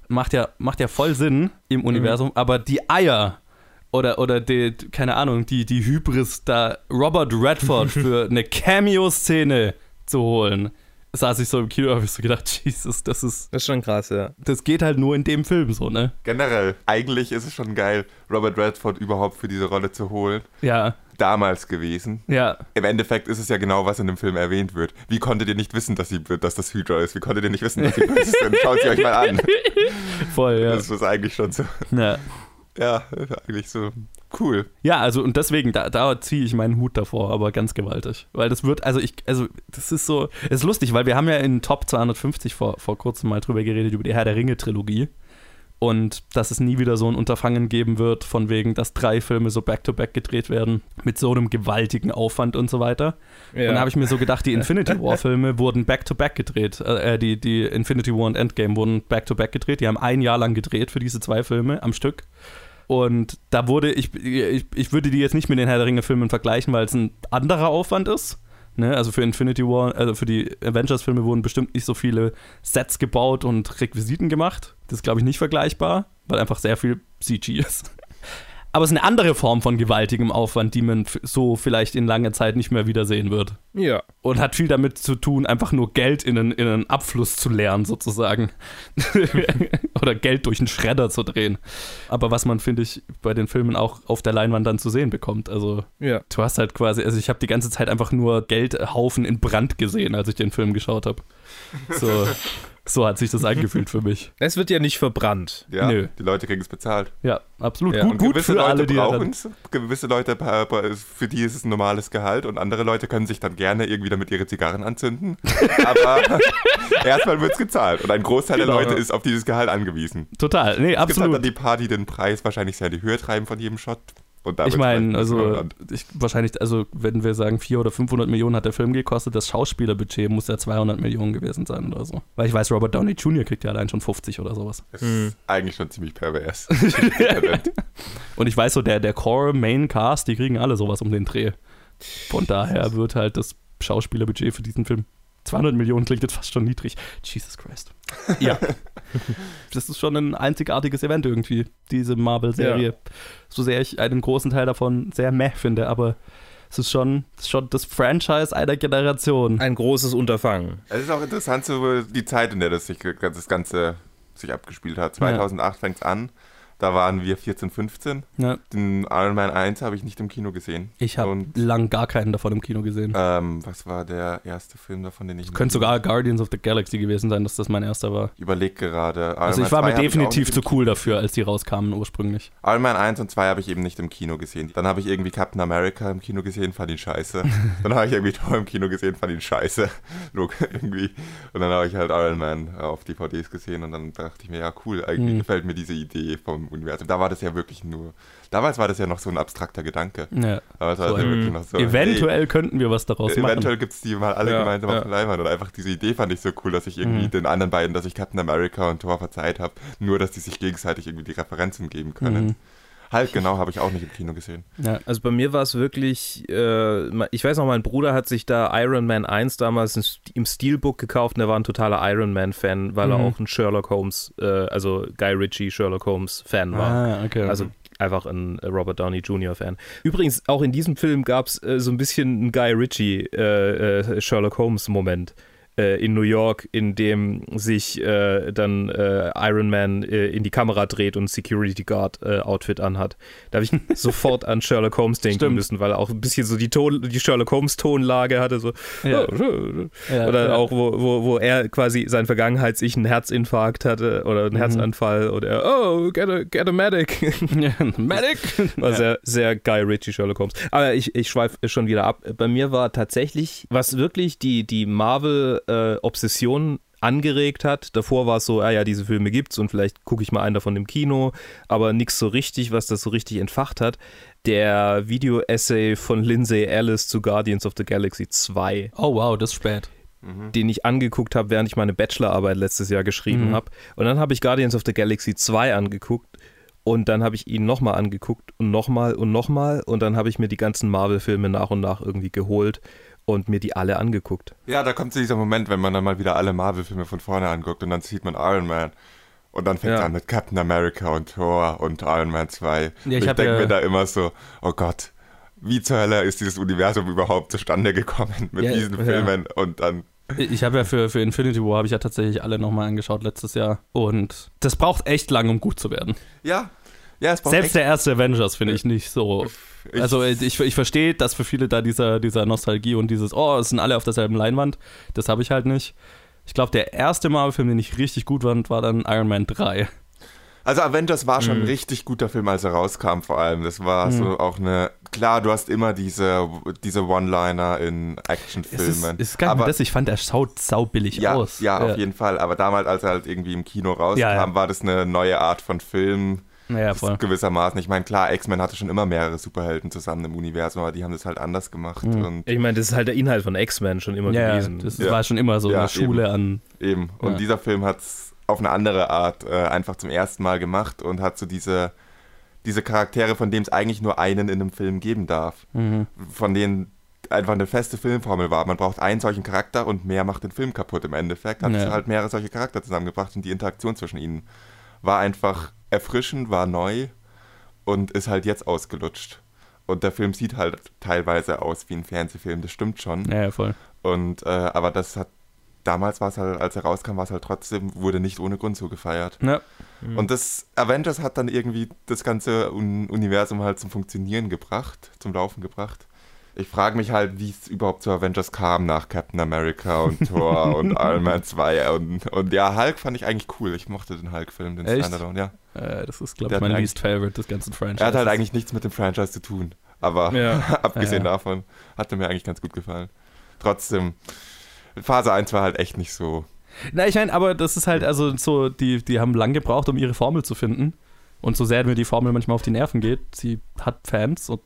Speaker 6: macht ja, macht ja voll Sinn im. Universum, mhm. aber die Eier oder, oder die, keine Ahnung, die, die Hybris, da Robert Redford für eine Cameo-Szene zu holen. Saß ich so im Kino, habe ich so gedacht, Jesus, das ist.
Speaker 8: Das ist schon krass, ja.
Speaker 6: Das geht halt nur in dem Film so, ne?
Speaker 7: Generell, eigentlich ist es schon geil, Robert Redford überhaupt für diese Rolle zu holen.
Speaker 6: Ja.
Speaker 7: Damals gewesen.
Speaker 6: Ja.
Speaker 7: Im Endeffekt ist es ja genau, was in dem Film erwähnt wird. Wie konntet ihr nicht wissen, dass, sie, dass das Hydra ist? Wie konntet ihr nicht wissen, dass sie böse sind? Schaut sie euch mal an.
Speaker 6: Voll, ja.
Speaker 7: Das ist eigentlich schon so.
Speaker 6: Ja.
Speaker 7: Ja, eigentlich so cool.
Speaker 6: Ja, also und deswegen, da, da ziehe ich meinen Hut davor, aber ganz gewaltig. Weil das wird, also ich, also das ist so, es ist lustig, weil wir haben ja in Top 250 vor, vor kurzem mal drüber geredet, über die Herr der Ringe-Trilogie. Und dass es nie wieder so ein Unterfangen geben wird, von wegen, dass drei Filme so back-to-back -back gedreht werden, mit so einem gewaltigen Aufwand und so weiter. Ja. Und dann habe ich mir so gedacht, die Infinity War-Filme wurden back-to-back -back gedreht. Äh, die, die Infinity War und Endgame wurden back-to-back -back gedreht. Die haben ein Jahr lang gedreht für diese zwei Filme am Stück. Und da wurde, ich, ich, ich würde die jetzt nicht mit den Herr der Ringe-Filmen vergleichen, weil es ein anderer Aufwand ist. Ne? Also für Infinity War, also für die Avengers-Filme wurden bestimmt nicht so viele Sets gebaut und Requisiten gemacht. Das ist, glaube ich, nicht vergleichbar, weil einfach sehr viel CG ist. Aber es ist eine andere Form von gewaltigem Aufwand, die man so vielleicht in langer Zeit nicht mehr wiedersehen wird.
Speaker 8: Ja.
Speaker 6: Und hat viel damit zu tun, einfach nur Geld in einen, in einen Abfluss zu leeren, sozusagen. Oder Geld durch einen Schredder zu drehen. Aber was man, finde ich, bei den Filmen auch auf der Leinwand dann zu sehen bekommt. Also,
Speaker 8: Ja.
Speaker 6: du hast halt quasi, also ich habe die ganze Zeit einfach nur Geldhaufen in Brand gesehen, als ich den Film geschaut habe. So, so hat sich das angefühlt für mich.
Speaker 8: Es wird ja nicht verbrannt.
Speaker 7: Ja,
Speaker 6: Nö.
Speaker 7: die Leute kriegen es bezahlt.
Speaker 6: Ja, absolut.
Speaker 8: Ja,
Speaker 6: gut gut
Speaker 7: gewisse
Speaker 6: für
Speaker 7: Leute
Speaker 6: alle, die
Speaker 7: brauchen es. Gewisse Leute, für die ist es ein normales Gehalt und andere Leute können sich dann gerne irgendwie damit ihre Zigarren anzünden. Aber erstmal wird es gezahlt und ein Großteil
Speaker 6: Genau.
Speaker 7: der Leute ist auf dieses Gehalt angewiesen.
Speaker 6: Total, nee,
Speaker 7: Es gibt halt
Speaker 6: absolut.
Speaker 7: dann die paar, die den Preis wahrscheinlich sehr in die Höhe treiben von jedem Shot. Und da
Speaker 6: Ich meine,
Speaker 7: bisschen
Speaker 6: also
Speaker 7: relevant.
Speaker 6: ich, wahrscheinlich, also wenn wir sagen 400 oder 500 Millionen hat der Film gekostet, das Schauspielerbudget muss ja 200 Millionen gewesen sein oder so. Weil ich weiß, Robert Downey Jr. kriegt ja allein schon 50 oder sowas.
Speaker 7: Das
Speaker 8: Hm.
Speaker 7: ist eigentlich schon ziemlich pervers.
Speaker 6: Und ich weiß so, der, der Core Main Cast, die kriegen alle sowas um den Dreh. Von daher wird halt das Schauspielerbudget für diesen Film 200 Millionen klingt jetzt fast schon niedrig. Jesus Christ. Ja. das ist schon ein einzigartiges Event irgendwie, diese Marvel-Serie. So sehr ich einen großen Teil davon sehr meh finde, aber es ist schon, es ist schon das Franchise einer Generation.
Speaker 8: Ein großes Unterfangen.
Speaker 7: Es ist auch interessant, so die Zeit, in der das, sich, das Ganze sich abgespielt hat. 2008 fängt es an. Da waren wir 14, 15.
Speaker 6: Ja.
Speaker 7: Den Iron Man 1 habe ich nicht im Kino gesehen.
Speaker 6: Ich habe lang gar keinen davon im Kino gesehen.
Speaker 7: ähm, was war der erste Film davon, den ich.
Speaker 6: Könnte sogar Guardians of the Galaxy gewesen sein, dass das mein erster war.
Speaker 7: Ich überlege gerade. Iron
Speaker 6: Also ich war
Speaker 7: 2
Speaker 6: mir definitiv zu cool dafür, als die rauskamen ursprünglich.
Speaker 7: Iron Man 1 und 2 habe ich eben nicht im Kino gesehen. Dann habe ich irgendwie Captain America im Kino gesehen, fand ihn scheiße. dann habe ich irgendwie Thor im Kino gesehen, fand ihn scheiße. Irgendwie. Und dann habe ich halt Iron Man auf DVDs gesehen und dann dachte ich mir, ja cool, eigentlich
Speaker 6: Mhm.
Speaker 7: gefällt mir diese Idee vom Universum. Da war das ja wirklich nur, damals war das ja noch so ein abstrakter Gedanke.
Speaker 6: Ja.
Speaker 7: Aber es war
Speaker 6: So,
Speaker 7: das ja wirklich noch so,
Speaker 6: Eventuell könnten wir was daraus
Speaker 7: hey,
Speaker 6: machen.
Speaker 7: eventuell gibt es die mal alle
Speaker 8: Ja,
Speaker 7: gemeinsam
Speaker 8: ja.
Speaker 7: auf der Leinwand. Und einfach diese Idee fand ich so cool, dass ich irgendwie
Speaker 6: Mhm.
Speaker 7: den anderen beiden, dass ich Captain America und Thor verzeiht habe, nur dass die sich gegenseitig irgendwie die Referenzen geben können.
Speaker 6: Mhm.
Speaker 7: Halt, genau, habe ich auch nicht im Kino gesehen.
Speaker 6: Ja.
Speaker 8: Also bei mir war es wirklich, äh, ich weiß noch, mein Bruder hat sich da Iron Man 1 damals im- Steelbook gekauft und er war ein totaler Iron Man-Fan, weil er
Speaker 6: Mhm.
Speaker 8: auch ein Sherlock Holmes, äh, also Guy Ritchie Sherlock Holmes-Fan war.
Speaker 6: Ah, okay.
Speaker 8: Also einfach ein Robert Downey Jr. Fan. Übrigens, auch in diesem Film gab es äh, so ein bisschen einen Guy Ritchie äh, äh, Sherlock Holmes Moment äh, in New York, in dem sich äh, dann äh, Iron Man äh, in die Kamera dreht und ein Security Guard äh, Outfit anhat. Da habe ich sofort an Sherlock Holmes denken
Speaker 6: Stimmt.
Speaker 8: müssen, weil er auch ein bisschen so die, Ton, die Sherlock Holmes Tonlage hatte. So.
Speaker 6: Ja. Ja,
Speaker 8: oder
Speaker 6: ja.
Speaker 8: auch, wo, wo, wo er quasi sein Vergangenheits-Ich einen Herzinfarkt hatte oder einen
Speaker 6: Mhm.
Speaker 8: Herzanfall oder er, oh, get a, get a medic.
Speaker 6: Medic!
Speaker 8: War sehr, sehr Guy Ritchie Sherlock Holmes. Aber ich, ich schweife schon wieder ab. Bei mir war tatsächlich, was wirklich die, die Marvel-Obsession angeregt hat. Davor war es so, ah ja, diese Filme gibt's und vielleicht gucke ich mal einen davon im Kino, aber nichts so richtig, was das so richtig entfacht hat. Der Video-Essay von Lindsay Ellis zu Guardians of the Galaxy 2
Speaker 6: Oh wow, das ist spät.
Speaker 8: den ich angeguckt habe, während ich meine Bachelorarbeit letztes Jahr geschrieben
Speaker 6: Mhm.
Speaker 8: habe. Und dann habe ich Guardians of the Galaxy 2 angeguckt und dann habe ich ihn nochmal angeguckt und nochmal und nochmal und dann habe ich mir die ganzen Marvel-Filme nach und nach irgendwie geholt und mir die alle angeguckt.
Speaker 7: Ja, da kommt so dieser Moment, wenn man dann mal wieder alle Marvel-Filme von vorne anguckt und dann sieht man Iron Man. Und dann fängt es
Speaker 8: Ja.
Speaker 7: an mit Captain America und Thor und Iron Man 2.
Speaker 6: Ja,
Speaker 7: und
Speaker 6: ich
Speaker 7: ich denke
Speaker 6: ja-
Speaker 7: mir da immer so, oh Gott, wie zur Hölle ist dieses Universum überhaupt zustande gekommen mit
Speaker 6: Ja,
Speaker 7: diesen
Speaker 8: ja.
Speaker 7: Filmen? Und dann,
Speaker 6: Ich habe ja für, für Infinity War habe ich ja tatsächlich alle nochmal angeschaut letztes Jahr. Und das braucht echt lang, um gut zu werden.
Speaker 7: ja, ja,
Speaker 6: Selbst
Speaker 7: echt,
Speaker 6: der erste Avengers finde ich nicht so.
Speaker 7: ich,
Speaker 6: Also ich, ich verstehe, dass für viele da dieser, dieser Nostalgie und dieses, oh, es sind alle auf derselben Leinwand. Das habe ich halt nicht. Ich glaube, der erste Marvel-Film, den ich richtig gut fand, war dann Iron Man 3.
Speaker 7: Also Avengers war schon
Speaker 8: Mhm.
Speaker 7: ein richtig guter Film, als er rauskam vor allem. Das war
Speaker 6: Mhm.
Speaker 7: so auch eine, klar, du hast immer diese, diese One-Liner in
Speaker 6: Es ist,
Speaker 7: Actionfilmen.
Speaker 6: ist gar nicht
Speaker 7: aber
Speaker 6: das, ich fand, der schaut saubillig
Speaker 7: ja,
Speaker 6: aus.
Speaker 7: ja, auf jeden Fall. Aber damals, als er halt irgendwie im Kino rauskam,
Speaker 6: Ja, ja.
Speaker 7: war das eine neue Art von Film.
Speaker 6: Ja, voll.
Speaker 7: gewissermaßen. Ich meine, klar, X-Men hatte schon immer mehrere Superhelden zusammen im Universum, aber die haben das halt anders gemacht.
Speaker 6: Mhm.
Speaker 7: Und
Speaker 8: Ich meine, das ist halt der Inhalt von X-Men schon immer
Speaker 6: Ja,
Speaker 8: gewesen.
Speaker 6: das
Speaker 7: Ja.
Speaker 6: war schon immer so
Speaker 7: Ja,
Speaker 6: eine Schule an.
Speaker 7: eben. Und
Speaker 6: Ja.
Speaker 7: dieser Film hat es auf eine andere Art äh, einfach zum ersten Mal gemacht und hat so diese, diese Charaktere, von denen es eigentlich nur einen in einem Film geben darf.
Speaker 6: Mhm.
Speaker 7: Von denen einfach eine feste Filmformel war. Man braucht einen solchen Charakter und mehr macht den Film kaputt. Im Endeffekt hat es
Speaker 6: Ja.
Speaker 7: halt mehrere solche Charakter zusammengebracht und die Interaktion zwischen ihnen war einfach erfrischend, war neu und ist halt jetzt ausgelutscht. Und der Film sieht halt teilweise aus wie ein Fernsehfilm, das stimmt schon.
Speaker 6: Ja, ja voll.
Speaker 7: Und äh, aber das hat damals war es halt, als er rauskam, war es halt trotzdem, wurde nicht ohne Grund so gefeiert.
Speaker 6: Ja.
Speaker 7: Mhm. Und das Avengers hat dann irgendwie das ganze Un Universum halt zum Funktionieren gebracht, zum Laufen gebracht. Ich frage mich halt, wie es überhaupt zu Avengers kam nach Captain America und Thor und Iron Man 2 und, und ja, Hulk fand ich eigentlich cool. Ich mochte den Hulk-Film, den
Speaker 6: Echt?
Speaker 7: Standalone, ja.
Speaker 6: Äh, das ist, glaube ich, mein least favorite des ganzen Franchises.
Speaker 7: Er hat halt eigentlich nichts mit dem Franchise zu tun. Aber
Speaker 8: Ja.
Speaker 7: abgesehen
Speaker 6: Ja.
Speaker 7: davon hat er mir eigentlich ganz gut gefallen. Trotzdem, Phase 1 war halt echt nicht so.
Speaker 6: Na, ich meine, aber das ist halt, also so, die, die haben lang gebraucht, um ihre Formel zu finden. Und so sehr mir die Formel manchmal auf die Nerven geht, sie hat Fans und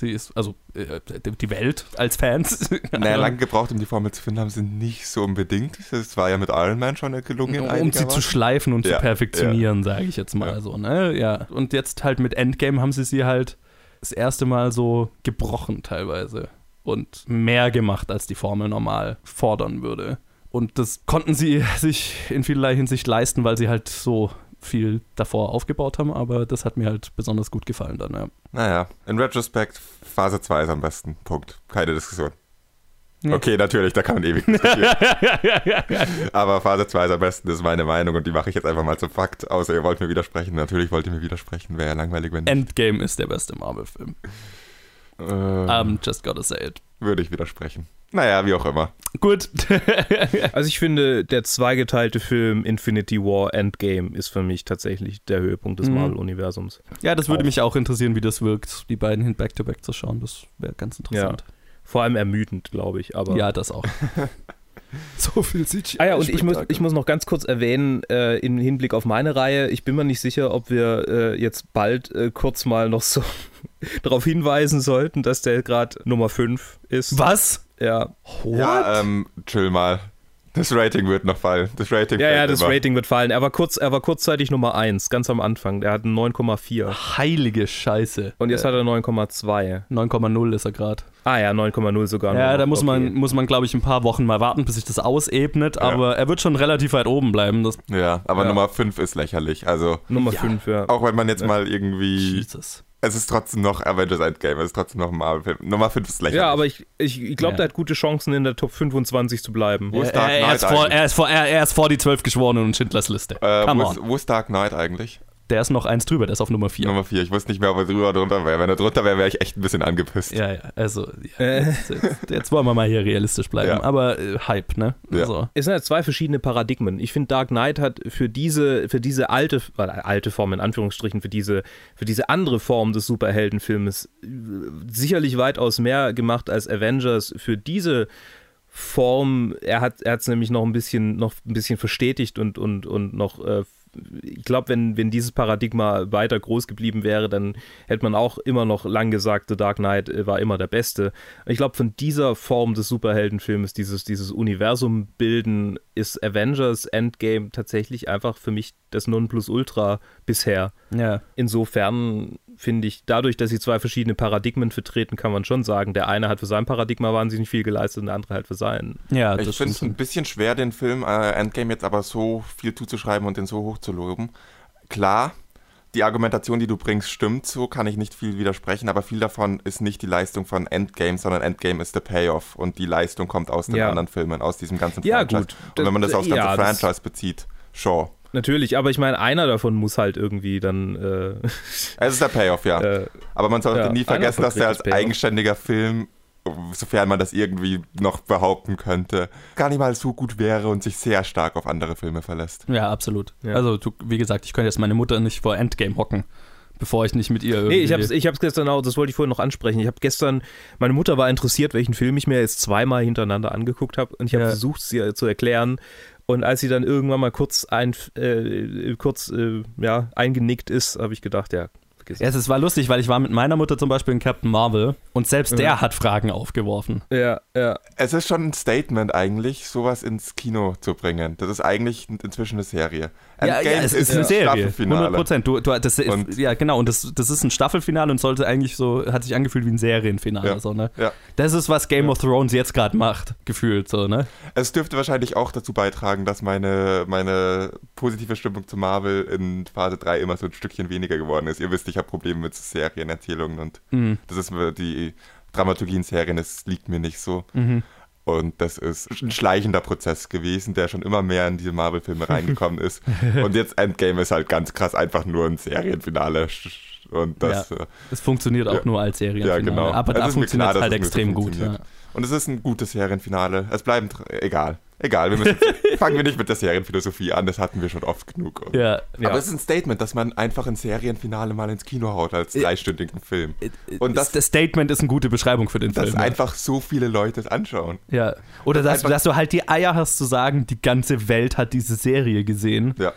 Speaker 6: sie ist, also äh, die Welt als Fans.
Speaker 7: Naja, lange gebraucht, um die Formel zu finden, haben sie nicht so unbedingt. Das war ja mit Iron Man schon gelungen.
Speaker 6: um sie zu schleifen und
Speaker 7: Ja,
Speaker 6: zu perfektionieren, sage ich jetzt mal
Speaker 7: Ja.
Speaker 6: so, ne? Ja. Und jetzt halt mit Endgame haben sie sie halt das erste Mal so gebrochen teilweise und mehr gemacht, als die Formel normal fordern würde. Und das konnten sie sich in vielerlei Hinsicht leisten, weil sie halt so viel davor aufgebaut haben, aber das hat mir halt besonders gut gefallen dann, ja.
Speaker 7: Naja, in Retrospect, Phase 2 ist am besten. Punkt. Keine Diskussion.
Speaker 6: Ja.
Speaker 7: Okay, natürlich, da kann man ewig diskutieren. Aber Phase 2 ist am besten, das ist meine Meinung und die mache ich jetzt einfach mal zum Fakt. Außer ihr wollt mir widersprechen. Natürlich wollt ihr mir widersprechen. Wäre ja langweilig, wenn nicht.
Speaker 6: Endgame ist der beste Marvel-Film.
Speaker 7: Äh,
Speaker 6: Um, just gotta say it.
Speaker 7: Würde ich widersprechen. Naja, wie auch immer.
Speaker 6: Gut.
Speaker 8: Also ich finde, der zweigeteilte Film Infinity War Endgame ist für mich tatsächlich der Höhepunkt des
Speaker 6: Mhm.
Speaker 8: Marvel-Universums.
Speaker 6: ja, das würde
Speaker 8: Auch.
Speaker 6: mich auch interessieren, wie das wirkt, die beiden hin back-to-back zu schauen. Das wäre ganz interessant.
Speaker 8: Vor allem ermüdend, glaube ich. Aber
Speaker 6: Ja, das auch. so viel CGI.
Speaker 8: Ah ja, und ich muss, ich muss noch ganz kurz erwähnen, äh, im Hinblick auf meine Reihe, ich bin mir nicht sicher, ob wir äh, jetzt bald äh, kurz mal noch so darauf hinweisen sollten, dass der gerade Nummer 5 ist.
Speaker 6: Was?
Speaker 8: Ja,
Speaker 7: Ja, ähm, chill mal. Das Rating wird noch fallen. Das Rating
Speaker 8: ja, ja, das
Speaker 7: immer.
Speaker 8: Rating wird fallen. Er war, kurz, er war kurzzeitig Nummer 1, ganz am Anfang. Der hat einen 9,4.
Speaker 6: Heilige Scheiße.
Speaker 8: Und jetzt hat er 9,2.
Speaker 6: 9,0 ist er gerade.
Speaker 8: Ah ja, 9,0 sogar.
Speaker 6: Ja, da muss man,
Speaker 8: Okay.
Speaker 6: muss man glaube ich, ein paar Wochen mal warten, bis sich das ausebnet. Aber er wird schon relativ weit oben bleiben. Das
Speaker 7: Ja, aber
Speaker 8: Ja.
Speaker 7: Nummer 5 ist lächerlich. Also,
Speaker 8: Nummer
Speaker 6: Ja.
Speaker 8: 5, ja.
Speaker 7: auch wenn man jetzt mal irgendwie.
Speaker 6: Jesus.
Speaker 7: Es ist trotzdem noch Avengers Endgame, es ist trotzdem noch ein Marvel-Film. Nummer 5 ist lächerlich.
Speaker 8: Ja, aber ich, ich, ich glaube,
Speaker 6: Ja.
Speaker 8: der hat gute Chancen, in der Top 25 zu bleiben.
Speaker 7: Wo ist
Speaker 6: Er,
Speaker 7: Dark
Speaker 6: er,
Speaker 7: Knight
Speaker 6: ist vor, er, ist vor, er, er ist vor die zwölf Geschworenen und Schindlers Liste.
Speaker 7: Äh, wo,
Speaker 6: on.
Speaker 7: ist, wo ist Dark Knight eigentlich?
Speaker 6: Der ist noch eins drüber, der ist auf Nummer 4.
Speaker 7: Nummer 4. Ich wusste nicht mehr, ob er drüber oder drunter wäre. Wenn er drunter wäre, wäre ich echt ein bisschen angepisst.
Speaker 6: Ja, ja, also ja,
Speaker 8: Äh.
Speaker 6: jetzt, jetzt, jetzt wollen wir mal hier realistisch bleiben.
Speaker 7: Ja.
Speaker 6: Aber äh, Hype, ne?
Speaker 7: Ja.
Speaker 6: Also,
Speaker 8: Es sind ja zwei verschiedene Paradigmen. Ich finde, Dark Knight hat für diese, für diese alte, äh, alte Form in Anführungsstrichen, für diese, für diese andere Form des Superheldenfilmes äh, sicherlich weitaus mehr gemacht als Avengers. Für diese Form, er hat er es nämlich noch ein bisschen, noch ein bisschen verstetigt und, und, und noch äh, ich glaube, wenn, wenn dieses Paradigma weiter groß geblieben wäre, dann hätte man auch immer noch lang gesagt, The Dark Knight äh, war immer der Beste. Ich glaube, von dieser Form des Superheldenfilmes, dieses, dieses Universum bilden, ist Avengers Endgame tatsächlich einfach für mich das Nonplusultra bisher.
Speaker 6: ja.
Speaker 8: Insofern finde ich, dadurch, dass sie zwei verschiedene Paradigmen vertreten, kann man schon sagen, der eine hat für sein Paradigma wahnsinnig viel geleistet und der andere halt für sein.
Speaker 6: Ja,
Speaker 7: Ich
Speaker 6: das
Speaker 7: finde es ein bisschen schwer, den Film äh, Endgame jetzt aber so viel zuzuschreiben und den so hoch zu loben. Klar, die Argumentation, die du bringst, stimmt so, kann ich nicht viel widersprechen, aber viel davon ist nicht die Leistung von Endgame, sondern Endgame ist der Payoff und die Leistung kommt aus den
Speaker 8: Ja.
Speaker 7: anderen Filmen, aus diesem ganzen
Speaker 8: Ja,
Speaker 7: Franchise.
Speaker 8: gut.
Speaker 7: Und wenn man das aufs ganze
Speaker 8: Ja, das-
Speaker 7: Franchise bezieht, sure.
Speaker 8: Natürlich, aber ich meine, einer davon muss halt irgendwie dann. Äh,
Speaker 7: Es ist der Payoff, ja.
Speaker 8: äh,
Speaker 7: Aber man sollte
Speaker 8: Ja,
Speaker 7: nie vergessen, dass der als
Speaker 8: Payoff.
Speaker 7: eigenständiger Film, sofern man das irgendwie noch behaupten könnte, gar nicht mal so gut wäre und sich sehr stark auf andere Filme verlässt.
Speaker 6: Ja, absolut.
Speaker 8: Ja.
Speaker 6: Also, du, wie gesagt, ich könnte jetzt meine Mutter nicht vor Endgame hocken, bevor ich nicht mit ihr irgendwie.
Speaker 8: Nee, ich hab's, ich hab's gestern auch, das wollte ich vorhin noch ansprechen. Ich habe gestern, meine Mutter war interessiert, welchen Film ich mir jetzt zweimal hintereinander angeguckt habe und ich habe
Speaker 6: Ja.
Speaker 8: versucht, sie zu erklären. Und als sie dann irgendwann mal kurz, ein, äh, kurz äh, ja, eingenickt ist, habe ich gedacht, ja, vergiss
Speaker 6: Ja, es war lustig, weil ich war mit meiner Mutter zum Beispiel in Captain Marvel und selbst der hat Fragen aufgeworfen.
Speaker 8: Ja, ja.
Speaker 7: Es ist schon ein Statement eigentlich, sowas ins Kino zu bringen. Das ist eigentlich inzwischen eine Serie.
Speaker 6: Ja,
Speaker 7: Endgame
Speaker 6: ja, es ist eine Serie.
Speaker 7: Staffelfinale.
Speaker 6: 100 Prozent. Du, du, das,
Speaker 7: Und-
Speaker 6: ja, genau. Und das, das ist ein Staffelfinale und sollte eigentlich so, hat sich angefühlt wie ein Serienfinale.
Speaker 7: Ja.
Speaker 6: So, ne?
Speaker 7: Ja.
Speaker 6: Das ist, was Game of Thrones jetzt gerade macht, gefühlt. So, ne?
Speaker 7: Es dürfte wahrscheinlich auch dazu beitragen, dass meine, meine positive Stimmung zu Marvel in Phase 3 immer so ein Stückchen weniger geworden ist. Ihr wisst, ich habe Probleme mit Serienerzählungen und
Speaker 6: Mhm.
Speaker 7: das ist die Dramaturgie in Serien, das liegt mir nicht so.
Speaker 6: Mhm.
Speaker 7: Und das ist ein schleichender Prozess gewesen, der schon immer mehr in diese Marvel-Filme reingekommen ist. Und jetzt Endgame ist halt ganz krass einfach nur ein Serienfinale. Und das, äh,
Speaker 6: Es funktioniert auch
Speaker 7: Ja.
Speaker 6: nur als Serienfinale.
Speaker 7: ja, genau.
Speaker 6: Aber
Speaker 7: Es
Speaker 6: da funktioniert
Speaker 7: klar,
Speaker 6: es halt extrem gut. Ja.
Speaker 7: Und es ist ein gutes Serienfinale. Es bleiben, dr- egal. Egal, wir müssen, fangen wir nicht mit der Serienphilosophie an, das hatten wir schon oft genug.
Speaker 6: Ja.
Speaker 7: Aber es ist ein Statement, dass man einfach ein Serienfinale mal ins Kino haut als dreistündigen Film. Und das,
Speaker 6: das Statement ist eine gute Beschreibung für den
Speaker 7: dass
Speaker 6: Film. ja.
Speaker 7: einfach so viele Leute es anschauen.
Speaker 6: Ja. Oder dass,
Speaker 7: einfach-
Speaker 6: dass du halt die Eier hast zu sagen, die ganze Welt hat diese Serie gesehen.
Speaker 7: Ja.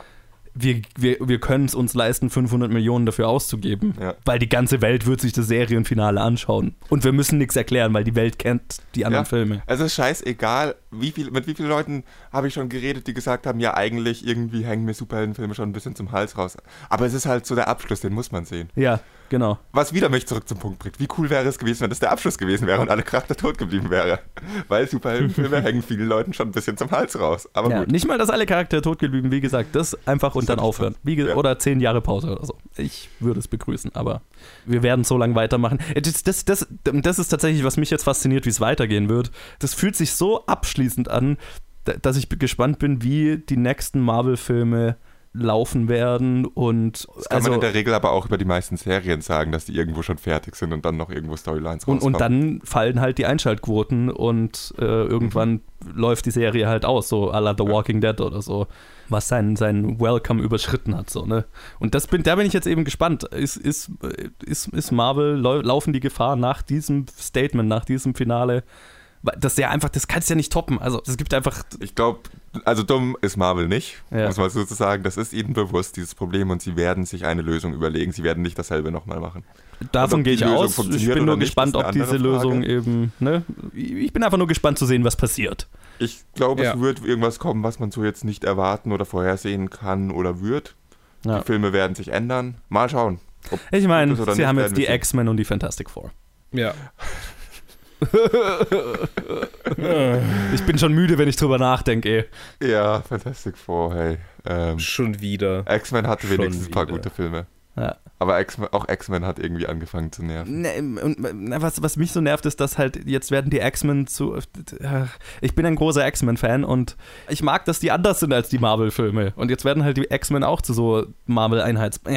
Speaker 6: Wir, wir, wir können es uns leisten, 500 Millionen dafür auszugeben,
Speaker 7: Ja.
Speaker 6: weil die ganze Welt wird sich das Serienfinale anschauen. Und wir müssen nichts erklären, weil die Welt kennt die anderen
Speaker 7: Ja.
Speaker 6: Filme.
Speaker 7: Es ist scheißegal, wie viel, mit wie vielen Leuten habe ich schon geredet, die gesagt haben, ja, eigentlich irgendwie hängen mir Superheldenfilme schon ein bisschen zum Hals raus. Aber es ist halt so der Abschluss, den muss man sehen.
Speaker 6: Ja, genau.
Speaker 7: Was wieder mich zurück zum Punkt bringt. Wie cool wäre es gewesen, wenn das der Abschluss gewesen wäre und alle Charakter tot geblieben wäre. Weil Superheldenfilme hängen vielen Leuten schon ein bisschen zum Hals raus. Aber
Speaker 6: Ja,
Speaker 7: gut.
Speaker 6: nicht mal, dass alle Charaktere tot geblieben, wie gesagt, das einfach und dann aufhören.
Speaker 7: Ja.
Speaker 6: Oder zehn Jahre Pause oder so. Ich würde es begrüßen, aber wir werden so lange weitermachen. Äh, Das, das, das, das ist tatsächlich, was mich jetzt fasziniert, wie es weitergehen wird. Das fühlt sich so abschließend an, da- dass ich gespannt bin, wie die nächsten Marvel-Filme laufen werden und
Speaker 7: Das kann
Speaker 6: also
Speaker 7: man in der Regel aber auch über die meisten Serien sagen, dass die irgendwo schon fertig sind und dann noch irgendwo Storylines
Speaker 6: und,
Speaker 7: rauskommen.
Speaker 6: und dann fallen halt die Einschaltquoten und äh, irgendwann läuft die Serie halt aus, so à la The Walking Dead oder so, was seinen sein Welcome überschritten hat, so, ne? Und das bin, da bin ich jetzt eben gespannt. Ist, ist, ist, ist Marvel, lau- laufen die Gefahr nach diesem Statement, nach diesem Finale, das ja einfach, das kannst du ja nicht toppen. Also es gibt einfach,
Speaker 7: Ich glaube, also dumm ist Marvel nicht,
Speaker 6: Ja.
Speaker 7: muss man sozusagen. Das ist ihnen bewusst, dieses Problem, und sie werden sich eine Lösung überlegen. Sie werden nicht dasselbe nochmal machen.
Speaker 6: davon gehe ich aus. Ich bin nur
Speaker 7: nicht,
Speaker 6: gespannt, ob diese. Lösung eben, ne? Ich bin einfach nur gespannt zu sehen, was passiert.
Speaker 7: Ich glaube,
Speaker 8: Ja.
Speaker 7: es wird irgendwas kommen, was man so jetzt nicht erwarten oder vorhersehen kann oder wird.
Speaker 6: Ja.
Speaker 7: Die Filme werden sich ändern. Mal schauen.
Speaker 6: Ich meine, sie haben jetzt die. X-Men und die Fantastic Four.
Speaker 8: Ja.
Speaker 6: Ich bin schon müde, wenn ich drüber nachdenke, ey.
Speaker 7: Ja, Fantastic Four, hey. Ähm,
Speaker 8: Schon wieder.
Speaker 7: X-Men hatte
Speaker 8: Schon
Speaker 7: wenigstens ein paar
Speaker 8: wieder.
Speaker 7: gute Filme.
Speaker 6: Ja.
Speaker 7: Aber X auch X-Men hat irgendwie angefangen zu nerven.
Speaker 6: Ne, und, na, was, was mich so nervt, ist, dass halt jetzt werden die X-Men zu. äh, Ich bin ein großer X-Men-Fan und ich mag, dass die anders sind als die Marvel-Filme. Und jetzt werden halt die X-Men auch zu so Marvel-Einheits.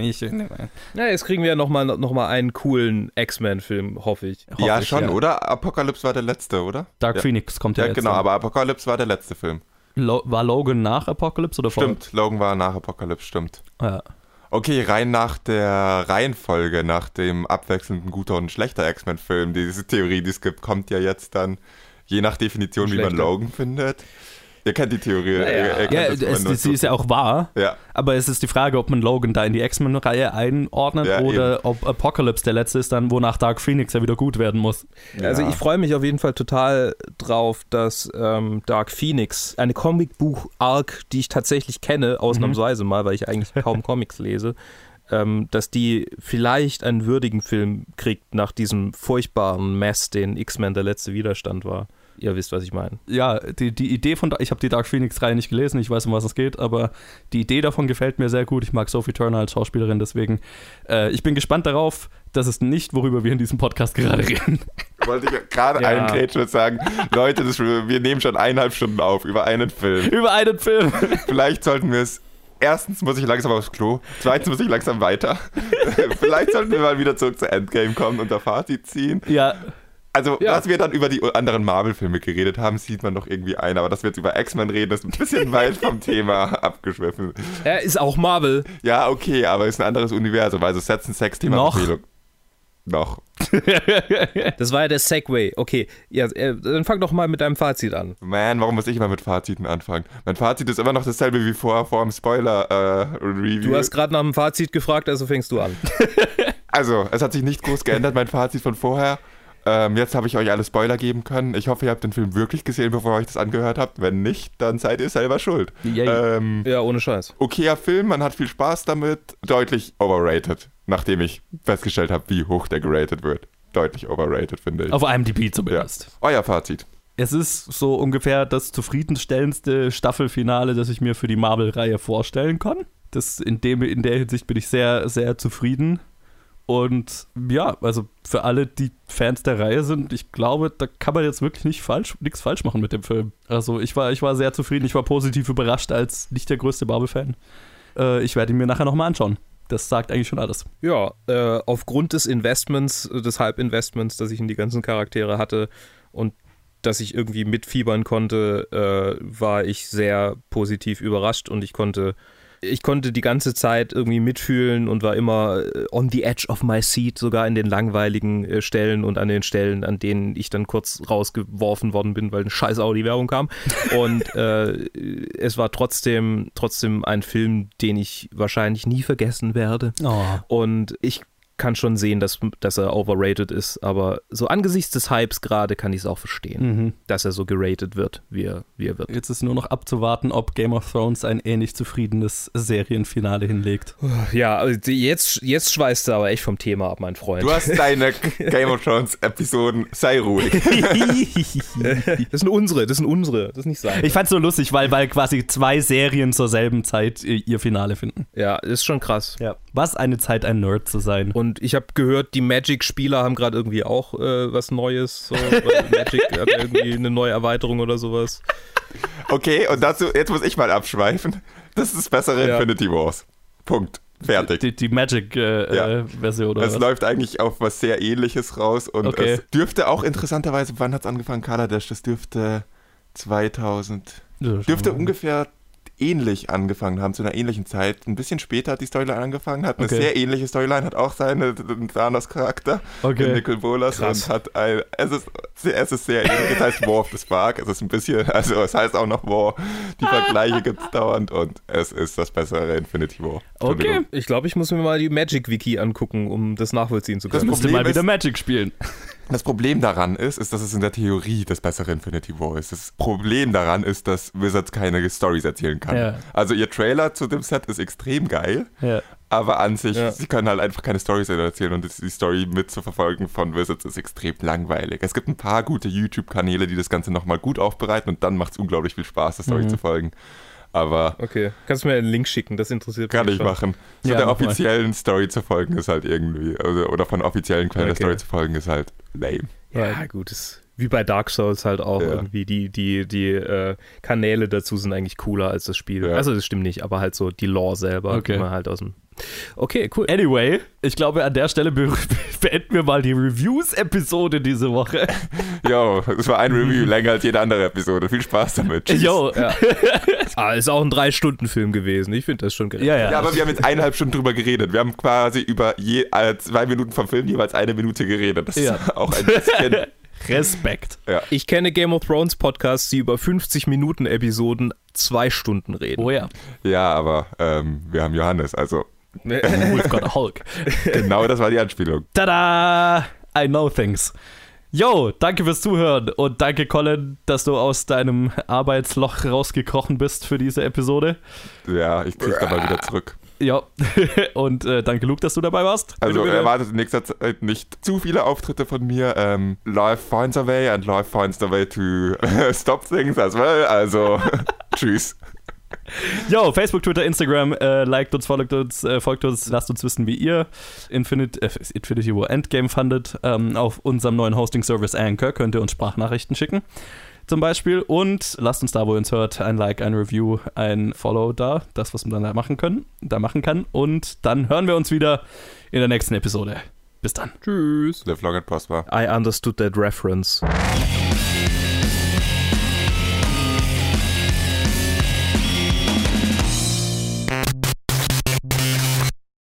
Speaker 6: Ich,
Speaker 8: Ja, jetzt kriegen wir ja nochmal noch mal einen coolen X-Men-Film, hoffe ich.
Speaker 6: hoffe
Speaker 7: ja,
Speaker 6: ich,
Speaker 7: schon,
Speaker 6: ja.
Speaker 7: oder? Apocalypse war der letzte, oder?
Speaker 6: Dark
Speaker 7: ja.
Speaker 6: Phoenix kommt ja,
Speaker 7: Ja,
Speaker 6: jetzt.
Speaker 7: genau,
Speaker 6: dann.
Speaker 7: aber Apocalypse war der letzte Film.
Speaker 6: Lo war Logan nach Apocalypse oder vor?
Speaker 7: Stimmt, Logan war nach Apocalypse, stimmt.
Speaker 6: Ja.
Speaker 7: Okay, rein nach der Reihenfolge, nach dem abwechselnden guter und schlechter X-Men-Film, diese Theorie, die es gibt, kommt ja jetzt dann, je nach Definition, wie man
Speaker 8: Schlechter.
Speaker 7: Logan findet. Ihr kennt die Theorie.
Speaker 6: Ja,
Speaker 7: das, wenn
Speaker 6: es, sie ist ja auch wahr.
Speaker 7: Ja,
Speaker 6: Aber es ist die Frage, ob man Logan da in die X-Men-Reihe einordnet
Speaker 7: Ja,
Speaker 6: oder ob Apocalypse der letzte ist, dann wonach Dark Phoenix ja wieder gut werden muss.
Speaker 8: Also
Speaker 7: Ja.
Speaker 8: ich freue mich auf jeden Fall total drauf, dass ähm, Dark Phoenix, eine Comicbuch-Arc, die ich tatsächlich kenne, ausnahmsweise mal, weil ich eigentlich kaum Comics lese, ähm, dass die vielleicht einen würdigen Film kriegt nach diesem furchtbaren Mess, den X-Men der letzte Widerstand war. Ihr wisst, was ich meine.
Speaker 6: ja, die, die Idee von, ich habe die Dark Phoenix-Reihe nicht gelesen, ich weiß, um was es geht, aber die Idee davon gefällt mir sehr gut. Ich mag Sophie Turner als Schauspielerin, deswegen, äh, ich bin gespannt darauf, das ist nicht, worüber wir in diesem Podcast gerade reden.
Speaker 7: wollte ich gerade
Speaker 8: Ja.
Speaker 7: einen Grätsch mit sagen. Leute, das, wir nehmen schon eineinhalb Stunden auf über einen Film.
Speaker 6: Über einen Film.
Speaker 7: Vielleicht sollten wir es. Erstens muss ich langsam aufs Klo. Zweitens muss ich langsam weiter. Vielleicht sollten wir mal wieder zurück zu Endgame kommen und der Fazit ziehen.
Speaker 6: ja,
Speaker 7: Also,
Speaker 8: Ja.
Speaker 7: dass wir dann über die anderen Marvel-Filme geredet haben, sieht man doch irgendwie ein. Aber dass wir jetzt über X-Men reden, ist ein bisschen weit vom Thema abgeschwiffen.
Speaker 8: Er ist auch Marvel.
Speaker 7: Ja, okay, aber ist ein anderes Universum. Also, Setzen, Sex, Thema
Speaker 6: Noch.
Speaker 7: Noch.
Speaker 8: Das war ja der Segway. Okay, ja, äh, dann fang doch mal mit deinem Fazit an.
Speaker 7: Man, warum muss ich immer mit Faziten anfangen? Mein Fazit ist immer noch dasselbe wie vor, vor dem Spoiler-Review.
Speaker 8: Du hast gerade nach dem Fazit gefragt, also fängst du an.
Speaker 7: Also, es hat sich nicht groß geändert, mein Fazit von vorher. Ähm, jetzt habe ich euch alle Spoiler geben können. Ich hoffe, ihr habt den Film wirklich gesehen, bevor ihr euch das angehört habt. Wenn nicht, dann seid ihr selber schuld. Ähm,
Speaker 8: Ja, ohne Scheiß.
Speaker 7: okayer Film, man hat viel Spaß damit. Deutlich overrated, nachdem ich festgestellt habe, wie hoch der geratet wird. Deutlich overrated, finde ich.
Speaker 6: Auf IMDb
Speaker 7: ja.
Speaker 6: zumindest.
Speaker 7: Euer Fazit.
Speaker 6: Es ist so ungefähr das zufriedenstellendste Staffelfinale, das ich mir für die Marvel-Reihe vorstellen kann. Das in, dem, in der Hinsicht bin ich sehr, sehr zufrieden. Und ja, also für alle, die Fans der Reihe sind, ich glaube, da kann man jetzt wirklich nicht falsch, nichts falsch machen mit dem Film. Also ich war, ich war sehr zufrieden, ich war positiv überrascht als nicht der größte Marvel-Fan. Äh, ich werde ihn mir nachher nochmal anschauen. Das sagt eigentlich schon alles.
Speaker 8: Ja, äh, aufgrund des Investments, des Halbinvestments, das ich in die ganzen Charaktere hatte und dass ich irgendwie mitfiebern konnte, äh, war ich sehr positiv überrascht und ich konnte, ich konnte die ganze Zeit irgendwie mitfühlen und war immer äh, on the edge of my seat, sogar in den langweiligen äh, Stellen und an den Stellen, an denen ich dann kurz rausgeworfen worden bin, weil eine scheiß Audi-Werbung kam. Und äh, es war trotzdem, trotzdem ein Film, den ich wahrscheinlich nie vergessen werde.
Speaker 6: Oh.
Speaker 8: Und ich kann schon sehen, dass, dass er overrated ist, aber so angesichts des Hypes gerade kann ich es auch verstehen,
Speaker 6: Mhm.
Speaker 8: dass er so geratet wird, wie er, wie er wird.
Speaker 6: Jetzt ist nur noch abzuwarten, ob Game of Thrones ein ähnlich zufriedenes Serienfinale hinlegt.
Speaker 8: Ja, also jetzt, jetzt schweißt er aber echt vom Thema ab, mein Freund.
Speaker 7: Du hast deine Game of Thrones Episoden, sei ruhig.
Speaker 8: das sind unsere, das sind unsere, das ist nicht sein.
Speaker 6: Ich fand's so lustig, weil, weil quasi zwei Serien zur selben Zeit äh, ihr Finale finden.
Speaker 8: ja, ist schon krass.
Speaker 6: Ja. Was eine Zeit, ein Nerd zu sein.
Speaker 8: Und ich habe gehört, die Magic-Spieler haben gerade irgendwie auch äh, was Neues. So, Magic hat irgendwie eine neue Erweiterung oder sowas.
Speaker 7: Okay, und dazu, jetzt muss ich mal abschweifen. Das ist das bessere
Speaker 8: Ja.
Speaker 7: Infinity Wars. Punkt. Fertig.
Speaker 6: Die, die Magic-Version
Speaker 7: Ja.
Speaker 6: äh, oder
Speaker 7: Es
Speaker 6: was?
Speaker 7: läuft eigentlich auf was sehr ähnliches raus und
Speaker 6: Okay.
Speaker 7: es dürfte auch interessanterweise, wann hat es angefangen, Kaladesh? Das dürfte 2000,
Speaker 6: Ja,
Speaker 7: dürfte ungefähr ähnlich angefangen haben, zu einer ähnlichen Zeit. Ein bisschen später hat die Storyline angefangen, hat eine
Speaker 6: Okay.
Speaker 7: sehr ähnliche Storyline, hat auch seine Thanos-Charakter,
Speaker 6: Okay.
Speaker 7: den Nicol Bolas
Speaker 8: Krass.
Speaker 7: und hat ein, es ist, sehr- es ist sehr ähnlich, es heißt War of the Spark, es ist ein bisschen, also es heißt auch noch War, die Vergleiche gibt es dauernd und es ist das bessere Infinity War.
Speaker 6: Okay.
Speaker 8: Ich glaube, ich muss mir mal die Magic-Wiki angucken, um das nachvollziehen zu
Speaker 7: Das
Speaker 8: können.
Speaker 6: Musste
Speaker 7: Problem
Speaker 6: mal wieder
Speaker 7: ist-
Speaker 6: Magic spielen.
Speaker 7: Das Problem daran ist, ist, dass es in der Theorie das bessere Infinity War ist. Das Problem daran ist, dass Wizards keine Stories erzählen kann.
Speaker 6: Ja.
Speaker 7: Also ihr Trailer zu dem Set ist extrem geil,
Speaker 6: Ja.
Speaker 7: aber an sich,
Speaker 8: Ja.
Speaker 7: sie können halt einfach keine Stories erzählen und die Story mitzuverfolgen von Wizards ist extrem langweilig. Es gibt ein paar gute YouTube-Kanäle, die das Ganze nochmal gut aufbereiten und dann macht es unglaublich viel Spaß, der Story
Speaker 6: Mhm.
Speaker 7: zu folgen. Aber
Speaker 8: Okay, kannst du mir einen Link schicken, das interessiert
Speaker 7: kann
Speaker 8: mich
Speaker 7: ich
Speaker 8: schon.
Speaker 7: machen. So
Speaker 6: Ja,
Speaker 7: der
Speaker 6: mach mal.
Speaker 7: offiziellen Story zu folgen ist halt irgendwie, also, oder von offiziellen Quellen der
Speaker 8: Okay.
Speaker 7: Story zu folgen ist halt lame.
Speaker 8: Ja, gut, ist wie bei Dark Souls halt auch
Speaker 7: Ja.
Speaker 8: irgendwie die, die, die äh, Kanäle dazu sind eigentlich cooler als das Spiel.
Speaker 7: Ja.
Speaker 8: Also das stimmt nicht, aber halt so die Lore selber,
Speaker 6: Okay.
Speaker 8: die man halt aus dem. Okay, cool.
Speaker 6: Anyway, ich glaube, an der Stelle be beenden wir mal die Reviews-Episode diese Woche.
Speaker 7: Jo, es war ein Review länger als jede andere Episode. Viel Spaß damit. Tschüss.
Speaker 6: Yo.
Speaker 8: Ja. ah, ist auch ein Drei-Stunden-Film gewesen. Ich finde das schon gerecht.
Speaker 6: Ja, ja.
Speaker 7: Ja, aber wir haben jetzt eineinhalb Stunden drüber geredet. Wir haben quasi über je, äh, zwei Minuten vom Film jeweils eine Minute geredet. Das
Speaker 6: Ja.
Speaker 7: ist auch ein bisschen.
Speaker 6: Respekt.
Speaker 8: Ich kenne Game of Thrones Podcasts, die über 50 Minuten Episoden zwei Stunden reden.
Speaker 6: Oh ja.
Speaker 7: ja, aber ähm, wir haben Johannes. Also
Speaker 6: We've got a Hulk.
Speaker 7: genau das war die Anspielung.
Speaker 6: Tada! I know things. Yo, danke fürs Zuhören und danke, Colin, dass du aus deinem Arbeitsloch rausgekrochen bist für diese Episode.
Speaker 7: Ja, ich krieg da mal wieder zurück.
Speaker 6: Ja, und äh, danke, Luke, dass du dabei warst.
Speaker 7: Also
Speaker 6: Bitte, bitte.
Speaker 7: erwartet in nächster Zeit nicht zu viele Auftritte von mir. Ähm, life finds a way and life finds a way to stop things as well. Also tschüss.
Speaker 6: Yo, Facebook, Twitter, Instagram, äh, liked uns, folgt uns, äh, folgt uns, lasst uns wissen, wie ihr Infinite, äh, Infinity War Endgame fandet. Ähm, auf unserem neuen Hosting-Service Anchor könnt ihr uns Sprachnachrichten schicken. Zum Beispiel. Und lasst uns da, wo ihr uns hört, ein Like, ein Review, ein Follow da. Das, was man dann da machen können, da machen kann. Und dann hören wir uns wieder in der nächsten Episode. Bis dann.
Speaker 8: Tschüss.
Speaker 7: Live long and prosper.
Speaker 8: I understood that reference.